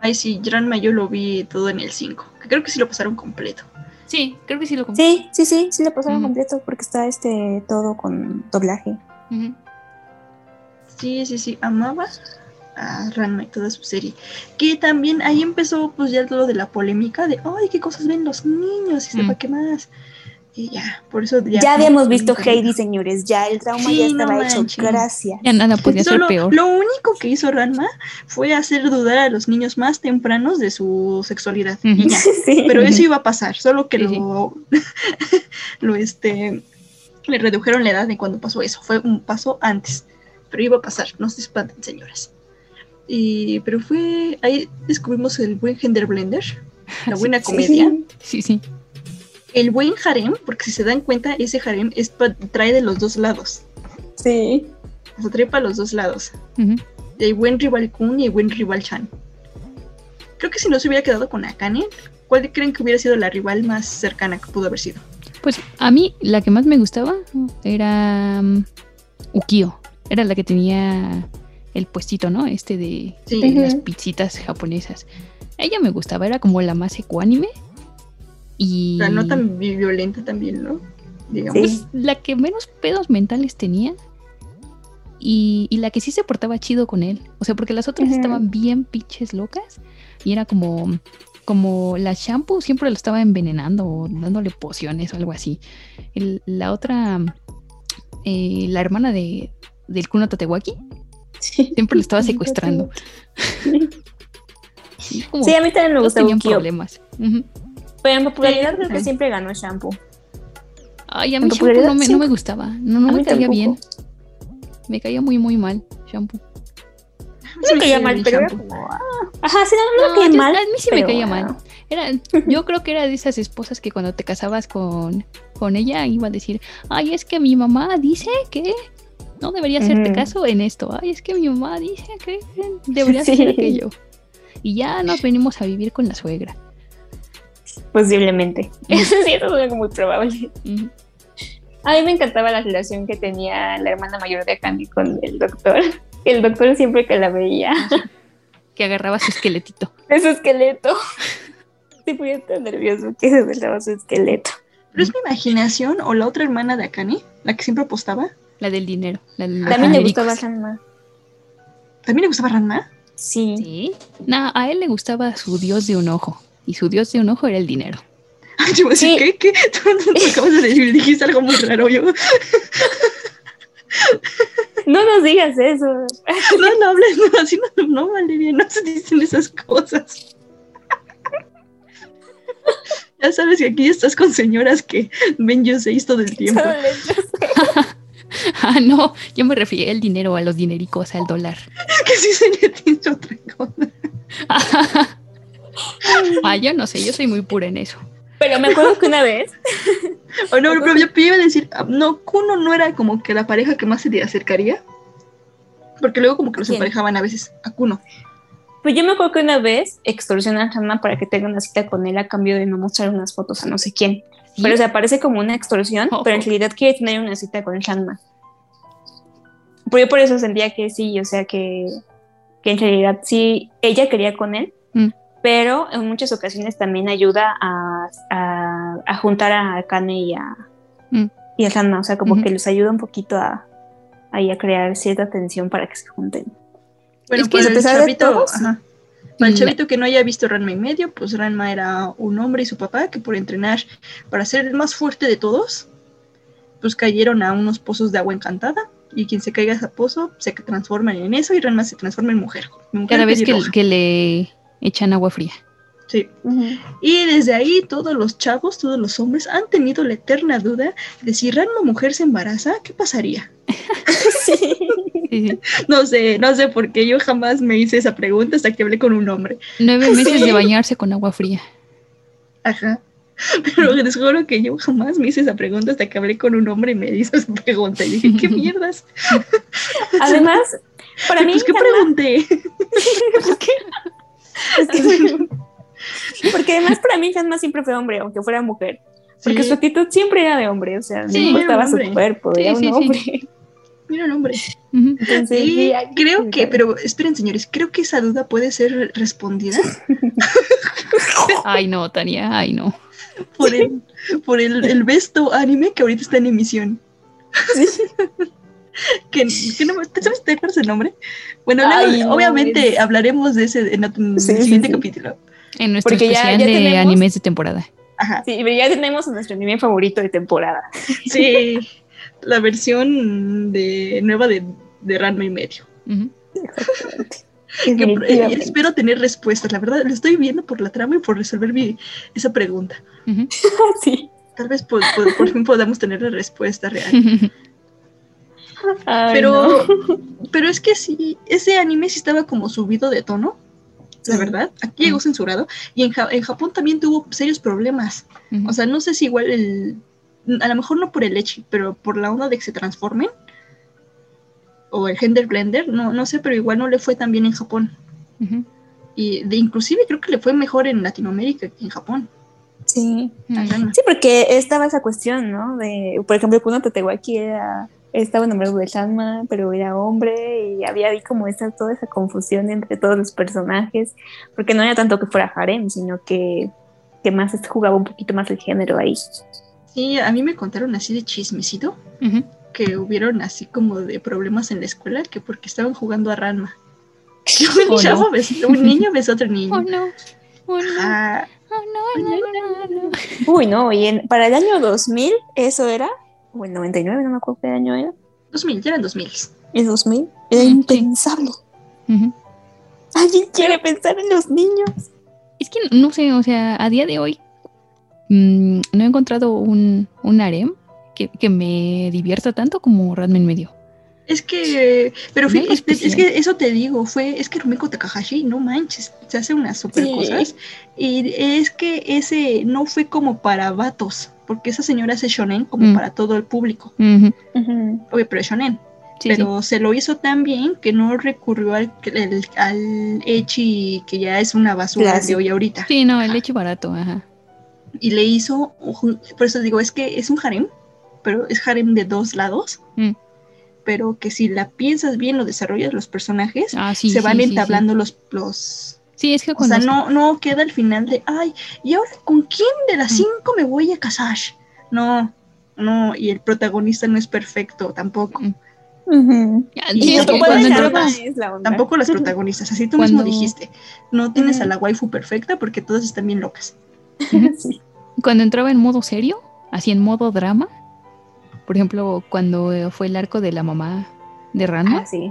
Ay, sí, Ranma yo lo vi todo en el 5. Que creo que sí lo pasaron completo. Sí, creo que sí lo compré. Sí, sí, sí, sí lo pasaron Ujú. completo porque está este todo con doblaje. Ujú. Sí, sí, sí, amaba a Ranma y toda su serie. Que también ahí empezó pues ya todo de la polémica de, ay, qué cosas ven los niños y Mm. sepa qué más. Ya, por eso ya. Ya habíamos visto Heidi, señores, ya el trauma Sí, ya no estaba hecho. manches. Gracias. Ya nada podía ser peor. lo único que hizo Ranma fue hacer dudar a los niños más tempranos de su sexualidad. y Ujú. ya. Sí. Pero eso iba a pasar, solo que Sí, lo, lo este le redujeron la edad de cuando pasó eso. Fue un paso antes. Pero iba a pasar, no se espanten, señoras. Y, pero fue. Ahí descubrimos el buen gender blender, la buena comedia. Sí, sí. El buen harem, porque si se dan cuenta, ese harem es trae de los dos lados. Sí. O sea, trae para los dos lados. Hay buen rival Kun y hay buen rival Chan. Creo que si no se hubiera quedado con Akane, ¿cuál creen que hubiera sido la rival más cercana que pudo haber sido? Pues a mí la que más me gustaba era mm, Ukio. Era la que tenía el puestito, ¿no? Este de, Sí. de las pizzitas japonesas. Ella me gustaba, era como la más ecuánime. Y O sea, no tan vi- violenta también, ¿no? Digamos. pues, la que menos pedos mentales tenía. Y, y la que sí se portaba chido con él. O sea, porque las otras estaban bien pinches locas. Y era como, como la shampoo siempre lo estaba envenenando o dándole pociones o algo así. El- la otra, eh, la hermana de, del Kuno Tatewaki, siempre lo estaba secuestrando. Sí, como Sí, a mí también me todos gusta tenían problemas. Ujú. Pero en popularidad creo que Sí. siempre ganó Shampoo. Ay, a mí Shampoo no me, sí. no me gustaba. No, no me caía tampoco. bien. Me caía muy, muy mal Shampoo. No me caía mal, pero era como. ah, Ajá, sí, no, no, me caía yo- mal. A mí sí me caía mal. Era, yo creo que era de esas esposas que cuando te casabas con, con ella iba a decir, ay, es que mi mamá dice que no debería hacerte Ujú. caso en esto. Ay, es que mi mamá dice que deberías Sí. hacer aquello. Y ya nos venimos a vivir con la suegra. Posiblemente. Eso sí, eso es algo muy probable. A mí me encantaba la relación que tenía la hermana mayor de Akane con el doctor. El doctor siempre que la veía, Que agarraba su esqueletito. su esqueleto. Se ponía tan nervioso que se agarraba su esqueleto. ¿Pero es mi imaginación o la otra hermana de Akane, la que siempre apostaba? La del dinero. La del También le gustaba Ranma. ¿También le gustaba Ranma? Sí. Sí. No, a él le gustaba su dios de un ojo. Y su dios de un ojo era el dinero. Yo decir, Sí. ¿qué? ¿Qué? Tú, tú- tú acabas de decir, dijiste algo muy raro. Yo, no, No nos digas eso. no hables, no, así no, no, Valeria, no se dicen esas cosas. Ya sabes que aquí estás con señoras que ven yo seis todo el tiempo. Ah, no, yo me refería al dinero, a los dinericos, al dólar. Que sí se le otra cosa. Ah, yo no sé, yo soy muy pura en eso. Pero me acuerdo que una vez. O no, pero yo iba a decir, ah, no, Kuno no era como que la pareja que más se le acercaría. Porque luego como que los ¿Quién? emparejaban a veces a Kuno. Pues yo me acuerdo que una vez extorsionan a Hanna para que tenga una cita con él a cambio de no mostrar unas fotos a no sé quién. ¿Sí? Pero se parece como una extorsión, pero en realidad quiere tener una cita con Shanma. Pero yo por eso sentía que sí, o sea que, que en realidad sí, ella quería con él. Pero en muchas ocasiones también ayuda a, a, a juntar a Kane y a, Mm. y a Shanma, o sea, como que les ayuda un poquito a, ahí a crear cierta tensión para que se junten. Bueno, Es que para a el chavito, ajá. Para el chavito que no haya visto Ranma y medio, pues Ranma era un hombre y su papá que por entrenar para ser el más fuerte de todos, pues cayeron a unos pozos de agua encantada y quien se caiga a ese pozo se transforma en eso y Ranma se transforma en mujer. en mujer Cada vez que le echan agua fría. Sí. Y desde ahí todos los chavos, todos los hombres han tenido la eterna duda de si Ranma mujer se embaraza, ¿qué pasaría? Sí, sí. No sé, no sé por qué yo jamás me hice esa pregunta hasta que hablé con un hombre. Nueve meses de bañarse con agua fría. Ajá. Pero les juro que yo jamás me hice esa pregunta hasta que hablé con un hombre y me hizo esa pregunta. Y dije, ¿qué mierdas? Además, para mí, Pues, ¿qué pregunté? Es que- porque además para mí Hanma siempre fue hombre, aunque fuera mujer. Porque Sí. su actitud siempre era de hombre, o sea, Sí, no importaba su cuerpo, Sí, era un sí, sí. hombre. Mira un hombre. Entonces, Y creo que, pero esperen señores, creo que esa duda puede ser respondida Ay, no, Tania, ay, no. por el, por el, el besto anime que ahorita está en emisión. que, que no, ¿Sabes te acuerdas el nombre? Bueno, luego, Ay, no, obviamente es- hablaremos de ese en, otro- Sí, el sí, siguiente sí. capítulo. En nuestro Porque ya- especial ya de tenemos- animes de temporada. Ajá. Sí, pero ya tenemos nuestro anime favorito de temporada. Sí, la versión de nueva de, de Ranma y medio. Que, eh, espero tener respuestas. La verdad, lo estoy viendo por la trama y por resolver mi, esa pregunta. sí. Tal vez por, por- por fin podamos tener la respuesta real. Ay, pero, no. pero es que sí, ese anime sí estaba como subido de tono, la verdad. Aquí llegó censurado. Y en, Ja- en Japón también tuvo serios problemas. O sea, no sé si igual el. A lo mejor no por el leche, pero por la onda de que se transformen. O el gender blender, no, no sé, pero igual no le fue tan bien en Japón. Y de, inclusive creo que le fue mejor en Latinoamérica que en Japón. Sí. Sí, porque estaba esa cuestión, ¿no? De, por ejemplo, Kuno Tatewaki era, estaba enamorado de Shanma, pero era hombre y había ahí como esa, toda esa confusión entre todos los personajes, porque no era tanto que fuera harem, sino que, que más jugaba un poquito más el género ahí. Sí, a mí me contaron así de chismecito que hubieron así como de problemas en la escuela que porque estaban jugando a Ranma. Que un, Oh, chavo no. besó- un niño besó a otro niño. Oh, no. Oh, no. Ah, Oh, no, no, no, no, no. Uy, no, y en- para el año 2000 eso era, o el 99, no me acuerdo qué año era. 2000, ya eran 2000. ¿El 2000? Era impensable. Ujú. ¿Alguien quiere pensar en los niños? Es que no sé, o sea, a día de hoy mm, no he encontrado un, un harem que, que me divierta tanto como Ranma en medio. Es que, pero fíjate, es, especial. que eso te digo, fue, es que Rumiko Takahashi, no manches, se hace unas super Sí. cosas. Y es que ese no fue como para vatos, porque esa señora hace shonen como Mm. para todo el público. Ujú. Oye, pero es shonen. Sí, pero se lo hizo tan bien que no recurrió al, el- al Echi, que ya es una basura de hoy ahorita. Sí, no, el leche barato, ajá. Y le hizo, por eso digo, es que es un harem, pero es harem de dos lados. Mm. Pero que si la piensas bien, lo desarrollas los personajes, Ah, sí, se van sí, sí, entablando los, los. Sí, es que O cuando... sea, no, no queda al final de, ay, ¿y ahora con quién de las cinco me voy a casar? No, no, y el protagonista no es perfecto tampoco. Y sí, tampoco, cuando las la tampoco las protagonistas, así tú Cuando- mismo dijiste. No tienes a Ujú. la waifu perfecta porque todas están bien locas. Sí. cuando entraba en modo serio, así en modo drama, por ejemplo, cuando eh, fue el arco de la mamá de Ranma, Ah, sí.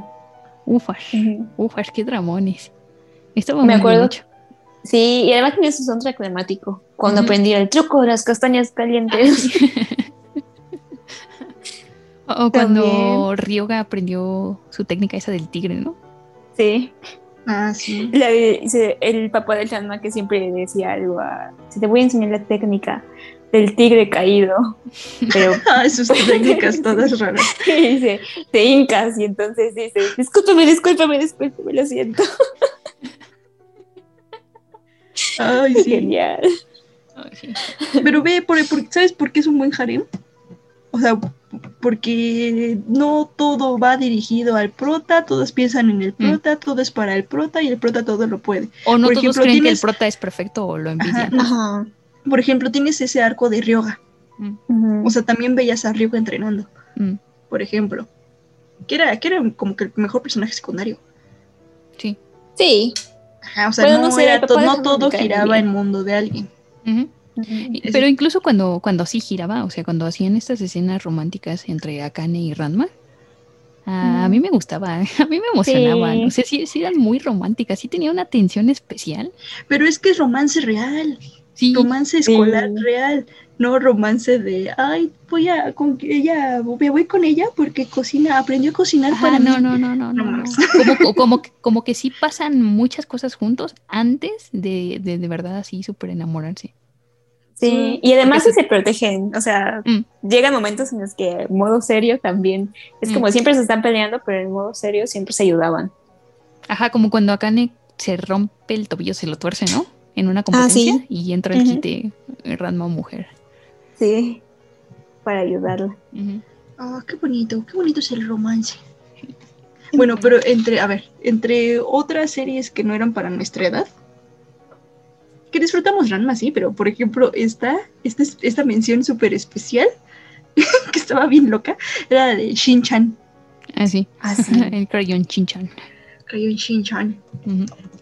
ufas, Ujú. ufas, qué dramones. Me acuerdo. Sí, y además tenía su soundtrack temático. Cuando aprendí el truco de las castañas calientes. O cuando Ryoga aprendió su técnica esa del tigre, ¿no? sí. Ah, sí. La- el papá del Shanma que siempre decía algo a, "Si te voy a enseñar la técnica del tigre caído. Pero Ah, sus técnicas todas raras. y dice, te hincas y entonces dice, discúlpame, discúlpame, discúlpame, lo siento. Ay, sí. Genial. Pero ve, por, por- ¿sabes por qué es un buen harem? O sea, porque no todo va dirigido al prota, todos piensan en el prota, todo es para el prota y el prota todo lo puede. O no Por todos ejemplo, creen que el prota es perfecto o lo envidian. Ajá. Por ejemplo, tienes ese arco de Ryoga. O sea, también veías a Ryoga entrenando, Mm, por ejemplo. Que era, que era como que el mejor personaje secundario. sí. Sí. Ajá, o sea, Bueno, no, sé, era todo giraba en mundo de alguien. Pero incluso cuando, cuando sí giraba, o sea, cuando hacían estas escenas románticas entre Akane y Ranma, a, a mí me gustaba, a mí me emocionaban. Sí. O sea, sí, sí eran muy románticas, sí tenía una tensión especial. Pero es que es romance real. Sí. Romance escolar real. No romance de, ay, voy a, con que ella, me voy con ella porque cocina, aprendió a cocinar Ajá, para no, mí. no, no, no, no, no. Como, como, que- como que sí pasan muchas cosas juntos antes de, de, de verdad así súper enamorarse. Sí, y además se protegen, o sea, Mm. llegan momentos en los que en modo serio también, es como Mm. siempre se están peleando, pero en modo serio siempre se ayudaban. Ajá, como cuando Akane se rompe el tobillo, se lo tuerce, ¿no? En una Ah, competencia sí. y entra el quite eh, Ranma mujer. Sí, para ayudarla. Ah, qué bonito, qué bonito es el romance. Bueno, pero entre, a ver, entre otras series que no eran para nuestra edad, que disfrutamos Ranma, sí, pero por ejemplo, esta, esta, esta mención súper especial, que estaba bien loca, era la de Shin-Chan. Ah, sí. Ah, sí. el crayón chinchan. Crayon Shin-Chan.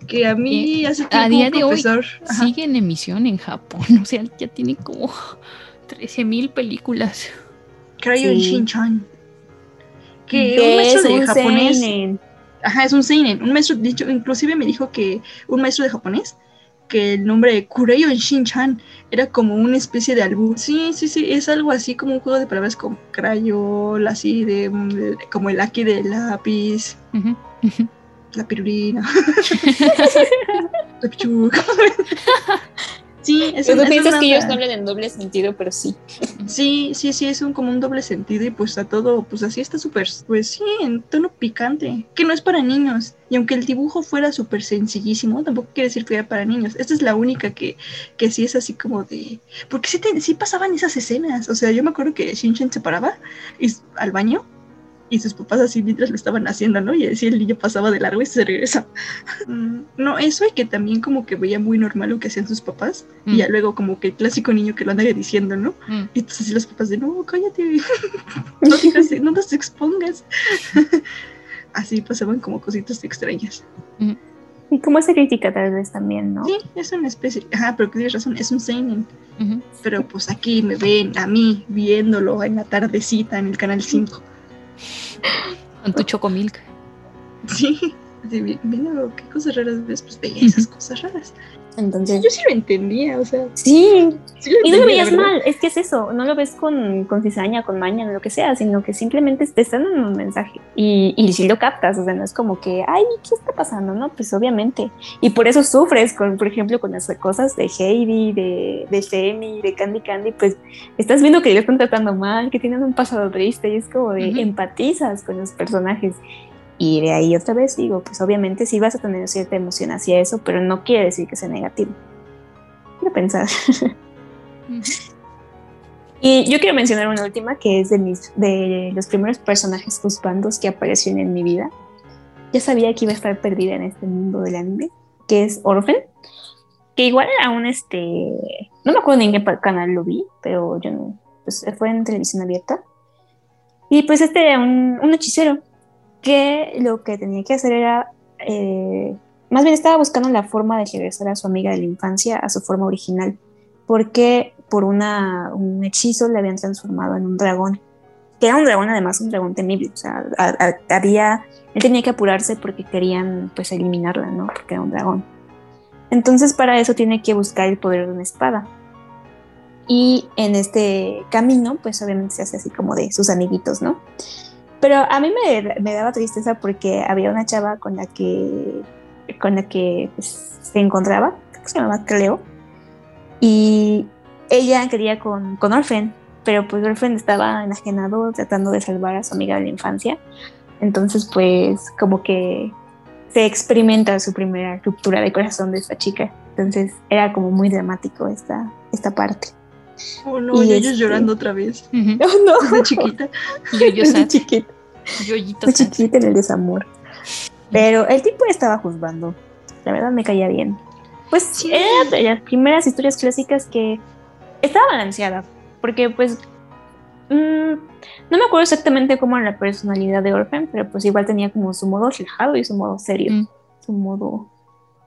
Que a mí hace tiempo a día un de hoy profesor... Ajá. sigue en emisión en Japón. O sea, ya tiene como 13 mil películas. Crayon Sí. Shin-chan. Que un maestro es de un japonés. seinen. Ajá, es un seinen. Un maestro, dicho, inclusive me dijo que un maestro de japonés que el nombre de Kureyon Shin-chan era como una especie de albur. Sí, sí, sí, es algo así como un juego de palabras con crayol, así de, de- como el aquí del lápiz, Ujú, ujú. la pirulina. La pichuca. Sí, es un- tú es piensas una- que ellos hablan en doble sentido, pero sí. Sí, sí, sí, es un, como un doble sentido y pues a todo, pues así está súper, pues sí, en tono picante, que no es para niños. Y aunque el dibujo fuera súper sencillísimo, tampoco quiere decir que era para niños. Esta es la única que, que sí es así como de... Porque sí, te- sí pasaban esas escenas. O sea, yo me acuerdo que Shinchan se paraba y, al baño y sus papás así mientras lo estaban haciendo, ¿no? Y así el niño pasaba de largo y se regresa. Mm, No, eso y que también como que veía muy normal lo que hacían sus papás. Mm. Y ya luego como que el clásico niño que lo anda diciendo, ¿no? Mm. Y entonces así los papás de, no, cállate, no, digas, no nos expongas. así pasaban como cositas extrañas. Y como esa crítica tal vez también, ¿no? Sí, es una especie, ajá, pero tienes razón, es un seinen. Ujú. Pero pues aquí me ven a mí viéndolo en la tardecita en el canal 5. Con tu chocomilk. Sí, vi- viendo qué cosas raras ves, pues veía esas cosas raras. Entonces, Yo sí lo entendía, o sea. Sí, sí lo y no lo veías verdad. mal, es que es eso, no lo ves con, con cizaña, con maña, lo que sea, sino que simplemente te están dando un mensaje y, y si lo captas, o sea, no es como que, ay, ¿qué está pasando? No, pues obviamente. Y por eso sufres, con, por ejemplo, con las cosas de Heidi, de, de de Candy Candy, pues estás viendo que le están tratando mal, que tienen un pasado triste y es como de empatizas con los personajes. Y de ahí otra vez digo, pues obviamente sí vas a tener cierta emoción hacia eso, pero no quiere decir que sea negativo. Quiero pensar. Y yo quiero mencionar una última que es de, mis, de los primeros personajes juzbandos que aparecieron en mi vida. Ya sabía que iba a estar perdida en este mundo del anime, que es Orphan, que igual un este. No me acuerdo ni en qué canal lo vi, pero yo no. Pues fue en televisión abierta. Y pues este era un, un hechicero que lo que tenía que hacer era. eh, más bien estaba buscando la forma de regresar a su amiga de la infancia a su forma original porque por una, un hechizo le habían transformado en un dragón, que era un dragón además, un dragón temible, o sea, había, él tenía que apurarse porque querían pues eliminarla, ¿no? Porque era un dragón. Entonces para eso tiene que buscar el poder de una espada. Y en este camino, pues obviamente se hace así como de sus amiguitos, ¿no? Pero a mí me, me daba tristeza porque había una chava con la que, con la que pues, se encontraba, se llamaba Cleo, y ella quería con, con Orphan, pero pues Orphan estaba enajenado tratando de salvar a su amiga de la infancia. Entonces pues como que se experimenta su primera ruptura de corazón de esta chica. Entonces era como muy dramático esta, esta parte. Oh no, Y este- llorando otra vez. Ujú. Oh, no. De chiquita. Yo-yo Desde sad. chiquita, Yoyito de sad. chiquita en el desamor. Pero el tipo estaba juzgando. La verdad me caía bien. Pues era de las primeras historias clásicas que estaba balanceada. Porque pues mm, no me acuerdo exactamente cómo era la personalidad de Orphan, pero pues igual tenía como su modo relajado y su modo serio. Mm. Su modo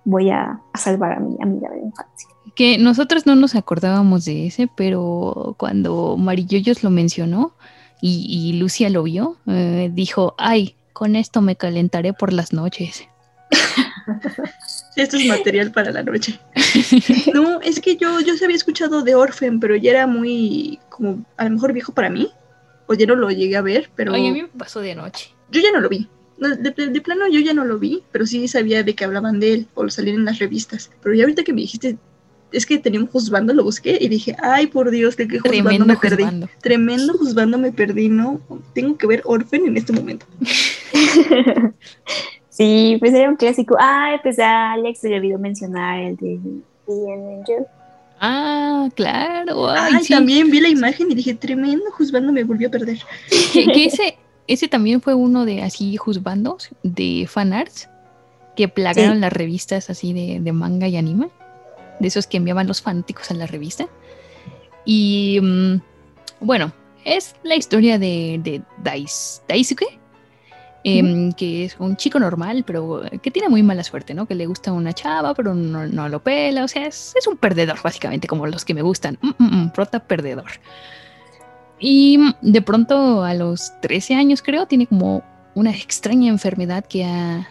voy a, a salvar a mi amiga de la infancia. Que nosotros no nos acordábamos de ese, pero cuando Marilloyos lo mencionó y, y Lucia lo vio, eh, dijo, ay, con esto me calentaré por las noches. Esto es material para la noche. No, es que yo, yo se había escuchado de Orphan, pero ya era muy, como, a lo mejor viejo para mí. O ya no lo llegué a ver, pero Ay, a mí me pasó de noche. yo ya no lo vi. No, De, de- de plano yo ya no lo vi, pero sí sabía de que hablaban de él o lo salían en las revistas. Pero ya ahorita que me dijiste, es que tenía un juzgando, lo busqué y dije, ay, por Dios, de qué juzgando Tremendo me perdí. Tremendo juzgando me perdí, ¿no? Tengo que ver Orphan en este momento. Sí, pues era un clásico. Ay, pues a Alex se le olvidó mencionar el de Angel. Ah, claro. Ay, Ay, sí. también vi la imagen y dije, tremendo juzgando me volvió a perder. Que, que ese, ese también fue uno de así juzbandos de fanarts que plagaron Sí. las revistas así de, de manga y anime, de esos que enviaban los fanáticos a la revista. Y mm, bueno, es la historia de, de Dais, Daisuke, em, que es un chico normal, pero que tiene muy mala suerte, ¿no? Que le gusta una chava, pero no, no lo pela, o sea, es, es, un perdedor, básicamente, como los que me gustan. Mm, mm, prota perdedor. Y de pronto a los 13 años, creo, tiene como una extraña enfermedad que ha,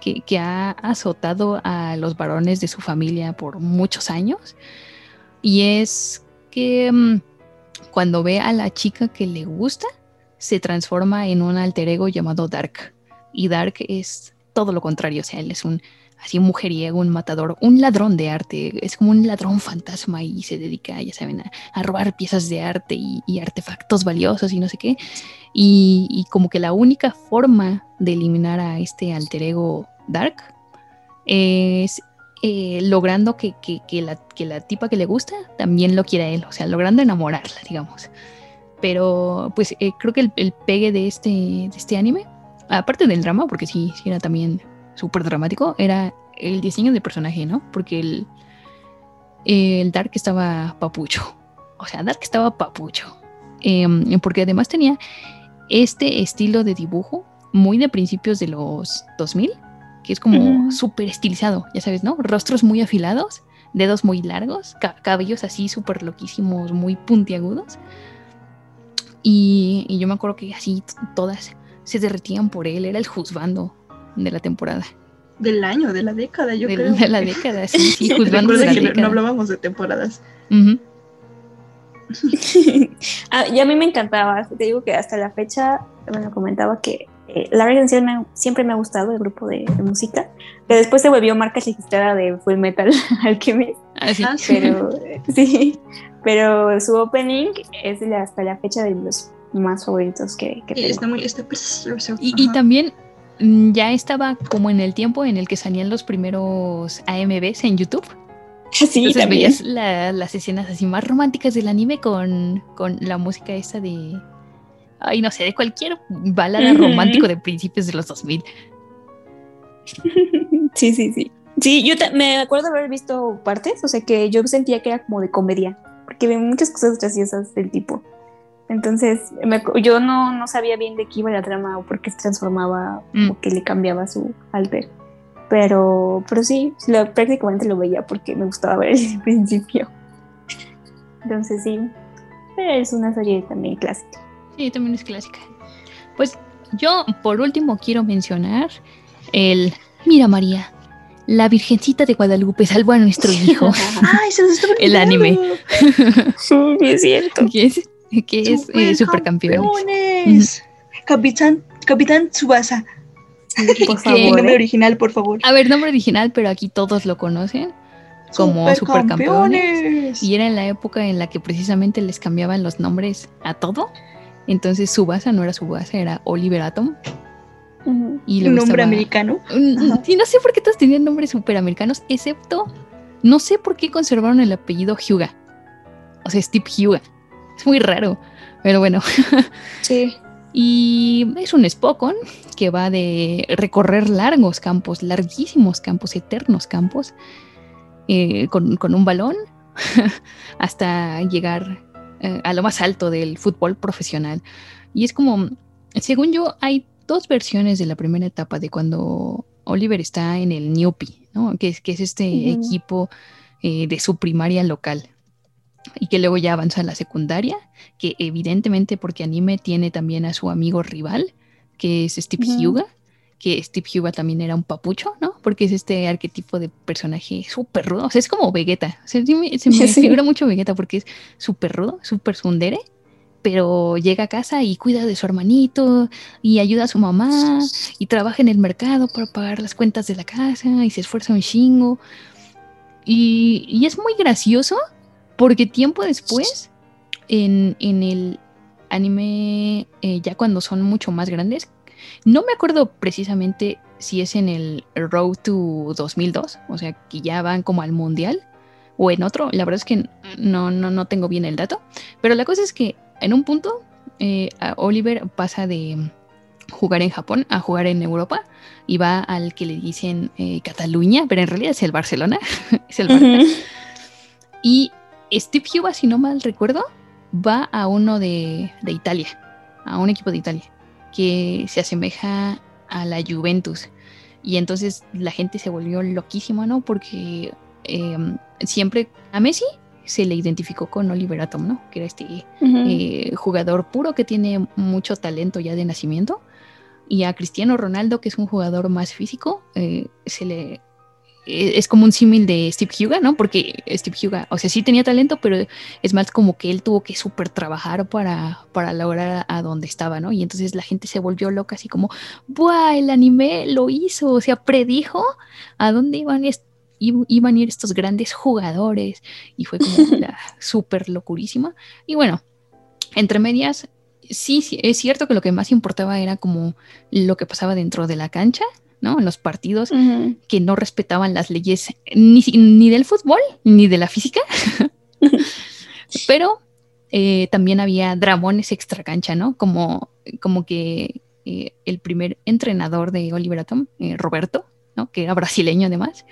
que, ha azotado a los varones de su familia por muchos años. Y es que cuando ve a la chica que le gusta, se transforma en un alter ego llamado Dark. Y Dark es todo lo contrario, o sea, él es un así un mujeriego, un matador, un ladrón de arte, es como un ladrón fantasma y se dedica, ya saben, a, robar piezas de arte y, artefactos valiosos y no sé qué. Y, como que la única forma de eliminar a este alter ego Dark es eh, logrando que, la, que la tipa que le gusta también lo quiera él, o sea, logrando enamorarla, digamos. Pero pues eh, creo que el, pegue de este, este anime, aparte del drama, porque sí, sí era también súper dramático, era el diseño de personaje, ¿no? Porque el, el Dark estaba papucho. O sea, Dark estaba papucho. Em, porque además tenía este estilo de dibujo muy de principios de los 2000, que es como súper estilizado, ya sabes, ¿no? Rostros muy afilados, dedos muy largos, cabellos así súper loquísimos, muy puntiagudos. Y, yo me acuerdo que así todas se derretían por él, era el juzgando de la temporada. Del año, de la década, yo de, creo. De la década, sí, sí, juzgando de la que década. No hablábamos de temporadas. ah, y a mí me encantaba, te digo que hasta la fecha, bueno, comentaba que eh, la organización siempre me ha gustado, el grupo de, música, que después se volvió marca registrada de Full Metal Alchemist. Ah, sí. Pero, sí, pero su opening es hasta la fecha de los más favoritos que, que tengo. Está muy, está precioso. Y, y, también ya estaba como en el tiempo en el que salían los primeros AMVs en YouTube. Sí, Entonces también. veías la, las escenas así más románticas del anime con, con la música esta de... Ay, no sé, de cualquier balada romántico de principios de los 2000. Sí, sí, sí. Sí, yo me acuerdo haber visto partes, o sea que yo sentía que era como de comedia porque vi muchas cosas graciosas del tipo. Entonces, yo no, no, sabía bien de qué iba la trama o por qué se transformaba mm. o que le cambiaba su alter. Pero, pero sí, lo, prácticamente lo veía porque me gustaba ver el principio. Entonces sí, es una serie también clásica. Sí, también es clásica. Pues yo por último quiero mencionar el Mira María, la Virgencita de Guadalupe salvó a nuestro hijo. Ay, se nos El anime. Sí, es cierto. Es, que es eh, supercampeones. Capitán, Capitán Tsubasa. Por favor. nombre original, por favor. A ver, nombre original, pero aquí todos lo conocen como supercampeones. Y era en la época en la que precisamente les cambiaban los nombres a todo. Entonces Tsubasa no era Tsubasa, era Oliver Atom. ¿Un nombre americano? Y no sé por qué todos tenían nombres superamericanos, excepto, no sé por qué conservaron el apellido Hyuga. O sea, Steve Hyuga. Es muy raro, pero bueno. Sí. Y es un Spokon que va de recorrer largos campos, larguísimos campos, eternos campos, eh, con, un balón, hasta llegar eh, a lo más alto del fútbol profesional. Y es como, según yo, hay dos versiones de la primera etapa de cuando Oliver está en el Newpi, ¿no? que, es, que es este equipo eh, de su primaria local y que luego ya avanza a la secundaria, que evidentemente porque anime tiene también a su amigo rival, que es Steve Hyuga, que Steve Hyuga también era un papucho, ¿no? Porque es este arquetipo de personaje súper rudo, o sea, es como Vegeta, se me, figura mucho Vegeta porque es súper rudo, súper sundere, pero llega a casa y cuida de su hermanito y ayuda a su mamá y trabaja en el mercado para pagar las cuentas de la casa y se esfuerza un chingo. Y, es muy gracioso porque tiempo después, en, el anime, eh, ya cuando son mucho más grandes, no me acuerdo precisamente si es en el Road to 2002, o sea, que ya van como al mundial, o en otro, la verdad es que no, no, no tengo bien el dato, pero la cosa es que en un punto, eh, Oliver pasa de jugar en Japón a jugar en Europa y va al que le dicen eh, Cataluña, pero en realidad es el Barcelona. es el Barcelona. Y Steve Huba, si no mal recuerdo, va a uno de, Italia, a un equipo de Italia, que se asemeja a la Juventus. Y entonces la gente se volvió loquísima, ¿no? Porque em, siempre a Messi se le identificó con Oliver Atom, ¿no? Que era este eh, jugador puro que tiene mucho talento ya de nacimiento. Y a Cristiano Ronaldo, que es un jugador más físico, eh, se le es como un símil de Steve Huga, ¿no? Porque Steve Huga, o sea, sí tenía talento, pero es más como que él tuvo que súper trabajar para, para lograr a, donde estaba, ¿no? Y entonces la gente se volvió loca, así como, ¡buah! El anime lo hizo, o sea, predijo a dónde iban, iban a ir estos grandes jugadores. Y fue como súper locurísima. Y bueno, entre medias, sí, sí, es cierto que lo que más importaba era como lo que pasaba dentro de la cancha, ¿no? En los partidos que no respetaban las leyes ni, ni, del fútbol ni de la física. Pero eh, también había dragones extra cancha, ¿no? Como, como que eh, el primer entrenador de Oliver Atom, eh, Roberto, ¿no? Que era brasileño además,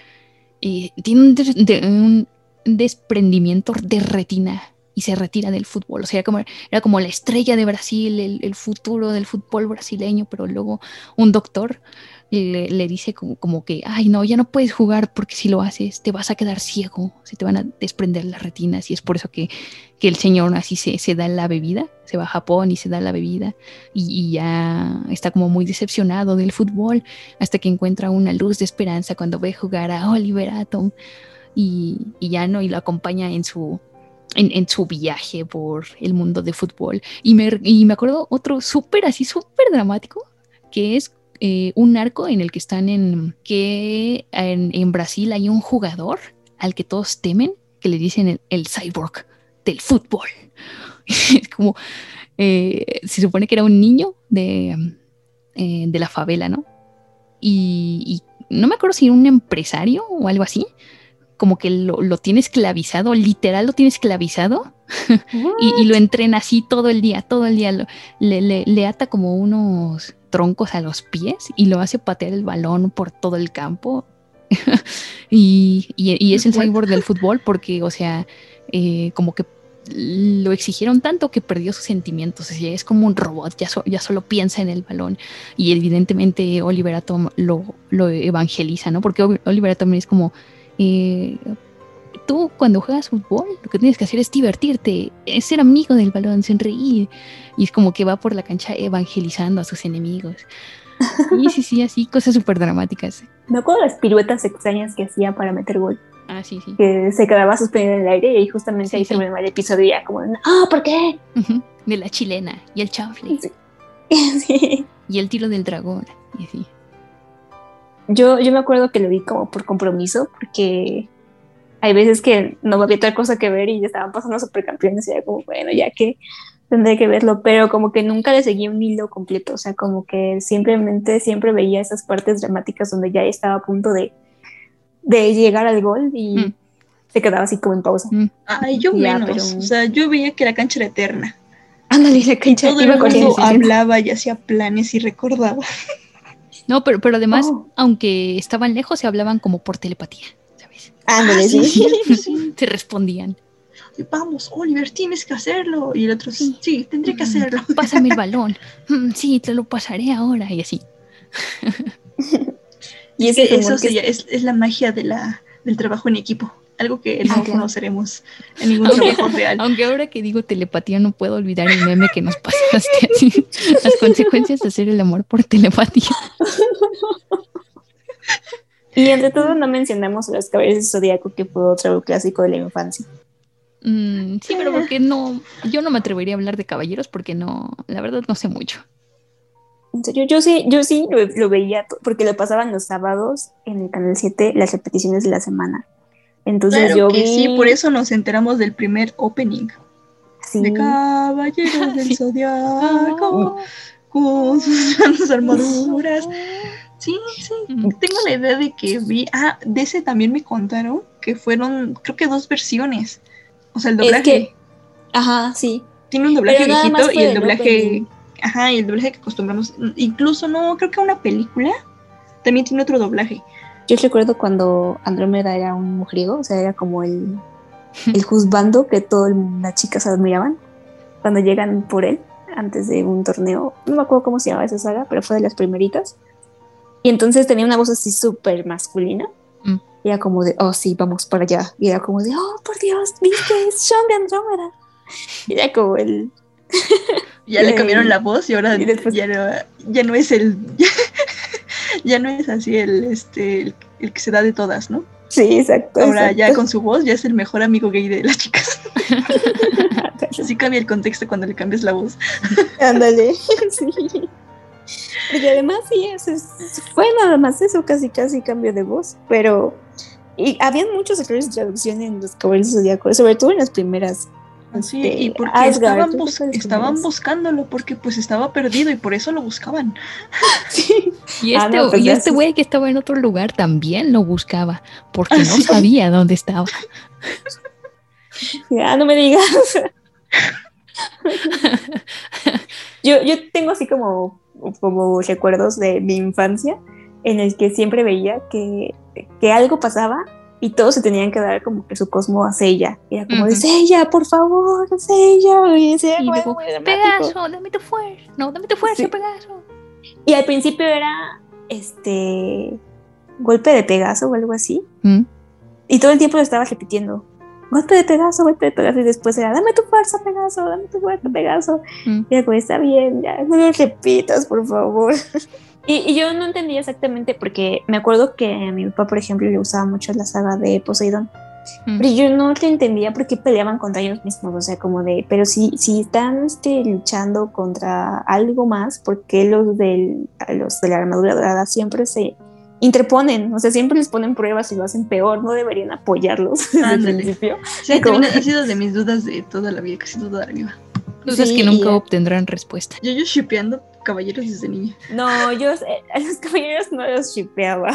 tiene un, desprendimiento de retina y se retira del fútbol. O sea, era como, era como la estrella de Brasil, el, el, futuro del fútbol brasileño, pero luego un doctor le, dice como, que, ay, no, ya no puedes jugar porque si lo haces te vas a quedar ciego, se te van a desprender las retinas y es por eso que, el señor así se, se, da la bebida, se va a Japón y se da la bebida y, ya está como muy decepcionado del fútbol hasta que encuentra una luz de esperanza cuando ve jugar a Oliver Atom y, ya no, y lo acompaña en su, en, su viaje por el mundo de fútbol. Y me, y me acuerdo otro súper así, súper dramático, que es eh, un arco en el que están en que en, Brasil hay un jugador al que todos temen, que le dicen el, cyborg del fútbol. es como, eh, se supone que era un niño de, eh, de la favela, ¿no? Y, no me acuerdo si era un empresario o algo así, como que lo, lo tiene esclavizado, literal lo tiene esclavizado, y, lo entrena así todo el día, todo el día, le, le, le ata como unos troncos a los pies y lo hace patear el balón por todo el campo. y, es el cyborg del fútbol porque, o sea, eh, como que lo exigieron tanto que perdió sus sentimientos. es como un robot, ya, ya solo piensa en el balón. Y evidentemente Oliver Atom lo, lo evangeliza, ¿no? Porque Oliver Atom es como, eh, tú cuando juegas fútbol lo que tienes que hacer es divertirte, es ser amigo del balón, sonreír. Y es como que va por la cancha evangelizando a sus enemigos. Sí, sí, sí, así, cosas súper dramáticas. Me acuerdo de las piruetas extrañas que hacía para meter gol. Ah, sí, sí. Que se quedaba suspendido en el aire y justamente ahí se terminaba el episodio ya como, ah, ¿por qué? De la chilena y el chanfle. Y el tiro del dragón. Y. Yo, yo me acuerdo que lo vi como por compromiso, porque hay veces que no había otra cosa que ver y ya estaban pasando supercampeones y era como, bueno, ya que tendré que verlo, pero como que nunca le seguí un hilo completo, o sea, como que simplemente siempre veía esas partes dramáticas donde ya estaba a punto de, de llegar al gol y mm. se quedaba así como en pausa. Mm. Ay, yo menos, o sea, yo veía que la cancha era eterna. Ándale, la cancha Todo el mundo hablaba y hacía planes y recordaba. No, pero, pero además, oh. aunque estaban lejos, se hablaban como por telepatía. Ándale, ah, sí. Te respondían. Vamos, Oliver, tienes que hacerlo. Y el otro, sí, sí tendré que hacerlo. Pásame el balón. Mm, sí, te lo pasaré ahora. Y así. y eso es, es, la magia de la, del trabajo en equipo. Algo que no conoceremos en ningún trabajo real. Aunque ahora que digo telepatía no puedo olvidar el meme que nos pasaste así. Las consecuencias de hacer el amor por telepatía. Y entre todo no mencionamos los caballeros del zodiaco, que fue otro clásico de la infancia. Mm, sí, pero porque no, yo no me atrevería a hablar de caballeros porque no, la verdad no sé mucho. En serio, yo sí, yo sí lo, veía porque lo pasaban los sábados en el canal 7 las repeticiones de la semana. Entonces yo que sí, por eso nos enteramos del primer opening. De Caballeros del Zodiaco con sus grandes armaduras. Sí, sí, tengo la idea de que vi, ah, de ese también me contaron que fueron, creo que dos versiones. O sea, el doblaje. ajá, sí. Tiene un doblaje viejito y el doblaje, ajá, y el doblaje que acostumbramos, incluso no, creo que una película también tiene otro doblaje. Yo recuerdo cuando Andrómeda era un mujeriego, o sea, era como el, el juzbando que todas las chicas admiraban cuando llegan por él antes de un torneo. No me acuerdo cómo se llamaba esa saga, pero fue de las primeritas Y entonces tenía una voz así súper masculina. Mm. Y era como de, oh sí, vamos para allá. Y era como de, oh por Dios, viste, es Sean de Andrómeda. Y era como el. Ya le cambiaron la voz y ahora y después- ya, no, ya no es el. ya no es así el, este, el, el que se da de todas, ¿no? Sí, exacto. Ahora ya con su voz ya es el mejor amigo gay de las chicas. Así cambia el contexto cuando le cambias la voz. Ándale, sí. Porque además sí, es, es- fue nada más eso, casi casi cambio de voz, pero y habían muchos errores de traducción en los caballeros zodiacos, sobre todo en las primeras. Sí, este, y porque Asgard, estaban, bus- estaban buscándolo porque pues estaba perdido y por eso lo buscaban. Y Ah, este, no, pues y ya este sí. güey que estaba en otro lugar también lo buscaba porque no sabía dónde estaba. Ah, no me digas. yo, yo tengo así como, como recuerdos de mi infancia en el que siempre veía que, que algo pasaba y todos se tenían que dar como que su cosmo a Seiya. Y Era como de Ujú. Seiya, por favor, Seiya. Y, decía, Y "Bueno, luego, muy dramático". Pegaso, dame tu fuerza. No, dame tu fuerza, Sí. Pegaso. Y al principio era este golpe de Pegaso o algo así. Mm. Y todo el tiempo lo estaba repitiendo. Golpe de Pegaso, golpe de Pegaso. Y después era, dame tu fuerza, Pegaso, dame tu fuerza, Pegaso. Mm. Y como, está bien, ya, no lo repitas, por favor. Y, y yo no entendía exactamente porque me acuerdo que a mi papá, por ejemplo, le gustaba mucho la saga de Poseidón. Mm. Pero yo no le entendía por qué peleaban contra ellos mismos, o sea, como de, pero si, si están este, luchando contra algo más, ¿por qué los, del, los de la armadura dorada siempre se interponen? O sea, siempre les ponen pruebas y lo hacen peor, no deberían apoyarlos desde el principio. Sí, Como- también ha sido de mis dudas de toda la vida, casi toda la vida. Dudas Sí, que nunca y- obtendrán respuesta. Yo yo shipeando caballeros desde niña. No, yo eh, a los caballeros no los shipeaba.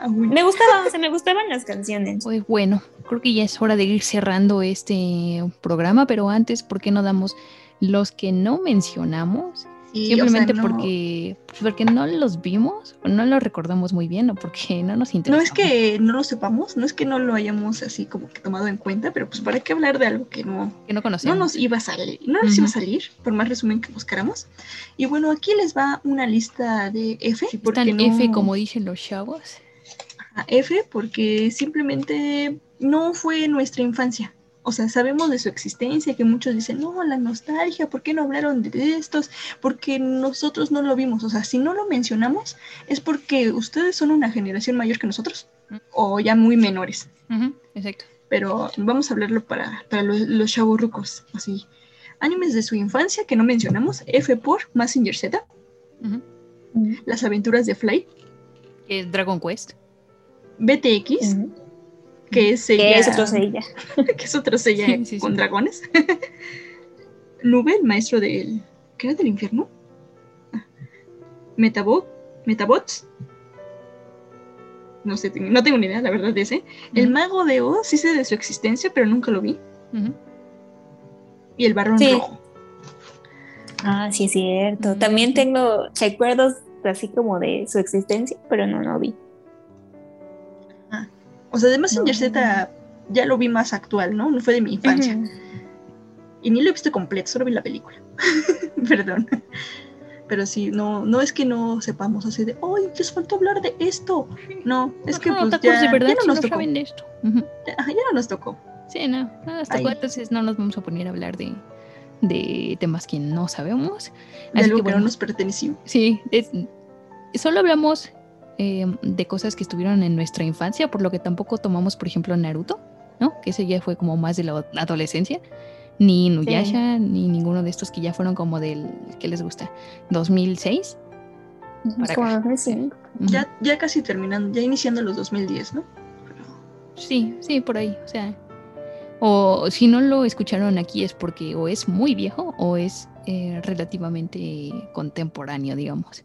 Ah. Me gustaban, o sea, me gustaban las canciones. Pues bueno, creo que ya es hora de ir cerrando este programa, pero antes, ¿por qué no damos los que no mencionamos? Sí, Simplemente o sea, no- porque, pues, porque no los vimos, o no los recordamos muy bien, o porque no nos interesa. No es que no lo sepamos, no es que no lo hayamos así como que tomado en cuenta, pero pues para qué hablar de algo que no, que no no conocemos. nos iba a salir, no nos iba a salir, por más resumen que buscáramos. Y bueno, aquí les va una lista de F. porque Están no- F, como dicen los chavos. F porque simplemente no fue nuestra infancia. O sea, sabemos de su existencia, que muchos dicen, no, la nostalgia, ¿por qué no hablaron de estos? Porque nosotros no lo vimos. O sea, si no lo mencionamos es porque ustedes son una generación mayor que nosotros o ya muy menores. Exacto. Pero vamos a hablarlo para, para los, los chavorrucos, así. Animes de su infancia que no mencionamos. F por Massinger Z. Ujú. Las aventuras de Fly. Dragon Quest. BTX. Que es Que ella. es otro Seiya. que es otro Seiya Sí, sí, con sí. dragones. Nube, el maestro del. ¿Qué era del infierno? Ah. Metabot, Metabots. No sé, tengo- no tengo ni idea, la verdad, de ese. El mago de Oz, sí sé de su existencia, pero nunca lo vi. Y el barrón Sí. rojo. Ah, sí, es cierto. También tengo recuerdos así como de su existencia, pero no lo vi. O sea, de Messenger. Z ya lo vi más actual, ¿no? No fue de mi infancia. Y ni lo he visto completo, solo vi la película. Perdón. Pero sí, no, no es que no sepamos así de, ¡ay, les faltó hablar de esto! No, es que pues ya, de no nos no tocó. de. Ya, no nos tocó. Sí, no, no nos tocó, Ahí. entonces no nos vamos a poner a hablar de, de temas que no sabemos. De Así algo que no nos perteneció. sí, es- solo hablamos eh, de cosas que estuvieron en nuestra infancia, por lo que tampoco tomamos, por ejemplo, Naruto, ¿no? Que ese ya fue como más de la adolescencia. Ni Nuyasha, ni ninguno de estos que ya fueron como del, ¿qué les gusta? ¿2006? Para Como acá. no sé. Ujú. Ya, ya casi terminando, ya iniciando los 2010, ¿no? Sí, sí, por ahí. O sea, o si no lo escucharon aquí es porque o es muy viejo o es eh, relativamente contemporáneo, digamos.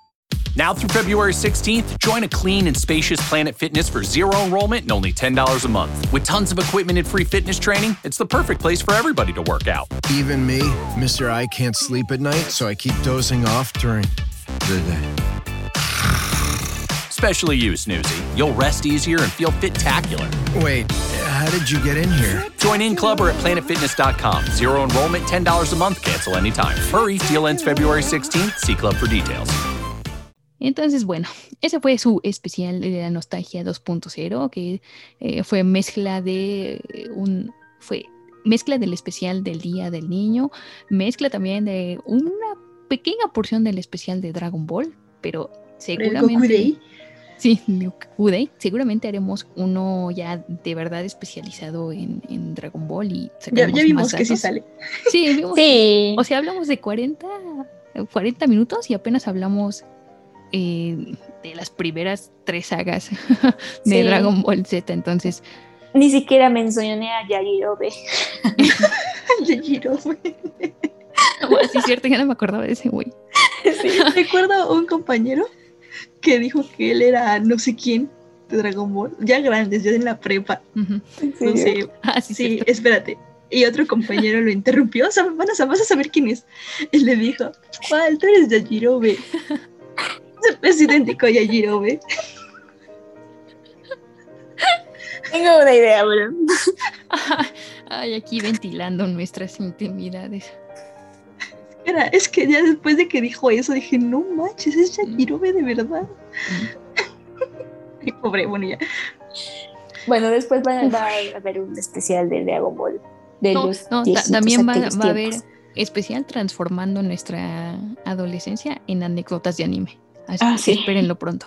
Now through February 16th, join a clean and spacious Planet Fitness for zero enrollment and only $10 a month. With tons of equipment and free fitness training, it's the perfect place for everybody to work out. Even me, Mr. I can't sleep at night, so I keep dozing off during the day. Especially you, Snoozy. You'll rest easier and feel fit-tacular. Wait, how did you get in here? Join in club or at planetfitness.com. Zero enrollment, $10 a month, cancel anytime. Hurry, deal ends February 16th. See club for details. Entonces, bueno, ese fue su especial de la nostalgia 2.0, que eh, fue mezcla de eh, un fue mezcla del especial del Día del Niño, mezcla también de una pequeña porción del especial de Dragon Ball, pero seguramente Sí, Day. Seguramente haremos uno ya de verdad especializado en, en Dragon Ball y ya, ya vimos que sí sale. Sí, vimos, Sí. O sea, hablamos de 40, 40 minutos y apenas hablamos eh, de las primeras tres sagas de Sí. Dragon Ball Z. Entonces, Ni siquiera mencioné a Yajirobe. Yajirobe. sí es cierto, ya no me acordaba de ese güey. Recuerdo a un compañero que dijo que él era no sé quién de Dragon Ball, ya grandes, ya en la prepa. No sé. Ah, sí, espérate. Y otro compañero lo interrumpió. O sea, van a, vas a saber quién es. Él le dijo: ¿Cuál? Tú eres Yajirobe. Es idéntico a Yajirobe. Tengo una idea, bro. Ay, aquí ventilando nuestras intimidades. Era, es que ya después de que dijo eso, dije: No manches, es Yajirobe de verdad. Ay, pobre, bueno, ya. Bueno, después va, va a haber un especial de Dragon Ball. De No, los no, ta- viejitos también va, va a haber especial transformando nuestra adolescencia en anécdotas de anime. Así Ah, que sí. espérenlo pronto.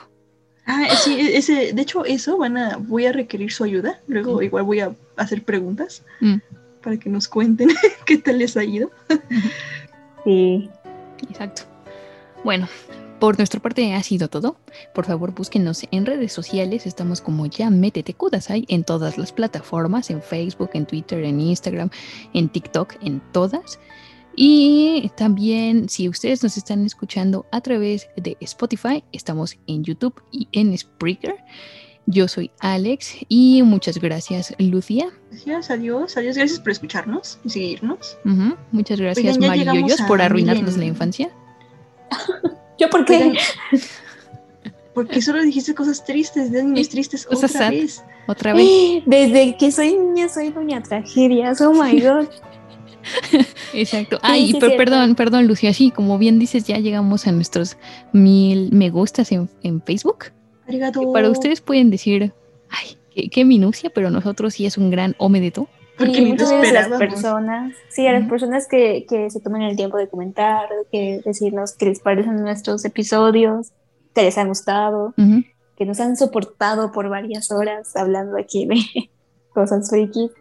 Ah, sí, ese, de hecho, eso van a, voy a requerir su ayuda. Luego, igual voy a hacer preguntas Mm. para que nos cuenten qué tal les ha ido. Sí. Exacto. Bueno, por nuestra parte ha sido todo. Por favor, búsquenos en redes sociales. Estamos como ya Métete Kudasai en todas las plataformas, en Facebook, en Twitter, en Instagram, en TikTok, en todas. Y también, si ustedes nos están escuchando a través de Spotify, estamos en YouTube y en Spreaker. Yo soy Alex y muchas gracias, Lucía. Gracias, adiós, adiós, gracias por escucharnos y seguirnos. Muchas gracias, Oigan, ya Mari llegamos Yoyos, a por arruinarnos la infancia. ¿Yo por qué? Oigan, Porque solo dijiste cosas tristes, de animes tristes Cosas otra sad. vez. Otra vez. Desde que soy niña soy doña tragedias. Oh my god. Exacto. Ay, sí, per- cierto. perdón, perdón, Lucia. Sí, como bien dices, ya llegamos a nuestros mil me gustas en, en Facebook. Arigato. Que para ustedes pueden decir, ay, qué, qué minucia, pero nosotros sí es un gran omedeto. Porque muchas lo gracias a las personas, sí, a las personas que, que se toman el tiempo de comentar, que decirnos qué les parecen nuestros episodios, que les han gustado, que nos han soportado por varias horas hablando aquí de cosas frikis.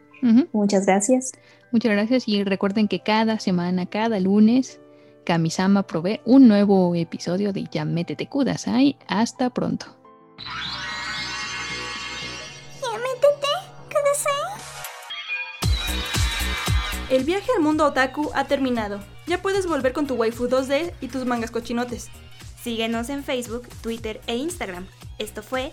Muchas gracias. Muchas gracias y recuerden que cada semana, cada lunes, Kamisama provee un nuevo episodio de Ya Métete Kudasai. Hasta pronto. El viaje al mundo otaku ha terminado. Ya puedes volver con tu waifu 2D y tus mangas cochinotes. Síguenos en Facebook, Twitter e Instagram. Esto fue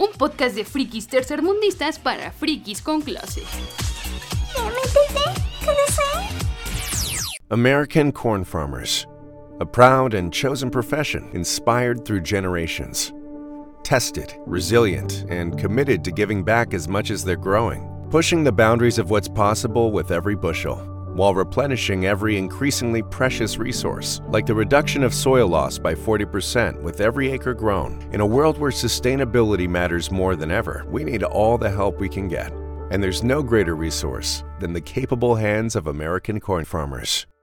Un podcast de frikis tercermundistas para frikis con clase. American corn farmers. A proud and chosen profession inspired through generations. Tested, resilient, and committed to giving back as much as they're growing, pushing the boundaries of what's possible with every bushel, while replenishing every increasingly precious resource, like the reduction of soil loss by 40% with every acre grown. In a world where sustainability matters more than ever, we need all the help we can get. And there's no greater resource than the capable hands of American corn farmers.